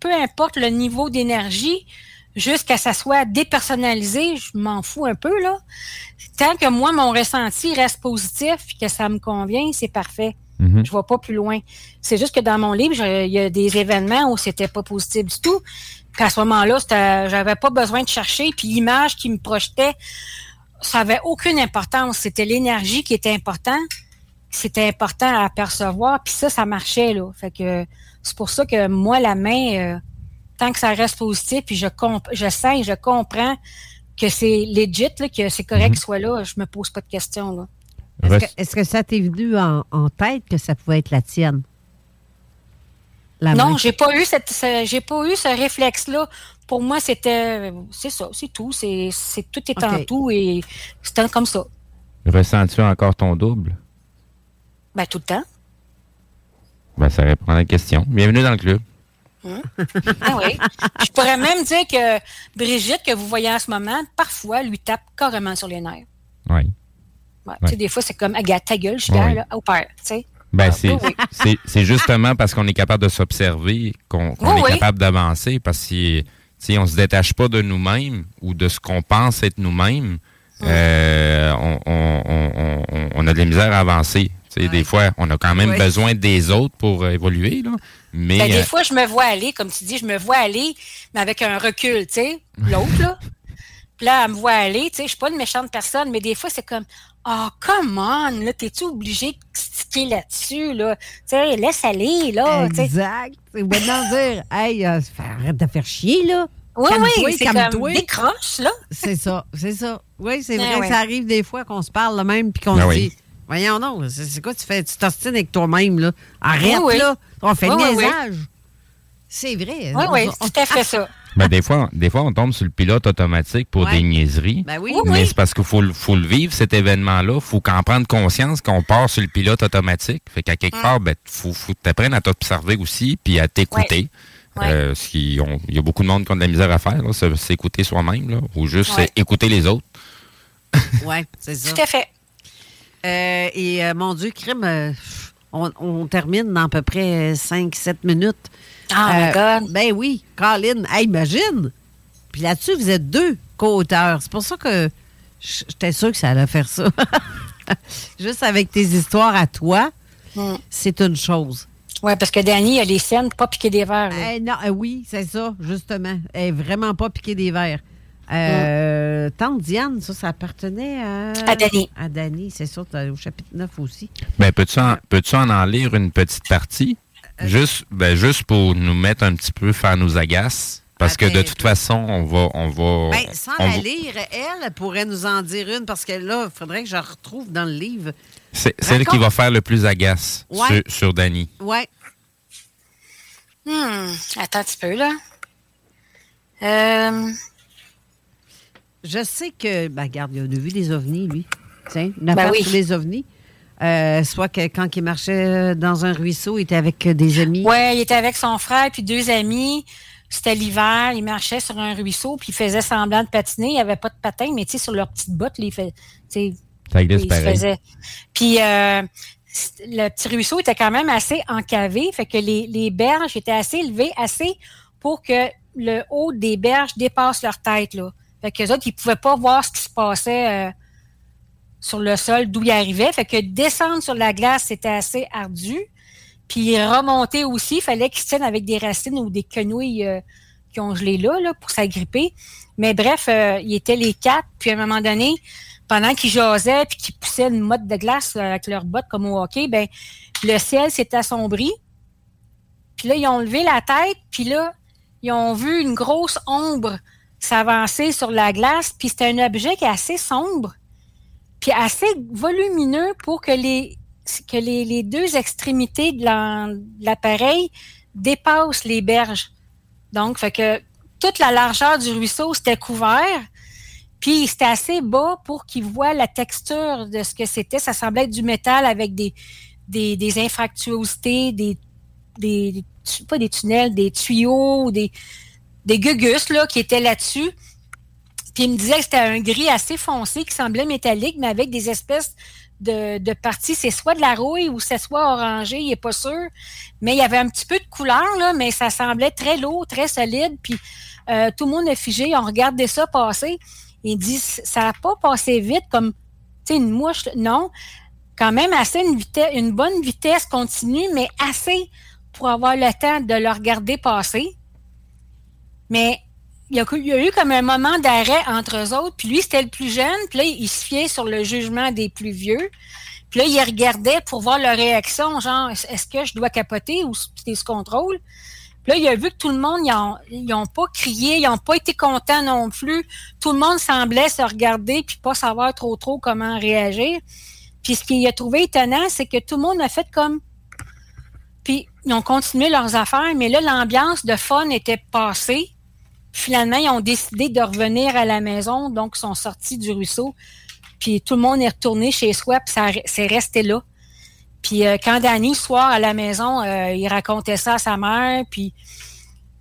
peu importe le niveau d'énergie, jusqu'à ce que ça soit dépersonnalisé, je m'en fous un peu, là. Tant que moi, mon ressenti reste positif et que ça me convient, c'est parfait. Je vois pas plus loin. C'est juste que dans mon livre, il y a des événements où c'était pas positif du tout. Puis à ce moment-là, j'avais pas besoin de chercher. Puis l'image qui me projetait, ça avait aucune importance. C'était l'énergie qui était importante. C'était important à percevoir. Puis ça, ça marchait là. Fait que c'est pour ça que moi, la main, euh, tant que ça reste positif, puis je comp je sais, je comprends que c'est legit, que c'est correct mhm. qu'il soit là, je me pose pas de questions. Là. Est-ce que, ça t'est venu en, tête que ça pouvait être la tienne? Non, j'ai pas eu cette, j'ai pas eu ce réflexe-là. Pour moi, c'était, c'est ça, c'est tout, c'est, tout est en tout et c'était comme ça. Ressens-tu encore ton double? Ben, tout le temps. Ben, ça répond à la question. Bienvenue dans le club. Hein? ah oui. Je pourrais même dire que Brigitte, que vous voyez en ce moment, parfois, lui tape carrément sur les nerfs. Oui. Des fois, c'est comme, Agathe, ta gueule, je suis là, au père. Ben, ah, c'est justement parce qu'on est capable de s'observer qu'on est capable d'avancer. Parce que si on ne se détache pas de nous-mêmes ou de ce qu'on pense être nous-mêmes, euh, on, on, on, a de la misère à avancer. Des fois, on a quand même besoin des autres pour euh, évoluer. Là. Mais, ben, des euh, fois, je me vois aller, comme tu dis, je me vois aller, mais avec un recul, tu sais, l'autre, là. Puis là, elle me voit aller, tu sais, je suis pas une méchante personne, mais des fois, c'est comme, oh, come on, là, t'es-tu obligé de sticker là-dessus, là? Tu sais, laisse aller, là. Exact. C'est maintenant dire, hey, euh, arrête de faire chier, là. Oui, oui, c'est comme décroche, là. C'est ça, c'est ça. Oui, c'est ben vrai que ça arrive des fois qu'on se parle là même puis qu'on ben se dit, Voyons non, c'est quoi tu fais? Tu t'ostines avec toi-même, là? Arrête, là. On fait le niaisage. C'est vrai. Oui, oui, c'est tout à fait ça. Ben, des, fois, des fois, on tombe sur le pilote automatique pour des niaiseries. Ben oui. Mais c'est parce qu'il faut, faut, le vivre, cet événement-là. Il faut qu'en prendre conscience qu'on part sur le pilote automatique. Fait qu'à quelque part, ben, faut, faut t'apprendre à t'observer aussi puis à t'écouter. Euh, il y a beaucoup de monde qui ont de la misère à faire, c'est s'écouter soi-même, ou juste écouter les autres. oui, c'est ça. Tout à fait. Euh, et euh, mon Dieu, crime, euh, on, termine dans à peu près 5-7 minutes. Ah, God. Ben oui, Colin, imagine! Puis là-dessus, vous êtes deux co-auteurs. C'est pour ça que j'étais sûr que ça allait faire ça. Juste avec tes histoires à toi, hmm. c'est une chose. Oui, parce que Danny, a les scènes pas piquer des verres. Eh, non, oui, c'est ça, justement. Elle est vraiment pas piquer des verres. Euh, Tante Diane, ça, ça appartenait à... À Dany. À Dany, c'est ça, au chapitre 9 aussi. Ben, peux-tu en, peux en, en lire une petite partie? Euh, juste, ben, juste pour nous mettre un petit peu, faire nos agaces. Parce que de toute façon, on va. On va ben, sans la lire, elle pourrait nous en dire une, parce que là, il faudrait que je la retrouve dans le livre. C'est celle qui va faire le plus agace sur, sur Dany. Oui. Hmm, attends un petit peu, là. Euh. Je sais que, ben, regarde, il a vu des ovnis, lui. Tiens, il a ben oui. les ovnis. Euh, soit que quand il marchait dans un ruisseau, il était avec des amis. Oui, il était avec son frère puis deux amis. C'était l'hiver, il marchait sur un ruisseau puis il faisait semblant de patiner. Il n'y avait pas de patin, mais tu sais, sur leurs petites bottes, il fait, ça glisse pareil. Puis euh, le petit ruisseau était quand même assez encavé, fait que les, les berges étaient assez élevées, assez pour que le haut des berges dépasse leur tête. Là. Fait qu'eux autres, ils pouvaient pas voir ce qui se passait euh, sur le sol, d'où ils arrivaient. Fait que descendre sur la glace, c'était assez ardu. Puis remonter aussi, il fallait qu'ils se tiennent avec des racines ou des quenouilles euh, qui ont gelé là, là pour s'agripper. Mais bref, euh, ils étaient les quatre. Puis à un moment donné, pendant qu'ils jasaient puis qu'ils poussaient une motte de glace avec leurs bottes comme au hockey, ben le ciel s'est assombri. Puis là, ils ont levé la tête, puis là, ils ont vu une grosse ombre s'avancer sur la glace, puis c'était un objet qui est assez sombre, puis assez volumineux pour que les, que les, deux extrémités de l'appareil dépassent les berges. Donc, fait que toute la largeur du ruisseau, c'était couvert, puis c'était assez bas pour qu'ils voient la texture de ce que c'était. Ça semblait être du métal avec des, des, des infractuosités, des, des, pas des tunnels, des tuyaux, des, des gugus là, qui étaient là-dessus. Puis il me disait que c'était un gris assez foncé qui semblait métallique, mais avec des espèces de, de parties. C'est soit de la rouille ou c'est soit orangé, il n'est pas sûr. Mais il y avait un petit peu de couleur, là, mais ça semblait très lourd, très solide. Puis euh, tout le monde est figé. On regardait ça passer. Il dit ça n'a pas passé vite comme une mouche. Non. quand même assez une, vitesse, une bonne vitesse continue, mais assez pour avoir le temps de le regarder passer. Mais il y, a, eu comme un moment d'arrêt entre eux autres, puis lui, c'était le plus jeune, puis là, il se fiait sur le jugement des plus vieux. Puis là, il regardait pour voir leur réaction, genre, est-ce que je dois capoter ou c'était ce contrôle? Puis là, il a vu que tout le monde, ils n'ont pas crié, ils n'ont pas été contents non plus. Tout le monde semblait se regarder puis pas savoir trop trop comment réagir. Puis ce qu'il a trouvé étonnant, c'est que tout le monde a fait comme... Puis ils ont continué leurs affaires, mais là, l'ambiance de fun était passée. Finalement, ils ont décidé de revenir à la maison, donc ils sont sortis du ruisseau. Puis tout le monde est retourné chez soi, puis ça c'est resté là. Puis euh, quand Danny, le soir, à la maison, euh, il racontait ça à sa mère, puis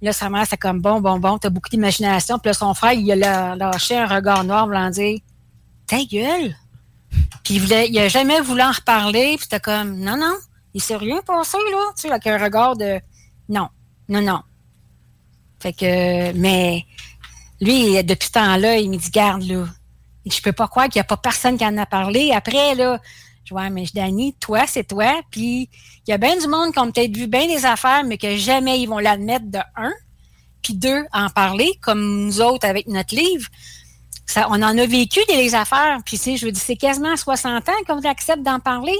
là, sa mère, c'était comme, bon, bon, bon, t'as beaucoup d'imagination. Puis là, son frère, il a lâché un regard noir, voulant dire, ta gueule! Puis il, voulait, il a jamais voulu en reparler, puis c'était comme, non, non, il s'est rien passé, là, tu sais, avec un regard de, non, non, non. Fait que, mais lui, depuis ce temps-là, il me dit, garde, là, je peux pas croire qu'il n'y a pas personne qui en a parlé. Après, là, je vois, mais Dani, toi, c'est toi. Puis il y a bien du monde qui ont peut-être vu bien des affaires, mais que jamais ils vont l'admettre de un. Puis deux, en parler, comme nous autres avec notre livre. Ça, on en a vécu des affaires. Puis, je veux dire, c'est quasiment 60 ans qu'on accepte d'en parler.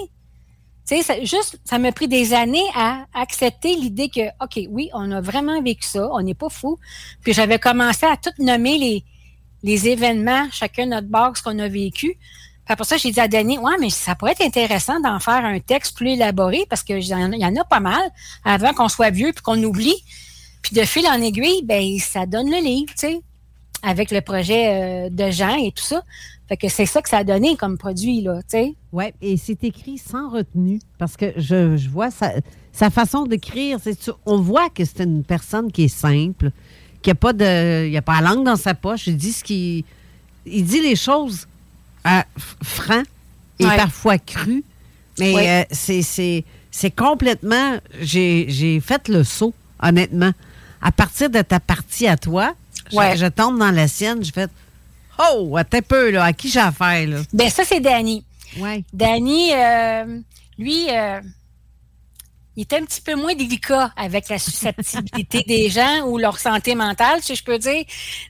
Tu sais, juste, ça m'a pris des années à accepter l'idée que, OK, oui, on a vraiment vécu ça, on n'est pas fou. Puis j'avais commencé à tout nommer les, les événements, chacun notre box qu'on a vécu. Puis après ça, j'ai dit à Denis, ouais, mais ça pourrait être intéressant d'en faire un texte plus élaboré parce qu'il y, en a pas mal avant qu'on soit vieux puis qu'on oublie. Puis de fil en aiguille, ben ça donne le livre, tu sais, avec le projet euh, de Jean et tout ça. Fait que c'est ça que ça a donné comme produit, là, tu sais. Oui, et c'est écrit sans retenue parce que je, vois sa, sa façon d'écrire. On voit que c'est une personne qui est simple, qui n'a pas de. Il a pas la langue dans sa poche. Il dit ce qui. Il dit les choses à franc et parfois cru. Mais euh, c'est complètement. J'ai fait le saut, honnêtement. À partir de ta partie à toi, je, tombe dans la sienne, je fais Oh, t'es peu, là. À qui j'ai affaire, là? Ben, ça, c'est Danny. Oui. Danny, euh, lui. Euh, il est un petit peu moins délicat avec la susceptibilité des gens ou leur santé mentale, si je peux dire.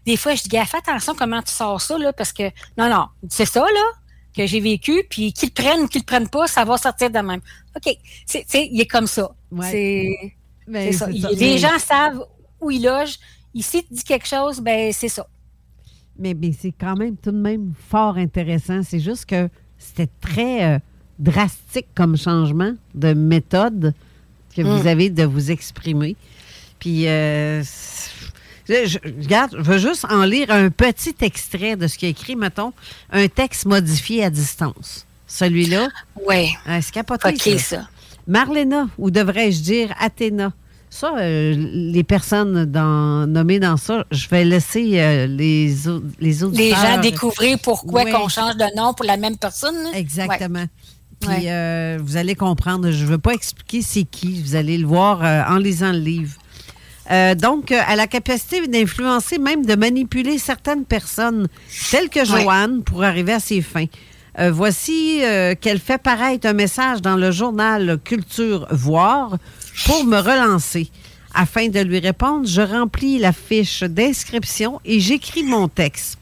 Des fois, je dis, fais attention comment tu sors ça, là, parce que, non, non, c'est ça, là, que j'ai vécu, puis qu'ils le prennent ou qu'ils le prennent pas, ça va sortir de même. OK. C'est, il est comme ça. C'est, ça. les gens savent où il loge. Ici, tu dis quelque chose, ben, c'est ça. Mais, mais c'est quand même tout de même fort intéressant. C'est juste que c'était très euh, drastique comme changement de méthode que vous mm. avez de vous exprimer. Puis, euh, je, regarde, je veux juste en lire un petit extrait de ce qui est écrit, mettons, un texte modifié à distance. Celui-là. Oui. C'est capoté, OK, ça. Marlena, ou devrais-je dire Athéna? Ça, euh, les personnes dans, nommées dans ça, je vais laisser euh, les, les auditeurs... Les gens découvrir pourquoi qu'on change de nom pour la même personne. Exactement. Puis euh, vous allez comprendre. Je ne veux pas expliquer c'est qui. Vous allez le voir en lisant le livre. Donc, elle a la capacité d'influencer, même de manipuler certaines personnes, telles que Joanne, pour arriver à ses fins. voici qu'elle fait paraître un message dans le journal Culture Voir pour me relancer. Afin de lui répondre, je remplis la fiche d'inscription et j'écris mon texte.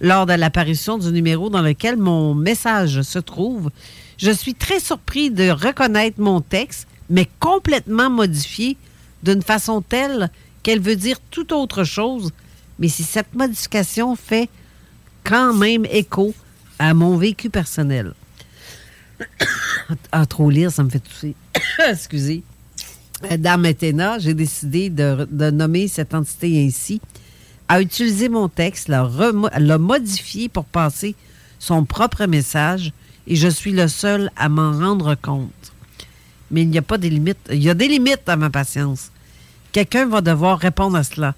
Lors de l'apparition du numéro dans lequel mon message se trouve, je suis très surpris de reconnaître mon texte, mais complètement modifié d'une façon telle qu'elle veut dire tout autre chose. Mais si cette modification fait quand même écho à mon vécu personnel. à trop lire, ça me fait tousser. Excusez. Dans Météna, j'ai décidé de, nommer cette entité ainsi, à utiliser mon texte, l'a modifié pour passer son propre message et je suis le seul à m'en rendre compte. Mais il n'y a pas des limites. Il y a des limites à ma patience. Quelqu'un va devoir répondre à cela.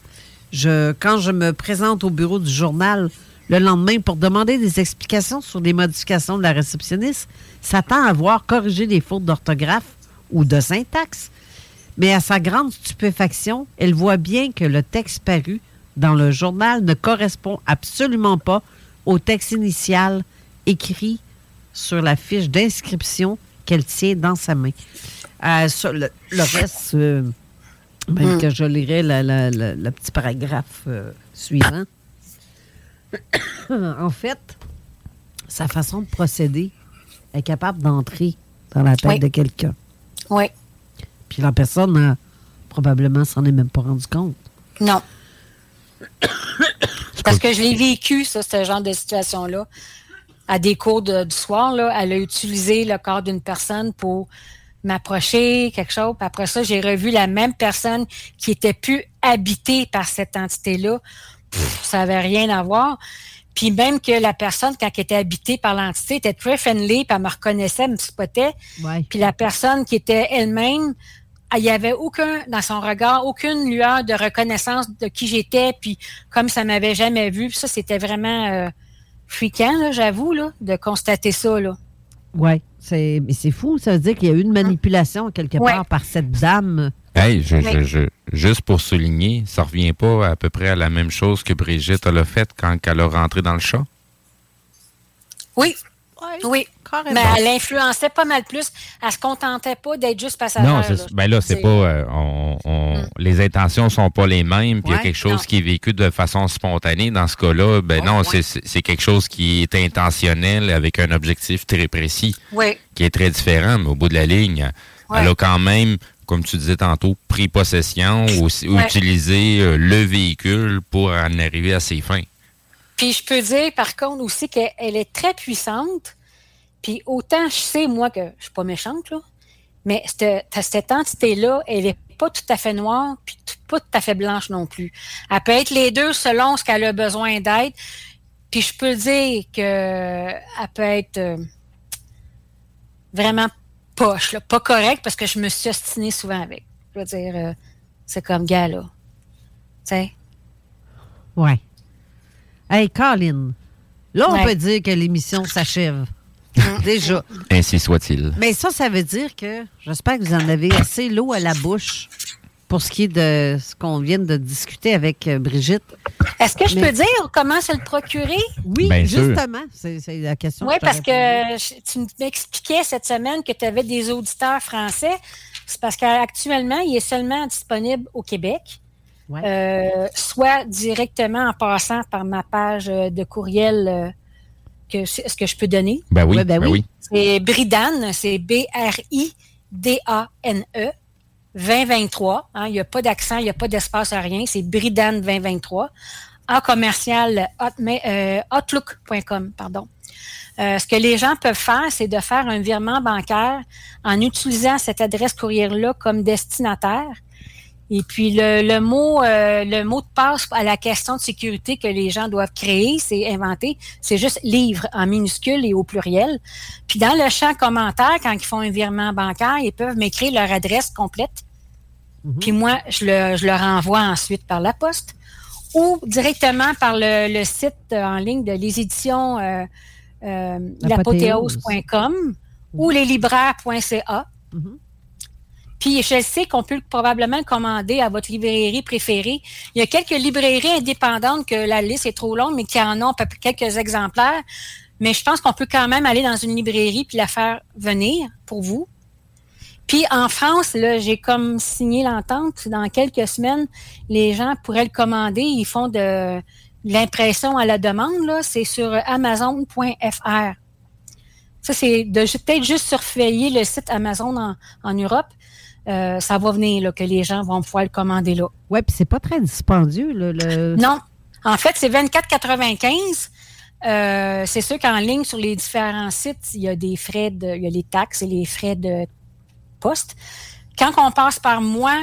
Quand je me présente au bureau du journal le lendemain pour demander des explications sur les modifications de la réceptionniste, s'attend à voir corriger des fautes d'orthographe ou de syntaxe. Mais à sa grande stupéfaction, elle voit bien que le texte paru dans le journal ne correspond absolument pas au texte initial écrit sur la fiche d'inscription qu'elle tient dans sa main. Euh, le, reste, euh, même hmm. que je lirai le petit paragraphe euh, suivant. en fait, sa façon de procéder est capable d'entrer dans la tête de quelqu'un. Oui. Puis la personne, a, probablement, s'en est même pas rendu compte. Non. Parce que je l'ai vécu, ça, ce genre de situation-là. À des cours du soir, là, elle a utilisé le corps d'une personne pour m'approcher, quelque chose. Puis après ça, j'ai revu la même personne qui était plus habitée par cette entité-là. Ça n'avait rien à voir. Puis même que la personne, quand elle était habitée par l'entité, était très friendly, puis elle me reconnaissait, me spotait. Puis la personne qui était elle-même, il n'y avait aucun, dans son regard, aucune lueur de reconnaissance de qui j'étais, puis comme ça m'avait jamais vu. ça, c'était vraiment euh, fréquent, j'avoue, là, de constater ça. Là. Oui, c'est, mais c'est fou. Ça veut dire qu'il y a eu une manipulation quelque part par cette dame. Hey, je, juste pour souligner, ça revient pas à peu près à la même chose que Brigitte a fait quand elle a rentré dans le chat? Oui, oui. Mais elle influençait pas mal plus. Elle se contentait pas d'être juste passagère. Non, ben là, c'est pas. Euh, mm. Les intentions sont pas les mêmes. Puis il y a quelque chose qui est vécu de façon spontanée. Dans ce cas-là, ben non, c'est quelque chose qui est intentionnel avec un objectif très précis. Qui est très différent. Mais au bout de la ligne, elle a quand même, comme tu disais tantôt, pris possession ou, utilisé euh, le véhicule pour en arriver à ses fins. Puis je peux dire par contre aussi qu'elle est très puissante. Puis autant je sais, moi, que je suis pas méchante, là, mais cette, cette entité-là, elle est pas tout à fait noire, puis pas tout à fait blanche non plus. Elle peut être les deux selon ce qu'elle a besoin d'être. Puis je peux dire qu'elle peut être euh, vraiment poche, là, pas correcte, parce que je me suis ostinée souvent avec. Je veux dire, euh, c'est comme gars, là. Tu sais? Ouais. Hey, Colin, là, on peut dire que l'émission s'achève. Déjà. Ainsi soit-il. Mais ça, ça veut dire que j'espère que vous en avez assez l'eau à la bouche pour ce qui est de ce qu'on vient de discuter avec euh, Brigitte. Est-ce que je peux dire comment se le procurer? Oui, justement. C'est la question. Oui, parce que tu m'expliquais cette semaine que tu avais des auditeurs français. C'est parce qu'actuellement, il est seulement disponible au Québec. Euh, soit directement en passant par ma page de courriel euh, que ce que je peux donner. Ben oui, ben, ben oui. C'est Bridane, c'est B-R-I-D-A-N-E 2023. Hein, il n'y a pas d'accent, il n'y a pas d'espace à rien. C'est Bridane 2023 en commercial euh, outlook.com, pardon. ce que les gens peuvent faire, c'est de faire un virement bancaire en utilisant cette adresse courriel-là comme destinataire. Et puis le, mot euh, le mot de passe à la question de sécurité que les gens doivent créer, c'est inventer, c'est juste livre en minuscule et au pluriel. Puis dans le champ commentaire, quand ils font un virement bancaire, ils peuvent m'écrire leur adresse complète. Mhm. Puis moi, je le, je le renvoie ensuite par la poste ou directement par le, site en ligne de les éditions euh, euh l'apothéose.com ou leslibraires.ca. Mhm. Puis je sais qu'on peut probablement le commander à votre librairie préférée. Il y a quelques librairies indépendantes que la liste est trop longue, mais qui en ont quelques exemplaires. Mais je pense qu'on peut quand même aller dans une librairie puis la faire venir pour vous. Puis en France, là, j'ai comme signé l'entente. Dans quelques semaines, les gens pourraient le commander. Ils font de, l'impression à la demande. Là, c'est sur Amazon.fr. Ça, c'est de peut-être juste surveiller le site Amazon en, en Europe. Euh, ça va venir, là, que les gens vont pouvoir le commander là. Oui, puis c'est pas très dispendieux. le... Non. En fait, c'est 24,95. Euh, c'est sûr qu'en ligne, sur les différents sites, il y a des frais de, il y a les taxes et les frais de poste. Quand on passe par moi,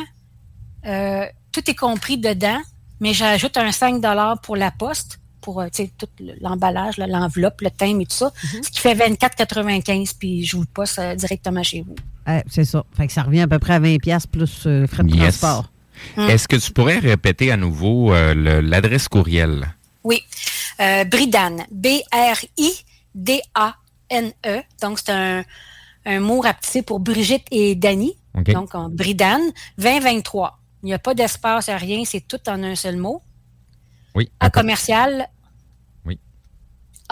euh, tout est compris dedans, mais j'ajoute un 5 pour la poste, pour tout l'emballage, l'enveloppe, le thème et tout ça, mm-hmm. ce qui fait 24,95, puis je vous le poste directement chez vous c'est ça. Fait que ça revient à peu près à 20$ plus euh, frais de transport. Hum. Est-ce que tu pourrais répéter à nouveau euh, l'adresse courriel? Oui. Euh, Bridane. B-R-I-D-A-N-E. Donc, c'est un, un, mot rapetissé pour Brigitte et Dany. Donc, Bridane 2023. Il n'y a pas d'espace, rien. C'est tout en un seul mot. Oui. À commercial. Oui.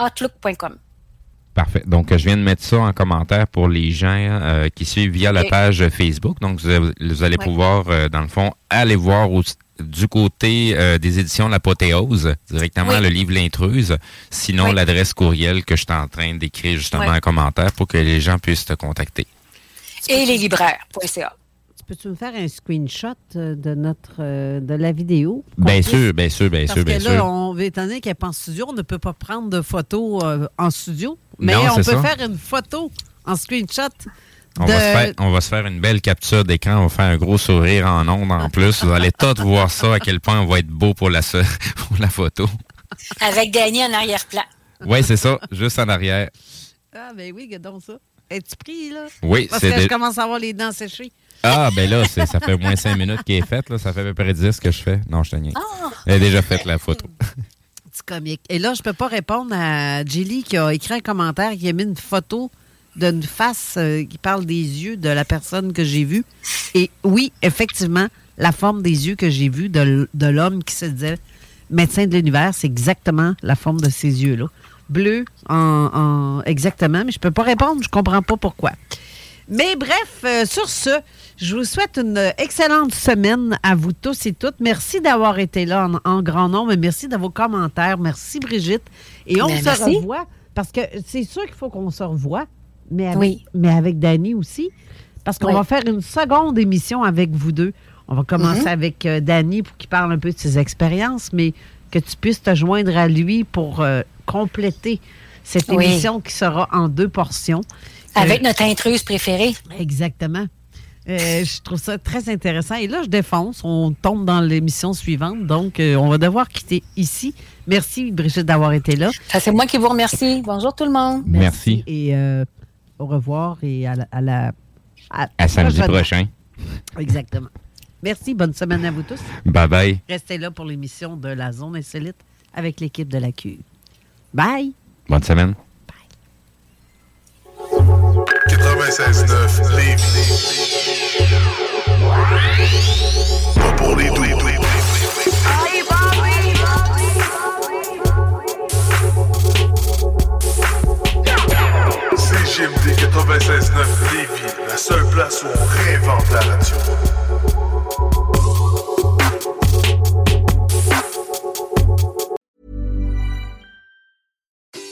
Outlook.com. Parfait. Donc, je viens de mettre ça en commentaire pour les gens euh, qui suivent via la page Facebook. Donc, vous, allez pouvoir, euh, dans le fond, aller voir du côté euh, des éditions L'Apothéose, directement le livre L'intruse. Sinon, l'adresse courriel que je suis en train d'écrire justement en commentaire pour que les gens puissent te contacter. Et les libraires.ca. Peux-tu me faire un screenshot euh, de notre euh, de la vidéo? Bien sûr, bien sûr, bien sûr, bien sûr. Parce que là, on, étant donné qu'elle n'est pas en studio, on ne peut pas prendre de photos euh, en studio, mais on peut faire une photo en screenshot. On, va se faire, on, va se faire, une belle capture d'écran, on va faire un gros sourire en ondes en plus. Vous allez tous voir ça, à quel point on va être beau pour la, pour la photo. Avec Danny en arrière-plan. Oui, c'est ça, juste en arrière. Ah, ben oui, donc ça. Es-tu pris, là? Oui, Parce que je commence à avoir les dents séchées. Ah, ben là, ça fait au moins cinq minutes qu'il est fait. Là. Ça fait à peu près 10 que je fais. Non, je te niais. Ah! Elle a déjà fait la photo. C'est comique. Et là, je peux pas répondre à Jilly qui a écrit un commentaire, qui a mis une photo d'une face euh, qui parle des yeux de la personne que j'ai vue. Et oui, effectivement, la forme des yeux que j'ai vus de, l'homme qui se disait médecin de l'univers, c'est exactement la forme de ces yeux-là. Bleu, en, exactement, mais je peux pas répondre, je comprends pas pourquoi. Mais bref, euh, sur ce, je vous souhaite une excellente semaine à vous tous et toutes. Merci d'avoir été là en, grand nombre. Merci de vos commentaires. Merci, Brigitte. Et on ben, se revoit parce que c'est sûr qu'il faut qu'on se revoie, mais avec, mais avec Dani aussi. Parce qu'on va faire une seconde émission avec vous deux. On va commencer mm-hmm. avec euh, Dani pour qu'il parle un peu de ses expériences, mais que tu puisses te joindre à lui pour euh, compléter cette émission qui sera en deux portions. Avec notre intruse préférée. Exactement. Euh, je trouve ça très intéressant. Et là, je défonce. On tombe dans l'émission suivante. Donc, euh, on va devoir quitter ici. Merci, Brigitte, d'avoir été là. C'est moi qui vous remercie. Bonjour tout le monde. Merci. Et euh, au revoir et à la. À, samedi prochain. Exactement. Merci. Bonne semaine à vous tous. Bye bye. Restez là pour l'émission de la Zone Insolite avec l'équipe de la Q. Bye. Bonne semaine. 96.9 Lévis. Pas pour les doux. CGMD 96.9 Lévis, la seule place où on réinvente la radio.